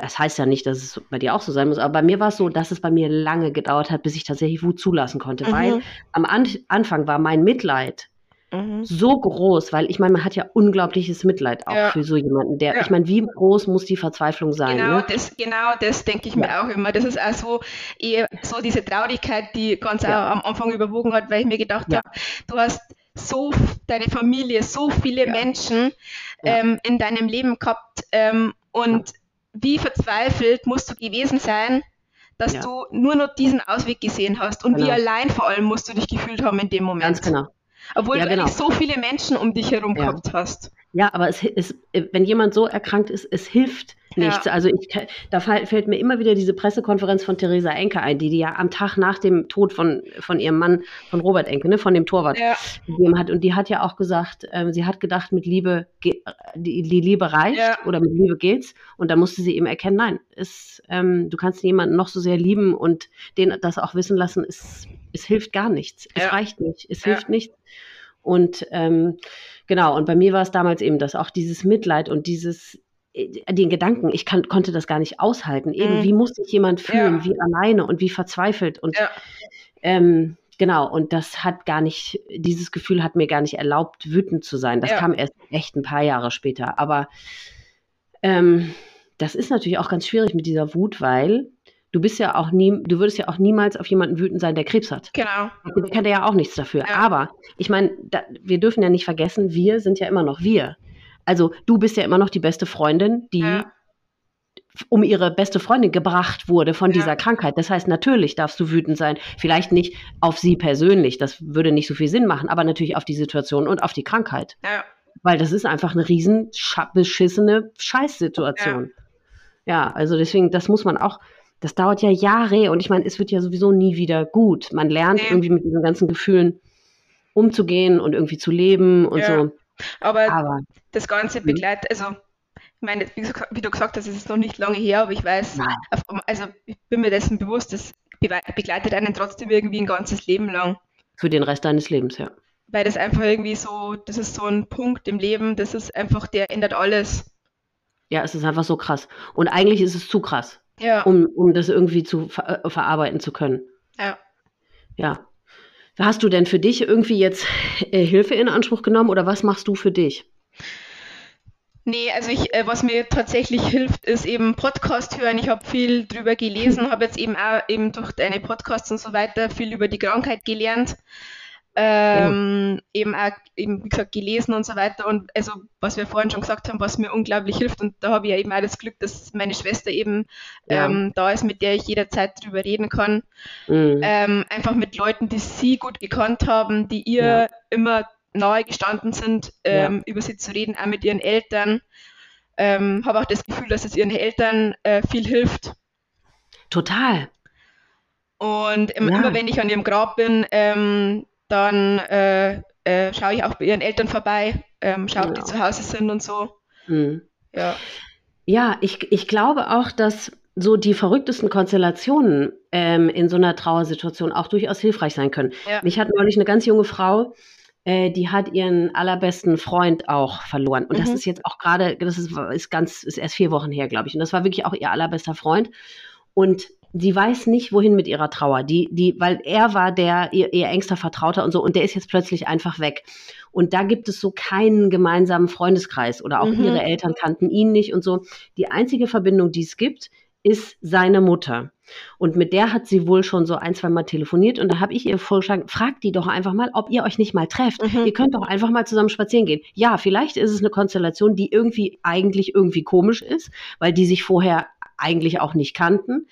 das heißt ja nicht, dass es bei dir auch so sein muss, aber bei mir war es so, dass es bei mir lange gedauert hat, bis ich tatsächlich Wut zulassen konnte,
Mhm.
weil am An Anfang war mein Mitleid
mhm.
so groß, weil ich meine, man hat ja unglaubliches Mitleid auch
Ja.
für so jemanden, der,
Ja.
ich meine, wie groß muss die Verzweiflung sein?
Genau,
Ne?
das, genau das denke ich mir auch immer. Das ist auch so, eher so diese Traurigkeit, die ganz
Ja.
am Anfang überwogen hat, weil ich mir gedacht
Ja.
habe, du hast so deine Familie, so viele
Ja.
Menschen
Ja.
ähm, in deinem Leben gehabt ähm, und wie verzweifelt musst du gewesen sein, dass
Ja.
du nur noch diesen Ausweg gesehen hast und wie
Genau.
allein vor allem musst du dich gefühlt haben in dem Moment.
Ganz genau.
Obwohl
Ja,
du
genau.
eigentlich so viele Menschen um dich herum
Ja.
gehabt hast.
Ja, aber es, es, wenn jemand so erkrankt ist, es hilft
Ja.
nichts. Also ich, da fällt mir immer wieder diese Pressekonferenz von Theresa Enke ein, die die ja am Tag nach dem Tod von, von ihrem Mann, von Robert Enke, ne, von dem Torwart,
Ja,
gegeben hat. Und die hat ja auch gesagt, ähm, sie hat gedacht, mit Liebe, die, die Liebe reicht
Ja.
oder mit Liebe geht's. Und da musste sie eben erkennen, nein, es, ähm, du kannst jemanden noch so sehr lieben und den das auch wissen lassen, es, es hilft gar nichts. Es
Ja.
reicht nicht. Es
Ja.
hilft nichts. Und ähm, genau, und bei mir war es damals eben das, auch dieses Mitleid und dieses, äh, den Gedanken, ich kann, konnte das gar nicht aushalten. Eben,
Mhm.
wie muss sich jemand fühlen,
Ja.
wie alleine und wie verzweifelt. Und
Ja.
ähm, genau, und das hat gar nicht, dieses Gefühl hat mir gar nicht erlaubt, wütend zu sein. Das
Ja.
kam erst echt ein paar Jahre später. Aber ähm, das ist natürlich auch ganz schwierig mit dieser Wut, weil du bist ja auch nie, du würdest ja auch niemals auf jemanden wütend sein, der Krebs hat.
genau.
Der kann ja auch nichts dafür.
Ja.
Aber ich meine, da, wir dürfen ja nicht vergessen, wir sind ja immer noch wir. Also du bist ja immer noch die beste Freundin, die
Ja.
um ihre beste Freundin gebracht wurde von
Ja.
dieser Krankheit. Das heißt, natürlich darfst du wütend sein. Vielleicht nicht auf sie persönlich, das würde nicht so viel Sinn machen, aber natürlich auf die Situation und auf die Krankheit.
Ja.
Weil das ist einfach eine riesen beschissene Scheißsituation. Ja. also deswegen, das muss man auch, das dauert ja Jahre und ich meine, es wird ja sowieso nie wieder gut. Man lernt
Nee.
irgendwie mit diesen ganzen Gefühlen umzugehen und irgendwie zu leben und
Ja.
so.
Aber
Aber
das Ganze
Mhm.
begleitet, also ich meine, wie, du gesagt hast, es ist noch nicht lange her, aber ich weiß,
Nein.
also ich bin mir dessen bewusst, das be- begleitet einen trotzdem irgendwie ein ganzes Leben lang.
für den Rest deines Lebens, ja.
Weil das einfach irgendwie so, das ist so ein Punkt im Leben, das ist einfach, der ändert alles.
Ja, es ist einfach so krass. Und eigentlich ist es zu krass. Ja. um, um das irgendwie zu ver äh, verarbeiten zu können.
Ja.
Ja. Hast du denn für dich irgendwie jetzt äh, Hilfe in Anspruch genommen oder was machst du für dich?
Nee, also ich, äh, was mir tatsächlich hilft, ist eben Podcast hören. Ich habe viel drüber gelesen, habe jetzt eben auch eben durch deine Podcasts und so weiter viel über die Krankheit gelernt. Ähm, ja. eben auch, eben, wie gesagt, gelesen und so weiter. Und also, was wir vorhin schon gesagt haben, was mir unglaublich hilft. Und da habe ich ja eben auch das Glück, dass meine Schwester eben ja. ähm, da ist, mit der ich jederzeit drüber reden kann. Mhm. Ähm, einfach mit Leuten, die sie gut gekannt haben, die ihr ja. immer nahe gestanden sind, ähm, über sie zu reden, auch mit ihren Eltern. Ähm, habe auch das Gefühl, dass es ihren Eltern äh, viel hilft.
Total.
Und immer wenn ich an ihrem Grab bin, ähm, dann äh, äh, schaue ich auch bei ihren Eltern vorbei, ähm, schaue, ob die zu Hause sind und so. Mhm.
Ja, ja ich, ich glaube auch, dass so die verrücktesten Konstellationen ähm, in so einer Trauersituation auch durchaus hilfreich sein können. Ja. Mich hat neulich eine ganz junge Frau, äh, die hat ihren allerbesten Freund auch verloren. Und mhm. das ist jetzt auch gerade, das ist, ist ganz, ist erst vier Wochen her, glaube ich. Und das war wirklich auch ihr allerbester Freund. Und sie weiß nicht, wohin mit ihrer Trauer. Die, die, weil er war der ihr, ihr engster Vertrauter und so, und der ist jetzt plötzlich einfach weg. Und da gibt es so keinen gemeinsamen Freundeskreis oder auch mhm. ihre Eltern kannten ihn nicht und so. Die einzige Verbindung, die es gibt, ist seine Mutter. Und mit der hat sie wohl schon so ein, zwei Mal telefoniert und da habe ich ihr vorgeschlagen, fragt die doch einfach mal, ob ihr euch nicht mal trefft. Mhm. Ihr könnt doch einfach mal zusammen spazieren gehen. Ja, vielleicht ist es eine Konstellation, die irgendwie eigentlich irgendwie komisch ist, weil die sich vorher eigentlich auch nicht kannten.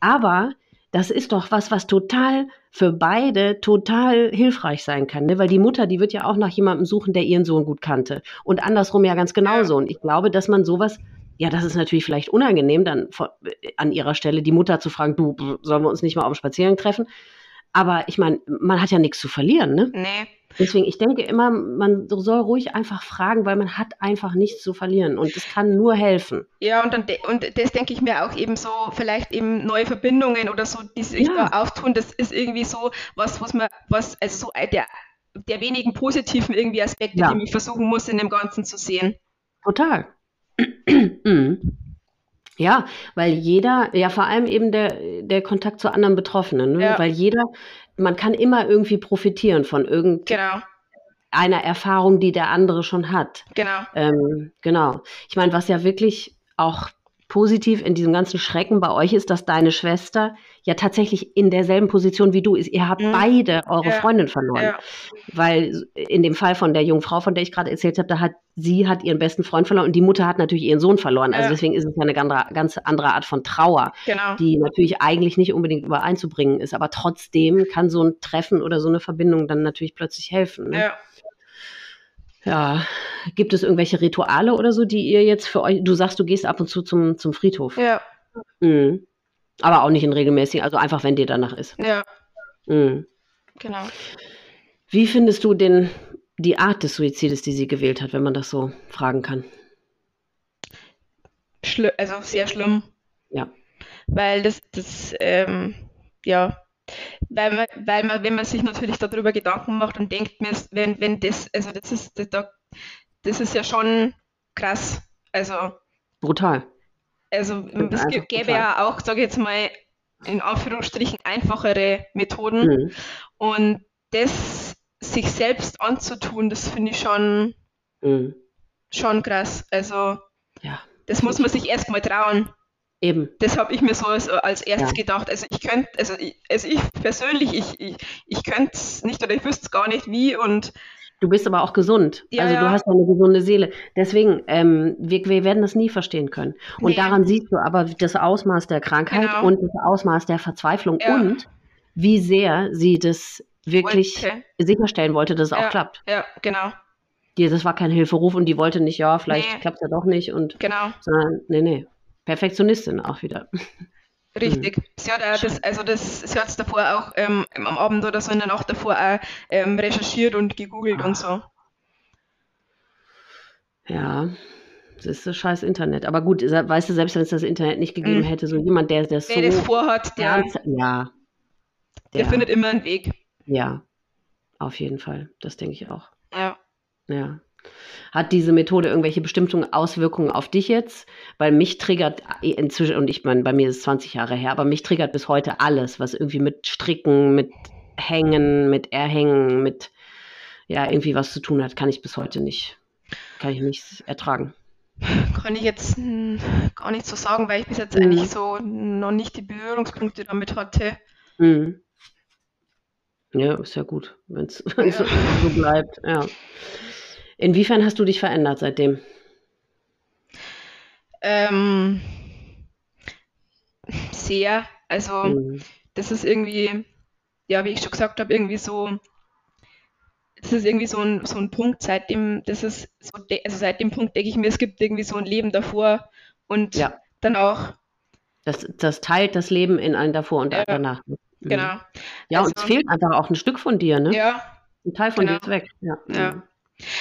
Aber das ist doch was, was total für beide total hilfreich sein kann, ne? weil die Mutter, die wird ja auch nach jemandem suchen, der ihren Sohn gut kannte und andersrum ja ganz genauso. Und ich glaube, dass man sowas, ja, das ist natürlich vielleicht unangenehm, dann an ihrer Stelle die Mutter zu fragen, du, sollen wir uns nicht mal auf dem Spaziergang treffen? Aber ich meine, man hat ja nichts zu verlieren, ne?
Nee.
Deswegen, ich denke immer, man soll ruhig einfach fragen, weil man hat einfach nichts zu verlieren und es kann nur helfen.
Ja, und, dann und das denke ich mir auch eben so, vielleicht eben neue Verbindungen oder so, die sich ja. da auftun, das ist irgendwie so was, was man, was, also so der, der wenigen positiven irgendwie Aspekte, ja. die man versuchen muss, in dem Ganzen zu sehen.
Total. mhm. Ja, weil jeder, ja vor allem eben der, der Kontakt zu anderen Betroffenen, ne? ja. weil jeder, man kann immer irgendwie profitieren von irgendeiner genau. Erfahrung, die der andere schon hat.
Genau.
Ähm, genau. Ich meine, was ja wirklich auch positiv in diesem ganzen Schrecken bei euch ist, dass deine Schwester ja tatsächlich in derselben Position wie du ist. Ihr habt mhm. beide eure ja. Freundin verloren. Ja. Weil in dem Fall von der jungen Frau, von der ich gerade erzählt habe, da hat sie hat ihren besten Freund verloren und die Mutter hat natürlich ihren Sohn verloren. Also ja. deswegen ist es ja eine ganz andere Art von Trauer,
genau.
die natürlich eigentlich nicht unbedingt übereinzubringen ist. Aber trotzdem kann so ein Treffen oder so eine Verbindung dann natürlich plötzlich helfen. Ne? Ja. Ja, gibt es irgendwelche Rituale oder so, die ihr jetzt für euch, du sagst, du gehst ab und zu zum, zum Friedhof.
Ja.
Mhm. Aber auch nicht in regelmäßig, also einfach, wenn dir danach ist.
Ja.
Mhm.
Genau.
Wie findest du denn die Art des Suizides, die sie gewählt hat, wenn man das so fragen kann?
Schli also sehr schlimm.
Ja.
Weil das, das, ähm, ja, weil man, weil man, wenn man sich natürlich darüber Gedanken macht und denkt, wenn, wenn das, also das ist, das, ist ja schon krass. Also
brutal.
Also es gäbe ja auch, sage ich jetzt mal, in Anführungsstrichen einfachere Methoden. Mhm. Und das sich selbst anzutun, das finde ich schon, mhm. schon krass. Also
ja.
das muss man sich erstmal trauen.
Eben.
Das habe ich mir so als, als erstes ja. gedacht. Also ich könnte, also also ich persönlich, ich, ich, ich könnte es nicht oder ich wüsste es gar nicht wie und
Du bist aber auch gesund. Ja, also du hast eine gesunde Seele. Deswegen, ähm, wir, wir werden das nie verstehen können. Und nee. daran siehst du aber das Ausmaß der Krankheit genau. und das Ausmaß der Verzweiflung ja. und wie sehr sie das wirklich wollte. sicherstellen wollte, dass es auch klappt.
Ja, genau.
Die, das war kein Hilferuf und die wollte nicht, ja, vielleicht nee. klappt es ja doch nicht. Und,
genau.
Sondern, nee, nee. Perfektionistin auch wieder.
Richtig. Mhm. Sie hat auch das, also das, sie hat es davor auch ähm, am Abend oder so in der Nacht davor auch ähm, recherchiert und gegoogelt ah. und so.
Ja, das ist das scheiß Internet. Aber gut, weißt du, selbst wenn es das Internet nicht gegeben mhm. hätte, so jemand, der, der so.
Wer das vorhat, der,
ja,
der, der findet immer einen Weg.
Ja, auf jeden Fall. Das denke ich auch.
Ja.
Ja. Hat diese Methode irgendwelche bestimmten Auswirkungen auf dich jetzt? Weil mich triggert inzwischen, und ich meine, bei mir ist es 20 Jahre her, aber mich triggert bis heute alles, was irgendwie mit Stricken, mit Hängen, mit Erhängen, mit ja, irgendwie was zu tun hat, kann ich bis heute nicht, kann ich nicht ertragen.
Kann ich jetzt gar nicht so sagen, weil ich bis jetzt mhm. eigentlich so noch nicht die Berührungspunkte damit hatte. Mhm.
Ja, ist ja gut, wenn es ja. so bleibt. Ja. Inwiefern hast du dich verändert seitdem?
Ähm, sehr. Also, mhm. das ist irgendwie, ja, wie ich schon gesagt habe, irgendwie so, das ist irgendwie so ein, so ein Punkt, seitdem, das ist so, also seit dem Punkt denke ich mir, es gibt irgendwie so ein Leben davor und ja. dann auch.
Das, das teilt das Leben in ein davor und ja, danach. Mhm.
Genau.
Ja, also, und es fehlt einfach auch ein Stück von dir, ne?
Ja.
Ein Teil von genau. dir ist weg.
Ja. ja.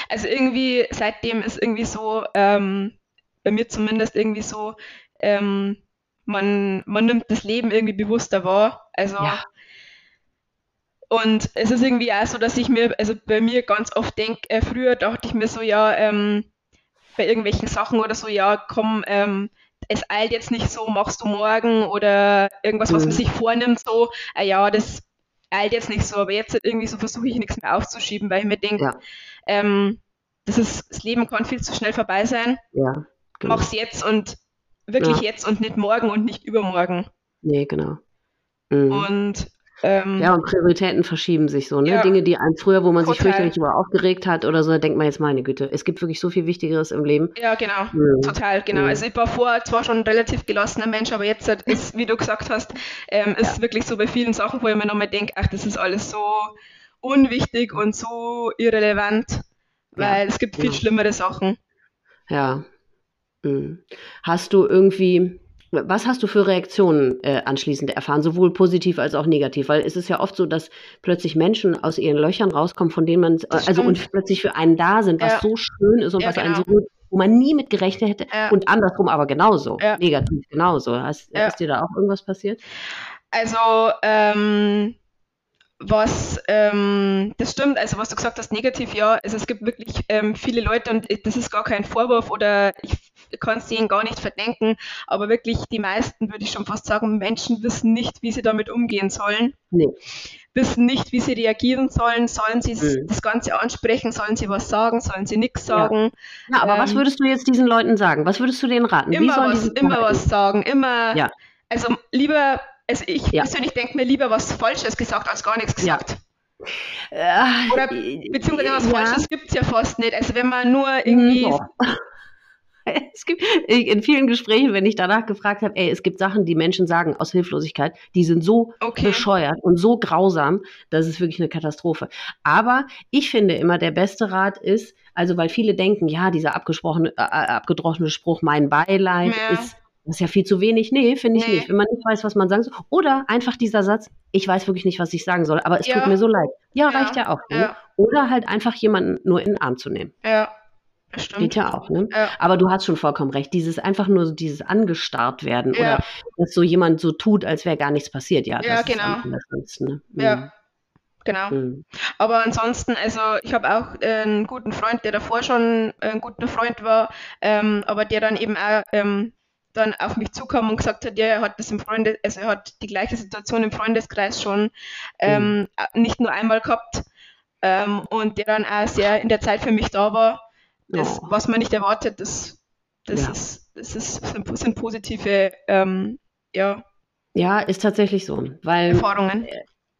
Also irgendwie, seitdem ist irgendwie so, ähm, bei mir zumindest irgendwie so, ähm, man, man nimmt das Leben irgendwie bewusster wahr. Also ja. Und es ist irgendwie auch so, dass ich mir, also bei mir ganz oft denke, äh, früher dachte ich mir so, ja, ähm, bei irgendwelchen Sachen oder so, ja, komm, ähm, es eilt jetzt nicht so, machst du morgen oder irgendwas, was man mhm. sich vornimmt, so, äh, ja, das eilt jetzt nicht so, aber jetzt irgendwie so versuche ich nichts mehr aufzuschieben, weil ich mir denke, ja. Ähm, das, ist, das Leben kann viel zu schnell vorbei sein.
Ja,
genau. Mach's jetzt und wirklich ja. jetzt und nicht morgen und nicht übermorgen.
Nee, genau.
Mhm. Und ähm,
ja, und Prioritäten verschieben sich so, ne? Ja, Dinge, die einem früher, wo man total. sich fürchterlich über aufgeregt hat oder so, da denkt man jetzt, meine Güte, es gibt wirklich so viel Wichtigeres im Leben.
Ja, genau, mhm. total, genau. Mhm. Also ich war vorher zwar schon ein relativ gelassener Mensch, aber jetzt ist, wie du gesagt hast, ähm, ist ja. wirklich so bei vielen Sachen, wo ich mir nochmal denke, ach, das ist alles so unwichtig und so irrelevant, weil ja, es gibt viel schlimmere Sachen.
Ja. Mhm. Hast du irgendwie was hast du für Reaktionen äh, anschließend erfahren, sowohl positiv als auch negativ? Weil es ist ja oft so, dass plötzlich Menschen aus ihren Löchern rauskommen, von denen man, äh, also und plötzlich für einen da sind, was ja. so schön ist und ja, was genau. einen so gut, wo man nie mit gerechnet hätte ja. und andersrum aber genauso, negativ genauso. Hast, Ist dir da auch irgendwas passiert?
Also, ähm, was, ähm, das stimmt, also was du gesagt hast, negativ, ja, also es gibt wirklich ähm, viele Leute und das ist gar kein Vorwurf oder ich kann es denen gar nicht verdenken, aber wirklich die meisten, würde ich schon fast sagen, Menschen wissen nicht, wie sie damit umgehen sollen. Nee. Wissen nicht, wie sie reagieren sollen, sollen sie mhm. das Ganze ansprechen, sollen sie was sagen, sollen sie nichts sagen.
Ja, ja aber ähm, was würdest du jetzt diesen Leuten sagen? Was würdest du denen raten?
Immer, was, immer was sagen, immer, ja. also lieber also ich ja. persönlich denke mir lieber was Falsches gesagt als gar nichts gesagt. Ja. Äh, Oder beziehungsweise was ja. Falsches gibt es ja fast nicht. Also wenn man nur irgendwie. Ja.
Es gibt in vielen Gesprächen, wenn ich danach gefragt habe, ey, es gibt Sachen, die Menschen sagen aus Hilflosigkeit, die sind so okay. bescheuert und so grausam, das ist wirklich eine Katastrophe. Aber ich finde immer, der beste Rat ist, also weil viele denken, ja, dieser abgesprochene, äh, abgedroschene Spruch, mein Beileid ja. ist das ist ja viel zu wenig. Nee, finde ich nee. nicht. Wenn man nicht weiß, was man sagen soll. Oder einfach dieser Satz, ich weiß wirklich nicht, was ich sagen soll, aber es ja. tut mir so leid. Ja, ja. reicht ja auch. Ne? Ja. Oder halt einfach jemanden nur in den Arm zu nehmen.
Ja. Stimmt.
Geht ja auch, ne? Ja. Aber du hast schon vollkommen recht. Dieses einfach nur so dieses angestarrt werden ja. oder dass so jemand so tut, als wäre gar nichts passiert. Ja,
ja genau. Ne? Ja. Mhm. Genau. Mhm. Aber ansonsten, also ich habe auch äh, einen guten Freund, der davor schon ein guter Freund war, ähm, aber der dann eben auch ähm, dann auf mich zukam und gesagt hat, ja, er hat das im Freundes, also er hat die gleiche Situation im Freundeskreis schon ähm, mhm. nicht nur einmal gehabt ähm, und der dann auch sehr in der Zeit für mich da war. Das, oh. Was man nicht erwartet, das, das, ja. ist, das ist, sind, sind positive ähm, ja,
ja, ist tatsächlich so, weil
Erfahrungen.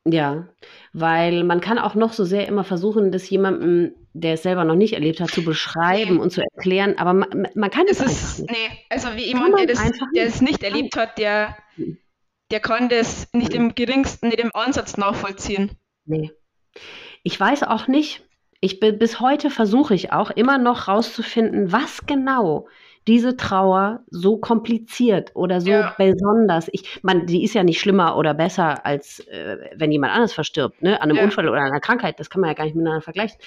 Ja, weil man kann auch noch so sehr immer versuchen, das jemandem, der es selber noch nicht erlebt hat, zu beschreiben nee. und zu erklären, aber man, man kann es, es einfach nicht.
Nee, also wie jemand, der das, der es nicht erlebt hat, der, der kann das nicht im geringsten, nicht im Ansatz nachvollziehen.
Nee. Ich weiß auch nicht, ich bis heute versuche ich auch immer noch rauszufinden, was genau diese Trauer so kompliziert oder so ja. besonders. Ich, man, die ist ja nicht schlimmer oder besser, als äh, wenn jemand anderes verstirbt, ne? An einem ja. Unfall oder einer Krankheit. Das kann man ja gar nicht miteinander vergleichen.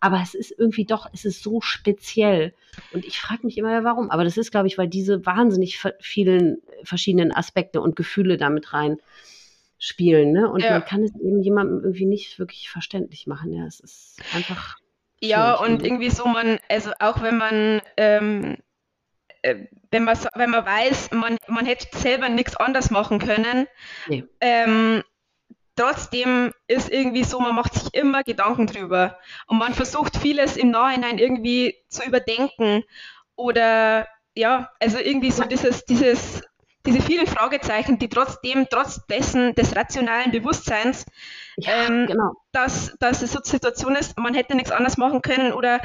Aber es ist irgendwie doch, es ist so speziell. Und ich frage mich immer, warum. Aber das ist, glaube ich, weil diese wahnsinnig vielen verschiedenen Aspekte und Gefühle damit rein spielen. Ne? Und ja. man kann es eben jemandem irgendwie nicht wirklich verständlich machen. Ja, es ist einfach
Ja, und irgendwie so man, also auch wenn man, ähm, äh, wenn man wenn man weiß, man, man hätte selber nichts anders machen können, nee. ähm, trotzdem ist irgendwie so, man macht sich immer Gedanken drüber und man versucht vieles im Nachhinein irgendwie zu überdenken oder ja, also irgendwie so dieses, dieses, diese vielen Fragezeichen, die trotzdem, trotz dessen des rationalen Bewusstseins, ja, ähm, genau. dass, dass es so eine Situation ist, man hätte nichts anderes machen können oder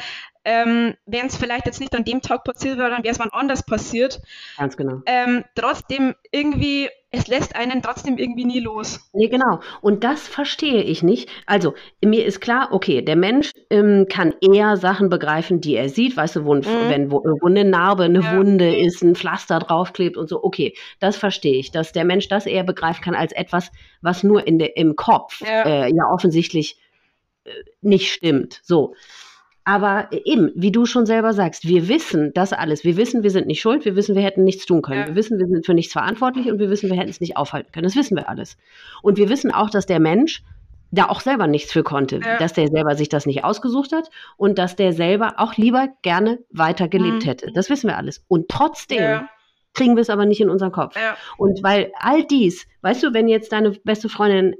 ähm, wenn es vielleicht jetzt nicht an dem Tag passiert wäre, dann wäre es wann anders passiert.
Ganz genau.
Ähm, trotzdem irgendwie es lässt einen trotzdem irgendwie nie los.
Nee, genau. Und das verstehe ich nicht. Also, mir ist klar, okay, der Mensch ähm, kann eher Sachen begreifen, die er sieht. Weißt du, wo, mhm. wenn wo, wo, eine Narbe, eine ja. Wunde ist, ein Pflaster draufklebt und so. Okay, das verstehe ich, dass der Mensch das eher begreifen kann als etwas, was nur in de, im Kopf ja, äh, ja offensichtlich äh, nicht stimmt. So. Aber eben, wie du schon selber sagst, wir wissen das alles. Wir wissen, wir sind nicht schuld. Wir wissen, wir hätten nichts tun können. Ja. Wir wissen, wir sind für nichts verantwortlich und wir wissen, wir hätten es nicht aufhalten können. Das wissen wir alles. Und wir wissen auch, dass der Mensch da auch selber nichts für konnte, ja. dass der selber sich das nicht ausgesucht hat und dass der selber auch lieber gerne weiter gelebt mhm. hätte. Das wissen wir alles. Und trotzdem ja. kriegen wir es aber nicht in unseren Kopf. Und weil all dies, weißt du, wenn jetzt deine beste Freundin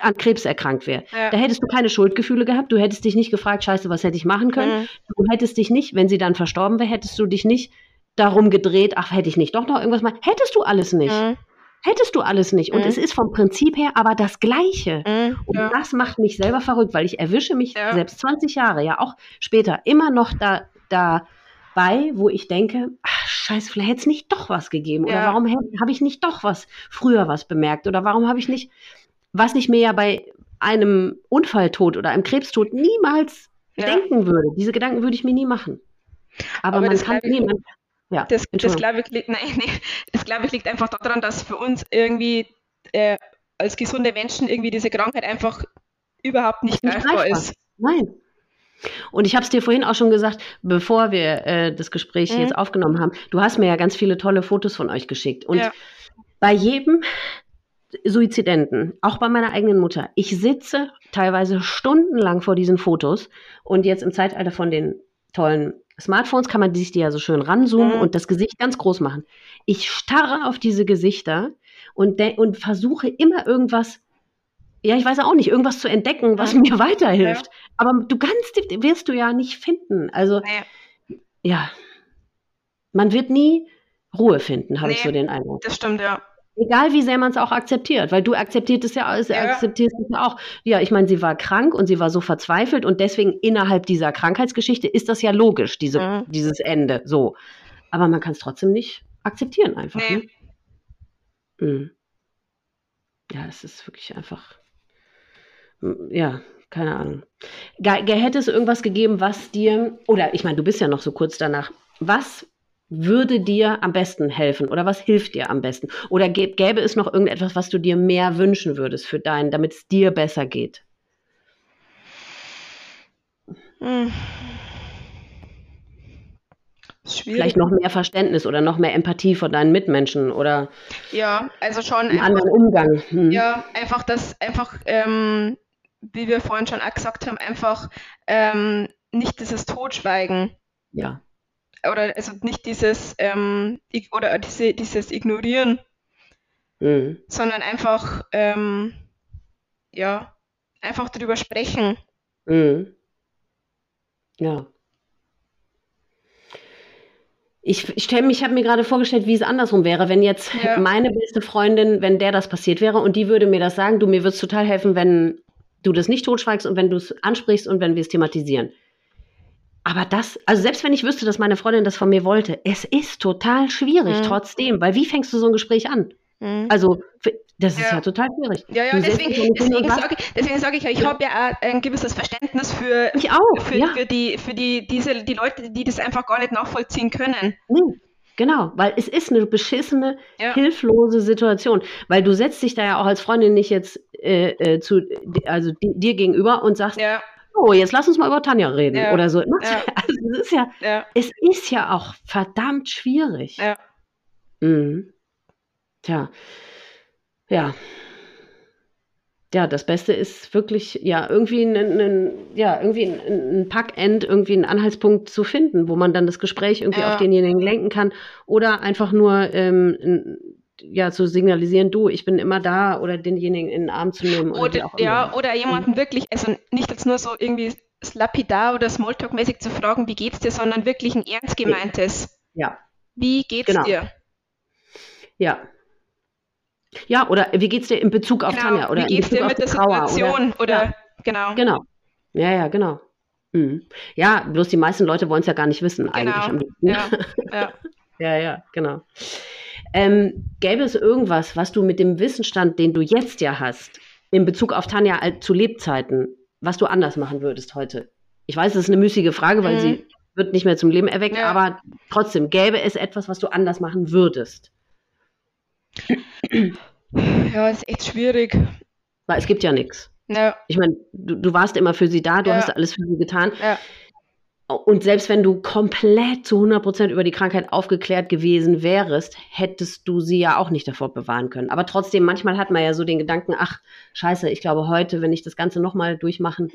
an Krebs erkrankt wäre. Ja. Da hättest du keine Schuldgefühle gehabt. Du hättest dich nicht gefragt, scheiße, was hätte ich machen können. Mhm. Du hättest dich nicht, wenn sie dann verstorben wäre, hättest du dich nicht darum gedreht, ach, hätte ich nicht doch noch irgendwas machen. Hättest du alles nicht. Mhm. Hättest du alles nicht. Und mhm. es ist vom Prinzip her aber das Gleiche. Mhm. Und ja. das macht mich selber verrückt, weil ich erwische mich ja. selbst 20 Jahre, ja auch später, immer noch da, dabei, wo ich denke, ach, scheiße, vielleicht hätte es nicht doch was gegeben. Oder warum habe ich nicht doch was, früher was bemerkt? Oder warum habe ich nicht was ich mir ja bei einem Unfalltod oder einem Krebstod niemals ja. denken würde. Diese Gedanken würde ich mir nie machen. Aber, Aber man kann niemand.
Ja, das, das glaube ich liegt, nein, nee, das glaube ich liegt einfach daran, dass für uns irgendwie äh, als gesunde Menschen irgendwie diese Krankheit einfach überhaupt nicht, greifbar ist.
Nein. Und ich habe es dir vorhin auch schon gesagt, bevor wir äh, das Gespräch mhm. jetzt aufgenommen haben. Du hast mir ja ganz viele tolle Fotos von euch geschickt. Und ja. bei jedem Suizidenten, auch bei meiner eigenen Mutter. Ich sitze teilweise stundenlang vor diesen Fotos und jetzt im Zeitalter von den tollen Smartphones kann man sich die ja so schön ranzoomen mhm. und das Gesicht ganz groß machen. Ich starre auf diese Gesichter und, und versuche immer irgendwas, ja, ich weiß auch nicht, irgendwas zu entdecken, was mhm. mir weiterhilft. Ja. Aber du kannst, wirst du ja nicht finden. Also, ja, ja. man wird nie Ruhe finden, habe nee, ich so den Eindruck.
Das stimmt, ja.
Egal wie sehr man es auch akzeptiert, weil du akzeptierst es ja, ja. akzeptierst es ja auch. Ja, ich meine, sie war krank und sie war so verzweifelt und deswegen innerhalb dieser Krankheitsgeschichte ist das ja logisch, diese, mhm. dieses Ende. So. Aber man kann es trotzdem nicht akzeptieren einfach. Nee. Ne? Mhm. Ja, es ist wirklich einfach. Ja, keine Ahnung. Hätte es irgendwas gegeben, was dir, oder ich meine, du bist ja noch so kurz danach, was würde dir am besten helfen oder was hilft dir am besten? Oder gäbe es noch irgendetwas, was du dir mehr wünschen würdest für deinen, damit es dir besser geht? Hm. Vielleicht noch mehr Verständnis oder noch mehr Empathie von deinen Mitmenschen oder
ja, also schon
einen anderen Umgang.
Hm. Ja, einfach das, einfach, ähm, wie wir vorhin schon gesagt haben, einfach ähm, nicht dieses Totschweigen.
Ja
oder also nicht dieses ähm, oder diese, dieses Ignorieren, mhm. sondern einfach ähm, ja einfach darüber sprechen.
Mhm. Ja. Ich, ich stelle mich, habe mir gerade vorgestellt, wie es andersrum wäre, wenn jetzt ja. meine beste Freundin, wenn der das passiert wäre und die würde mir das sagen, du mir würdest total helfen, wenn du das nicht totschweigst und wenn du es ansprichst und wenn wir es thematisieren. Aber das, also selbst wenn ich wüsste, dass meine Freundin das von mir wollte, es ist total schwierig mhm. trotzdem, weil wie fängst du so ein Gespräch an? Mhm. Also das ist ja. ja. total schwierig.
Ja, ja, deswegen, deswegen sage ich, sag ich ja, ich habe ja ein gewisses Verständnis für,
ich auch,
für, ja. für, die, für die, diese, die Leute, die das einfach gar nicht nachvollziehen können.
Nee. Genau, weil es ist eine beschissene, ja. hilflose Situation. Weil du setzt dich da ja auch als Freundin nicht jetzt äh, äh, zu, also dir gegenüber und sagst, ja oh, jetzt lass uns mal über Tanja reden ja. oder so. Ja. Also es ist ja, ja, es ist ja auch verdammt schwierig. Ja. Mhm. Tja. Ja. ja, das Beste ist wirklich, ja, irgendwie einen, ja, irgendwie ein, Packend, irgendwie einen Anhaltspunkt zu finden, wo man dann das Gespräch irgendwie auf denjenigen lenken kann oder einfach nur, ähm, ja, zu signalisieren, du, ich bin immer da oder denjenigen in den Arm zu nehmen.
Oder, oder ja, oder jemanden mhm. wirklich, also nicht jetzt nur so irgendwie lapidar oder Smalltalk-mäßig zu fragen, wie geht's dir, sondern wirklich ein ernst gemeintes.
Ja.
Wie geht's genau. dir?
Ja, ja, oder wie geht's dir in Bezug auf
genau,
Tanja? Oder
wie geht's dir mit der Trauer, Situation? Oder, oder
ja,
genau.
Genau. Ja, ja, genau. Mhm. Ja, bloß die meisten Leute wollen es ja gar nicht wissen, genau. eigentlich.
Ja, ja.
ja, ja, genau. Ähm, gäbe es irgendwas, was du mit dem Wissensstand, den du jetzt ja hast, in Bezug auf Tanja zu Lebzeiten, was du anders machen würdest heute? Ich weiß, das ist eine müßige Frage, weil mhm. sie wird nicht mehr zum Leben erweckt, ja. aber trotzdem, gäbe es etwas, was du anders machen würdest?
Ja, ist echt schwierig.
Weil es gibt ja nichts.
Ja.
Ich meine, du, du, warst immer für sie da, du ja. hast alles für sie getan.
Ja.
Und selbst wenn du komplett zu 100% über die Krankheit aufgeklärt gewesen wärst, hättest du sie ja auch nicht davor bewahren können. Aber trotzdem, manchmal hat man ja so den Gedanken, ach, scheiße, ich glaube heute, wenn ich das Ganze nochmal durchmachen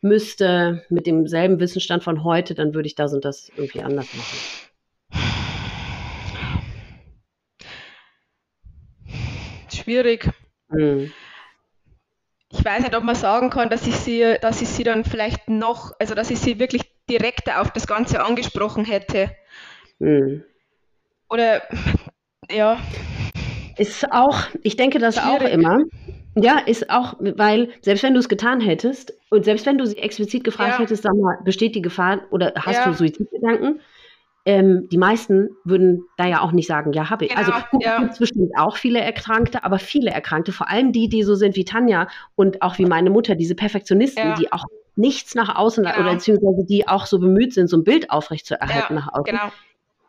müsste, mit demselben Wissensstand von heute, dann würde ich das und das irgendwie anders machen.
schwierig. Mhm. Ich weiß nicht, ob man sagen kann, dass ich sie, dass ich sie dann vielleicht noch, also dass ich sie wirklich direkter auf das Ganze angesprochen hätte.
Mhm.
Oder ja.
Ist auch, ich denke das schwierig. auch immer. Ja, ist auch, weil selbst wenn du es getan hättest und selbst wenn du sie explizit gefragt ja. hättest, sag mal, besteht die Gefahr oder hast ja. du Suizidgedanken, ähm, die meisten würden da ja auch nicht sagen, ja, habe ich. Also, genau, also gut, ja. gibt es bestimmt auch viele Erkrankte, aber viele Erkrankte, vor allem die, die so sind wie Tanja und auch wie meine Mutter, diese Perfektionisten, ja. die auch nichts nach außen genau. oder beziehungsweise die auch so bemüht sind, so ein Bild aufrechtzuerhalten ja, nach außen. Genau.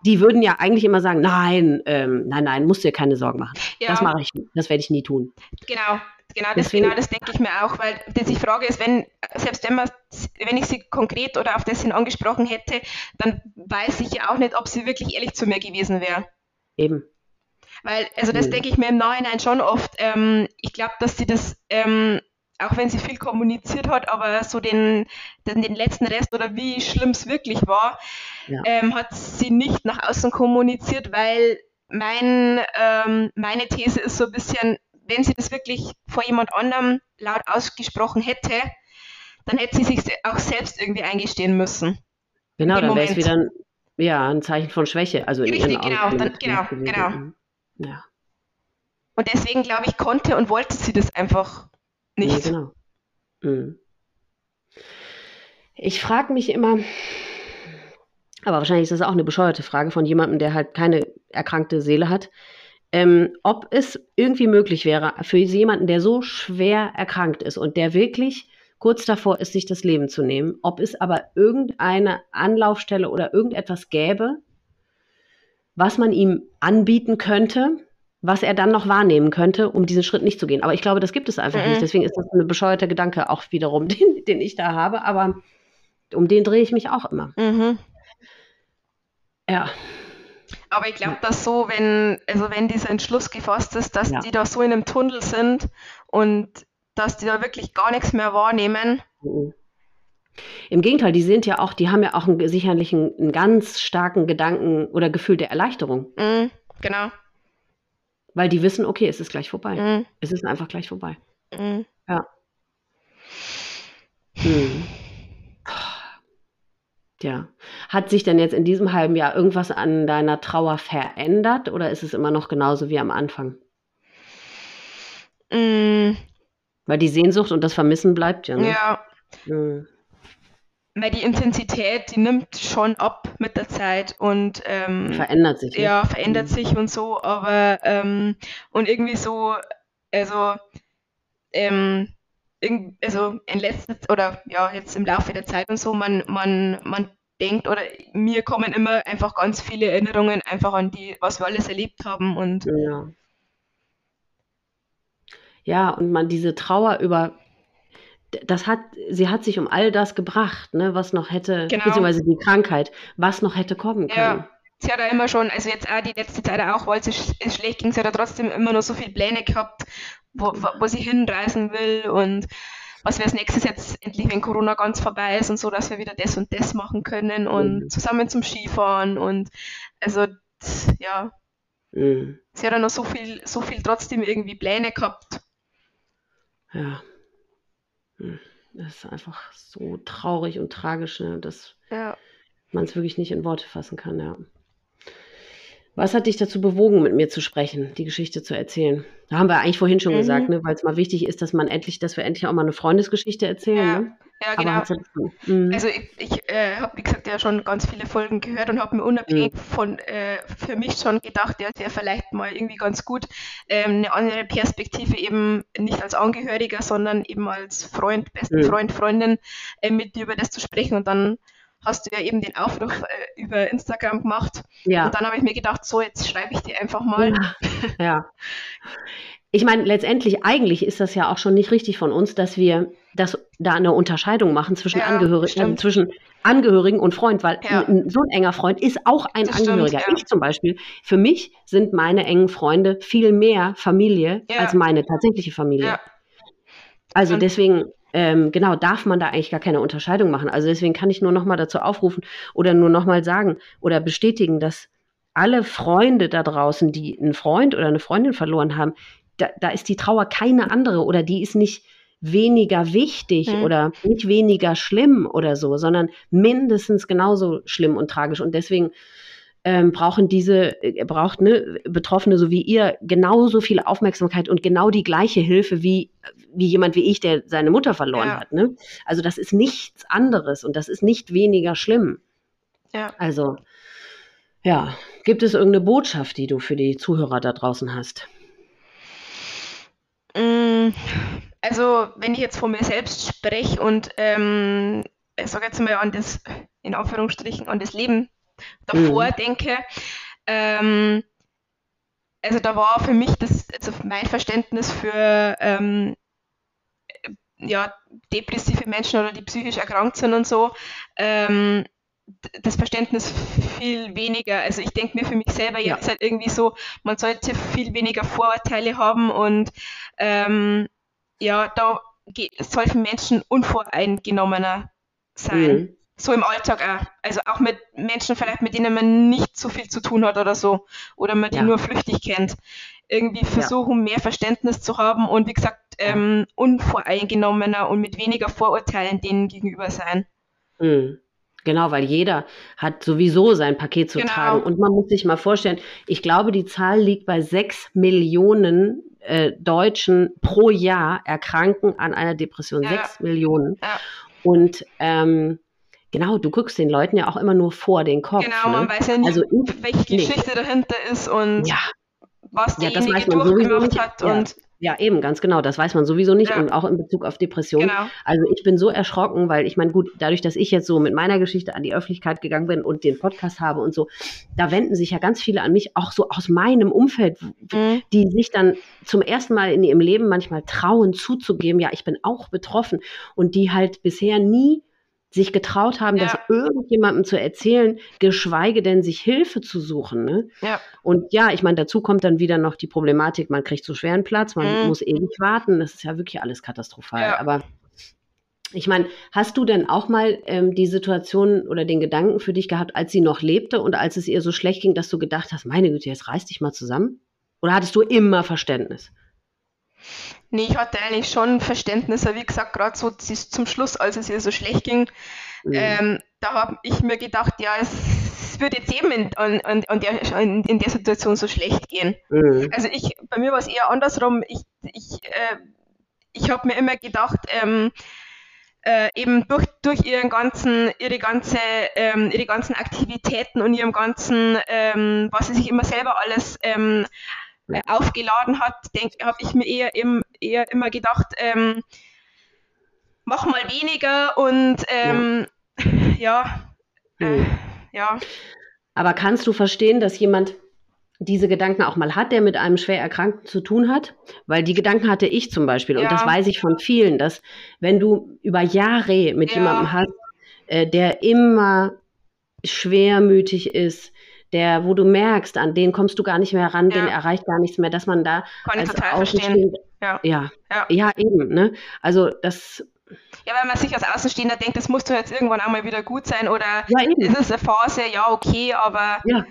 Die würden ja eigentlich immer sagen, nein, ähm, nein, nein, musst du dir keine Sorgen machen. Das mache ich, das werde ich nie tun.
Genau, Genau das, genau das denke ich mir auch, weil die Frage ist, wenn, selbst wenn, man, wenn ich sie konkret oder auf das hin angesprochen hätte, dann weiß ich ja auch nicht, ob sie wirklich ehrlich zu mir gewesen wäre.
Eben.
Weil, also das denke ich mir im Nachhinein schon oft. Ähm, ich glaube, dass sie das, ähm, auch wenn sie viel kommuniziert hat, aber so den, den, den letzten Rest oder wie schlimm es wirklich war, ja. ähm, hat sie nicht nach außen kommuniziert, weil mein, ähm, meine These ist so ein bisschen, wenn sie das wirklich vor jemand anderem laut ausgesprochen hätte, dann hätte sie sich auch selbst irgendwie eingestehen müssen.
Genau, dann wäre es wieder ein, ja, ein Zeichen von Schwäche. Also in
Richtig, genau, dann, genau, genau.
Ja.
Und deswegen, glaube ich, konnte und wollte sie das einfach nicht.
Nee, genau. Mhm. Ich frage mich immer, aber wahrscheinlich ist das auch eine bescheuerte Frage von jemandem, der halt keine erkrankte Seele hat ähm, ob es irgendwie möglich wäre für jemanden, der so schwer erkrankt ist und der wirklich kurz davor ist, sich das Leben zu nehmen, ob es aber irgendeine Anlaufstelle oder irgendetwas gäbe, was man ihm anbieten könnte, was er dann noch wahrnehmen könnte, um diesen Schritt nicht zu gehen. Aber ich glaube, das gibt es einfach mhm. nicht. Deswegen ist das ein bescheuerter Gedanke auch wiederum, den, den ich da habe. Aber um den drehe ich mich auch immer.
Mhm.
Ja.
Aber ich glaube, dass so, wenn, also wenn dieser Entschluss gefasst ist, dass ja. die da so in einem Tunnel sind und dass die da wirklich gar nichts mehr wahrnehmen.
Mhm. Im Gegenteil, die sind ja auch, die haben ja auch einen, sicherlich einen, einen ganz starken Gedanken oder Gefühl der Erleichterung.
Mhm, genau.
Weil die wissen, okay, es ist gleich vorbei. Mhm. Es ist einfach gleich vorbei.
Mhm.
Ja. Hm. Ja. Hat sich denn jetzt in diesem halben Jahr irgendwas an deiner Trauer verändert oder ist es immer noch genauso wie am Anfang?
Mm.
Weil die Sehnsucht und das Vermissen bleibt ja. Ne?
Ja. Mhm. Weil die Intensität, die nimmt schon ab mit der Zeit und ähm,
verändert sich.
Ne? Ja, verändert mhm. sich und so, aber ähm, und irgendwie so, also ähm, also in letzter oder ja, jetzt im Laufe der Zeit und so, man, man, man denkt oder mir kommen immer einfach ganz viele Erinnerungen einfach an die, was wir alles erlebt haben und
ja. Ja, und man diese Trauer über das hat, sie hat sich um all das gebracht, ne, was noch hätte, genau. beziehungsweise die Krankheit, was noch hätte kommen können. Ja,
sie hat ja immer schon, also jetzt auch die letzte Zeit auch, weil es schlecht ging, sie hat ja trotzdem immer noch so viele Pläne gehabt wo, wo sie hinreisen will und was wir als nächstes jetzt endlich, wenn Corona ganz vorbei ist und so, dass wir wieder das und das machen können und mhm. zusammen zum Skifahren und also ja. Mhm. Sie hat ja noch so viel, so viel trotzdem irgendwie Pläne gehabt.
Ja. Das ist einfach so traurig und tragisch, ne, dass ja. man es wirklich nicht in Worte fassen kann, ja. Was hat dich dazu bewogen, mit mir zu sprechen, die Geschichte zu erzählen? Da haben wir eigentlich vorhin schon mhm. gesagt, ne, weil es mal wichtig ist, dass man endlich, dass wir endlich auch mal eine Freundesgeschichte erzählen.
Ja,
ne?
ja genau. Mhm. Also ich, ich äh, habe, wie gesagt, ja schon ganz viele Folgen gehört und habe mir unabhängig mhm. von äh, für mich schon gedacht, ja, wäre vielleicht mal irgendwie ganz gut, ähm, eine andere Perspektive eben nicht als Angehöriger, sondern eben als Freund, besten mhm. Freund, Freundin äh, mit dir über das zu sprechen und dann hast du ja eben den Aufruf äh, über Instagram gemacht. Ja. Und dann habe ich mir gedacht, so, jetzt schreibe ich dir einfach mal.
Ja. ja. Ich meine, letztendlich, eigentlich ist das ja auch schon nicht richtig von uns, dass wir das, da eine Unterscheidung machen zwischen, ja, Angehörigen, äh, zwischen Angehörigen und Freund, weil ja. so ein enger Freund ist auch ein das Angehöriger. Stimmt, ja. Ich zum Beispiel, für mich sind meine engen Freunde viel mehr Familie als meine tatsächliche Familie. Also deswegen ähm, genau, darf man da eigentlich gar keine Unterscheidung machen. Also deswegen kann ich nur noch mal dazu aufrufen oder nur noch mal sagen oder bestätigen, dass alle Freunde da draußen, die einen Freund oder eine Freundin verloren haben, da, da ist die Trauer keine andere oder die ist nicht weniger wichtig mhm. oder nicht weniger schlimm oder so, sondern mindestens genauso schlimm und tragisch. Und deswegen ähm, brauchen diese, äh, braucht ne, Betroffene so wie ihr genauso viel Aufmerksamkeit und genau die gleiche Hilfe wie, wie jemand wie ich, der seine Mutter verloren ja. hat. Ne? Also das ist nichts anderes und das ist nicht weniger schlimm. Ja. Also, ja, gibt es irgendeine Botschaft, die du für die Zuhörer da draußen hast?
Mm, also, wenn ich jetzt von mir selbst spreche und ähm, ich sage jetzt mal an das, in Anführungsstrichen, an das Leben davor mhm. denke, ähm, also da war für mich das, also mein Verständnis für ähm, ja, depressive Menschen oder die psychisch erkrankt sind und so, ähm, das Verständnis viel weniger. Also ich denke mir für mich selber ja. jetzt halt irgendwie so, man sollte viel weniger Vorurteile haben und ähm, ja, da solchen Menschen unvoreingenommener sein. Mhm so im Alltag auch. Also auch mit Menschen vielleicht, mit denen man nicht so viel zu tun hat oder so. Oder man die ja. nur flüchtig kennt. Irgendwie versuchen, ja. mehr Verständnis zu haben und wie gesagt, ähm, unvoreingenommener und mit weniger Vorurteilen denen gegenüber sein.
Mhm. Genau, weil jeder hat sowieso sein Paket zu genau. tragen. Und man muss sich mal vorstellen, ich glaube, die Zahl liegt bei sechs Millionen äh, Deutschen pro Jahr erkranken an einer Depression. Ja. Sechs Millionen. Ja. Und ähm, Genau, du guckst den Leuten ja auch immer nur vor den Kopf.
Genau, man
ne?
weiß ja nicht, also, welche nee. Geschichte dahinter ist und ja. was derjenige ja, durchgemacht hat.
Ja.
Und
ja, eben, ganz genau. Das weiß man sowieso nicht ja. und auch in Bezug auf Depressionen. Genau. Also ich bin so erschrocken, weil ich meine, gut, dadurch, dass ich jetzt so mit meiner Geschichte an die Öffentlichkeit gegangen bin und den Podcast habe und so, da wenden sich ja ganz viele an mich, auch so aus meinem Umfeld, mhm. die sich dann zum ersten Mal in ihrem Leben manchmal trauen zuzugeben, ja, ich bin auch betroffen und die halt bisher nie sich getraut haben, ja. das irgendjemandem zu erzählen, geschweige denn sich Hilfe zu suchen. Ne? Ja. Und ja, ich meine, dazu kommt dann wieder noch die Problematik, man kriegt so schweren Platz, man mhm. muss ewig warten. Das ist ja wirklich alles katastrophal. Ja. Aber ich meine, hast du denn auch mal ähm, die Situation oder den Gedanken für dich gehabt, als sie noch lebte und als es ihr so schlecht ging, dass du gedacht hast, meine Güte, jetzt reiß dich mal zusammen? Oder hattest du immer Verständnis?
Nee, ich hatte eigentlich schon Verständnis, aber wie gesagt, gerade so zum Schluss, als es ihr so schlecht ging, mhm. ähm, da habe ich mir gedacht, ja, es wird jetzt eben in, in, in, der, in, der, Situation so schlecht gehen. Mhm. Also ich, bei mir war es eher andersrum. Ich, ich, äh, ich habe mir immer gedacht, ähm, äh, eben durch, durch ihren ganzen, ihre, ganze, ähm, ihre ganzen Aktivitäten und ihrem ganzen, ähm, was sie sich immer selber alles ähm, äh, aufgeladen hat, habe ich mir eher, im, eher immer gedacht, ähm, mach mal weniger und ähm, ja, ja, äh, ja.
Aber kannst du verstehen, dass jemand diese Gedanken auch mal hat, der mit einem schwer Erkrankten zu tun hat? Weil die Gedanken hatte ich zum Beispiel ja. und das weiß ich von vielen, dass wenn du über Jahre mit ja. jemandem hast, äh, der immer schwermütig ist, der, wo du merkst, an den kommst du gar nicht mehr ran, ja. den erreicht gar nichts mehr, dass man da
Kann als Außenstehend,
Ja. Ja, ja. ja eben. Ne? Also das
ja, weil man sich als Außenstehender denkt, das muss doch jetzt irgendwann einmal wieder gut sein oder ja, ist es eine Phase, ja, okay, aber.
Ja.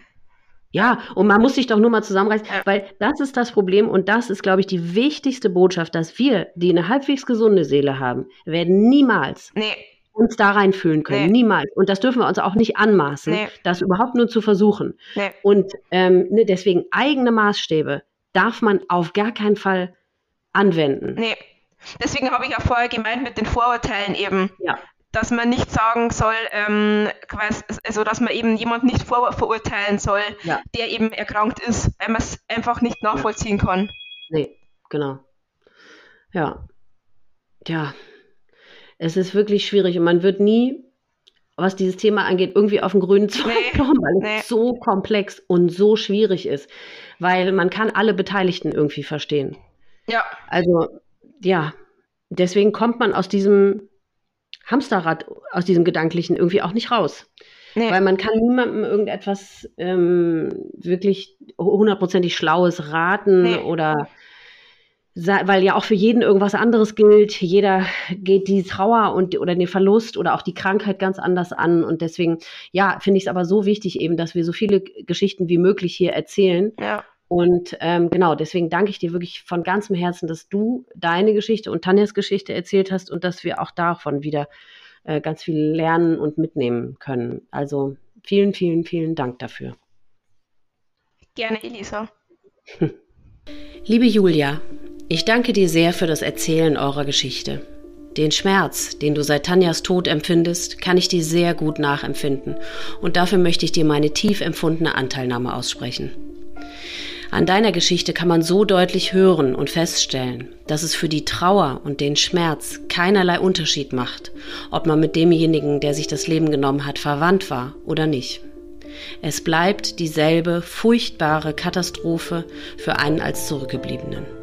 Ja, und man muss sich doch nur mal zusammenreißen, weil das ist das Problem und das ist, glaube ich, die wichtigste Botschaft, dass wir, die eine halbwegs gesunde Seele haben, werden niemals nee. Uns da reinfühlen können. Nee. Niemals. Und das dürfen wir uns auch nicht anmaßen, nee. das überhaupt nur zu versuchen. Und ähm, ne, deswegen eigene Maßstäbe darf man auf gar keinen Fall anwenden.
Nee. Deswegen habe ich auch vorher gemeint mit den Vorurteilen eben. Ja. Dass man nicht sagen soll, ähm, also dass man eben jemand nicht vor, verurteilen soll, ja. der eben erkrankt ist, weil man es einfach nicht nachvollziehen kann.
Nee, genau. Ja. Ja. Es ist wirklich schwierig und man wird nie, was dieses Thema angeht, irgendwie auf den grünen Zweig nee, kommen, weil nee. es so komplex und so schwierig ist. Weil man kann alle Beteiligten irgendwie verstehen. Ja. Also ja, deswegen kommt man aus diesem Hamsterrad, aus diesem Gedanklichen irgendwie auch nicht raus. Nee. Weil man kann niemandem irgendetwas ähm, wirklich hundertprozentig Schlaues raten nee. oder weil ja auch für jeden irgendwas anderes gilt. Jeder geht die Trauer und oder den Verlust oder auch die Krankheit ganz anders an. Und deswegen, ja, finde ich es aber so wichtig eben, dass wir so viele Geschichten wie möglich hier erzählen. Ja. Und ähm, genau, deswegen danke ich dir wirklich von ganzem Herzen, dass du deine Geschichte und Tanjas Geschichte erzählt hast und dass wir auch davon wieder äh, ganz viel lernen und mitnehmen können. Also vielen, vielen, vielen Dank dafür.
Gerne, Elisa.
Liebe Julia, ich danke dir sehr für das Erzählen eurer Geschichte. Den Schmerz, den du seit Tanjas Tod empfindest, kann ich dir sehr gut nachempfinden und dafür möchte ich dir meine tief empfundene Anteilnahme aussprechen. An deiner Geschichte kann man so deutlich hören und feststellen, dass es für die Trauer und den Schmerz keinerlei Unterschied macht, ob man mit demjenigen, der sich das Leben genommen hat, verwandt war oder nicht. Es bleibt dieselbe furchtbare Katastrophe für einen als Zurückgebliebenen.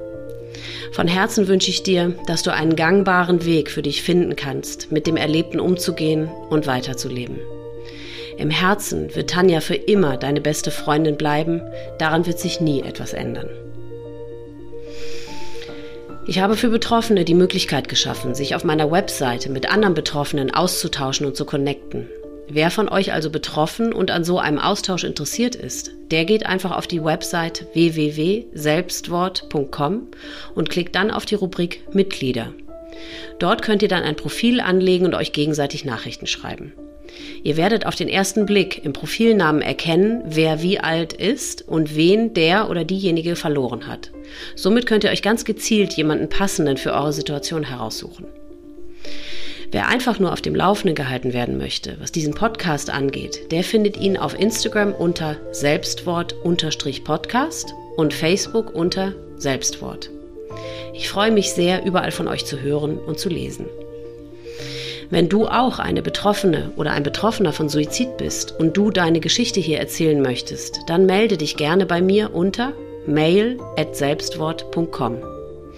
Von Herzen wünsche ich dir, dass du einen gangbaren Weg für dich finden kannst, mit dem Erlebten umzugehen und weiterzuleben. Im Herzen wird Tanja für immer deine beste Freundin bleiben, daran wird sich nie etwas ändern. Ich habe für Betroffene die Möglichkeit geschaffen, sich auf meiner Webseite mit anderen Betroffenen auszutauschen und zu connecten. Wer von euch also betroffen und an so einem Austausch interessiert ist, der geht einfach auf die Website www.selbstwort.com und klickt dann auf die Rubrik Mitglieder. Dort könnt ihr dann ein Profil anlegen und euch gegenseitig Nachrichten schreiben. Ihr werdet auf den ersten Blick im Profilnamen erkennen, wer wie alt ist und wen der oder diejenige verloren hat. Somit könnt ihr euch ganz gezielt jemanden passenden für eure Situation heraussuchen. Wer einfach nur auf dem Laufenden gehalten werden möchte, was diesen Podcast angeht, der findet ihn auf Instagram unter Selbstwort-Podcast und Facebook unter Selbstwort. Ich freue mich sehr, überall von euch zu hören und zu lesen. Wenn du auch eine Betroffene oder ein Betroffener von Suizid bist und du deine Geschichte hier erzählen möchtest, dann melde dich gerne bei mir unter mail@selbstwort.com.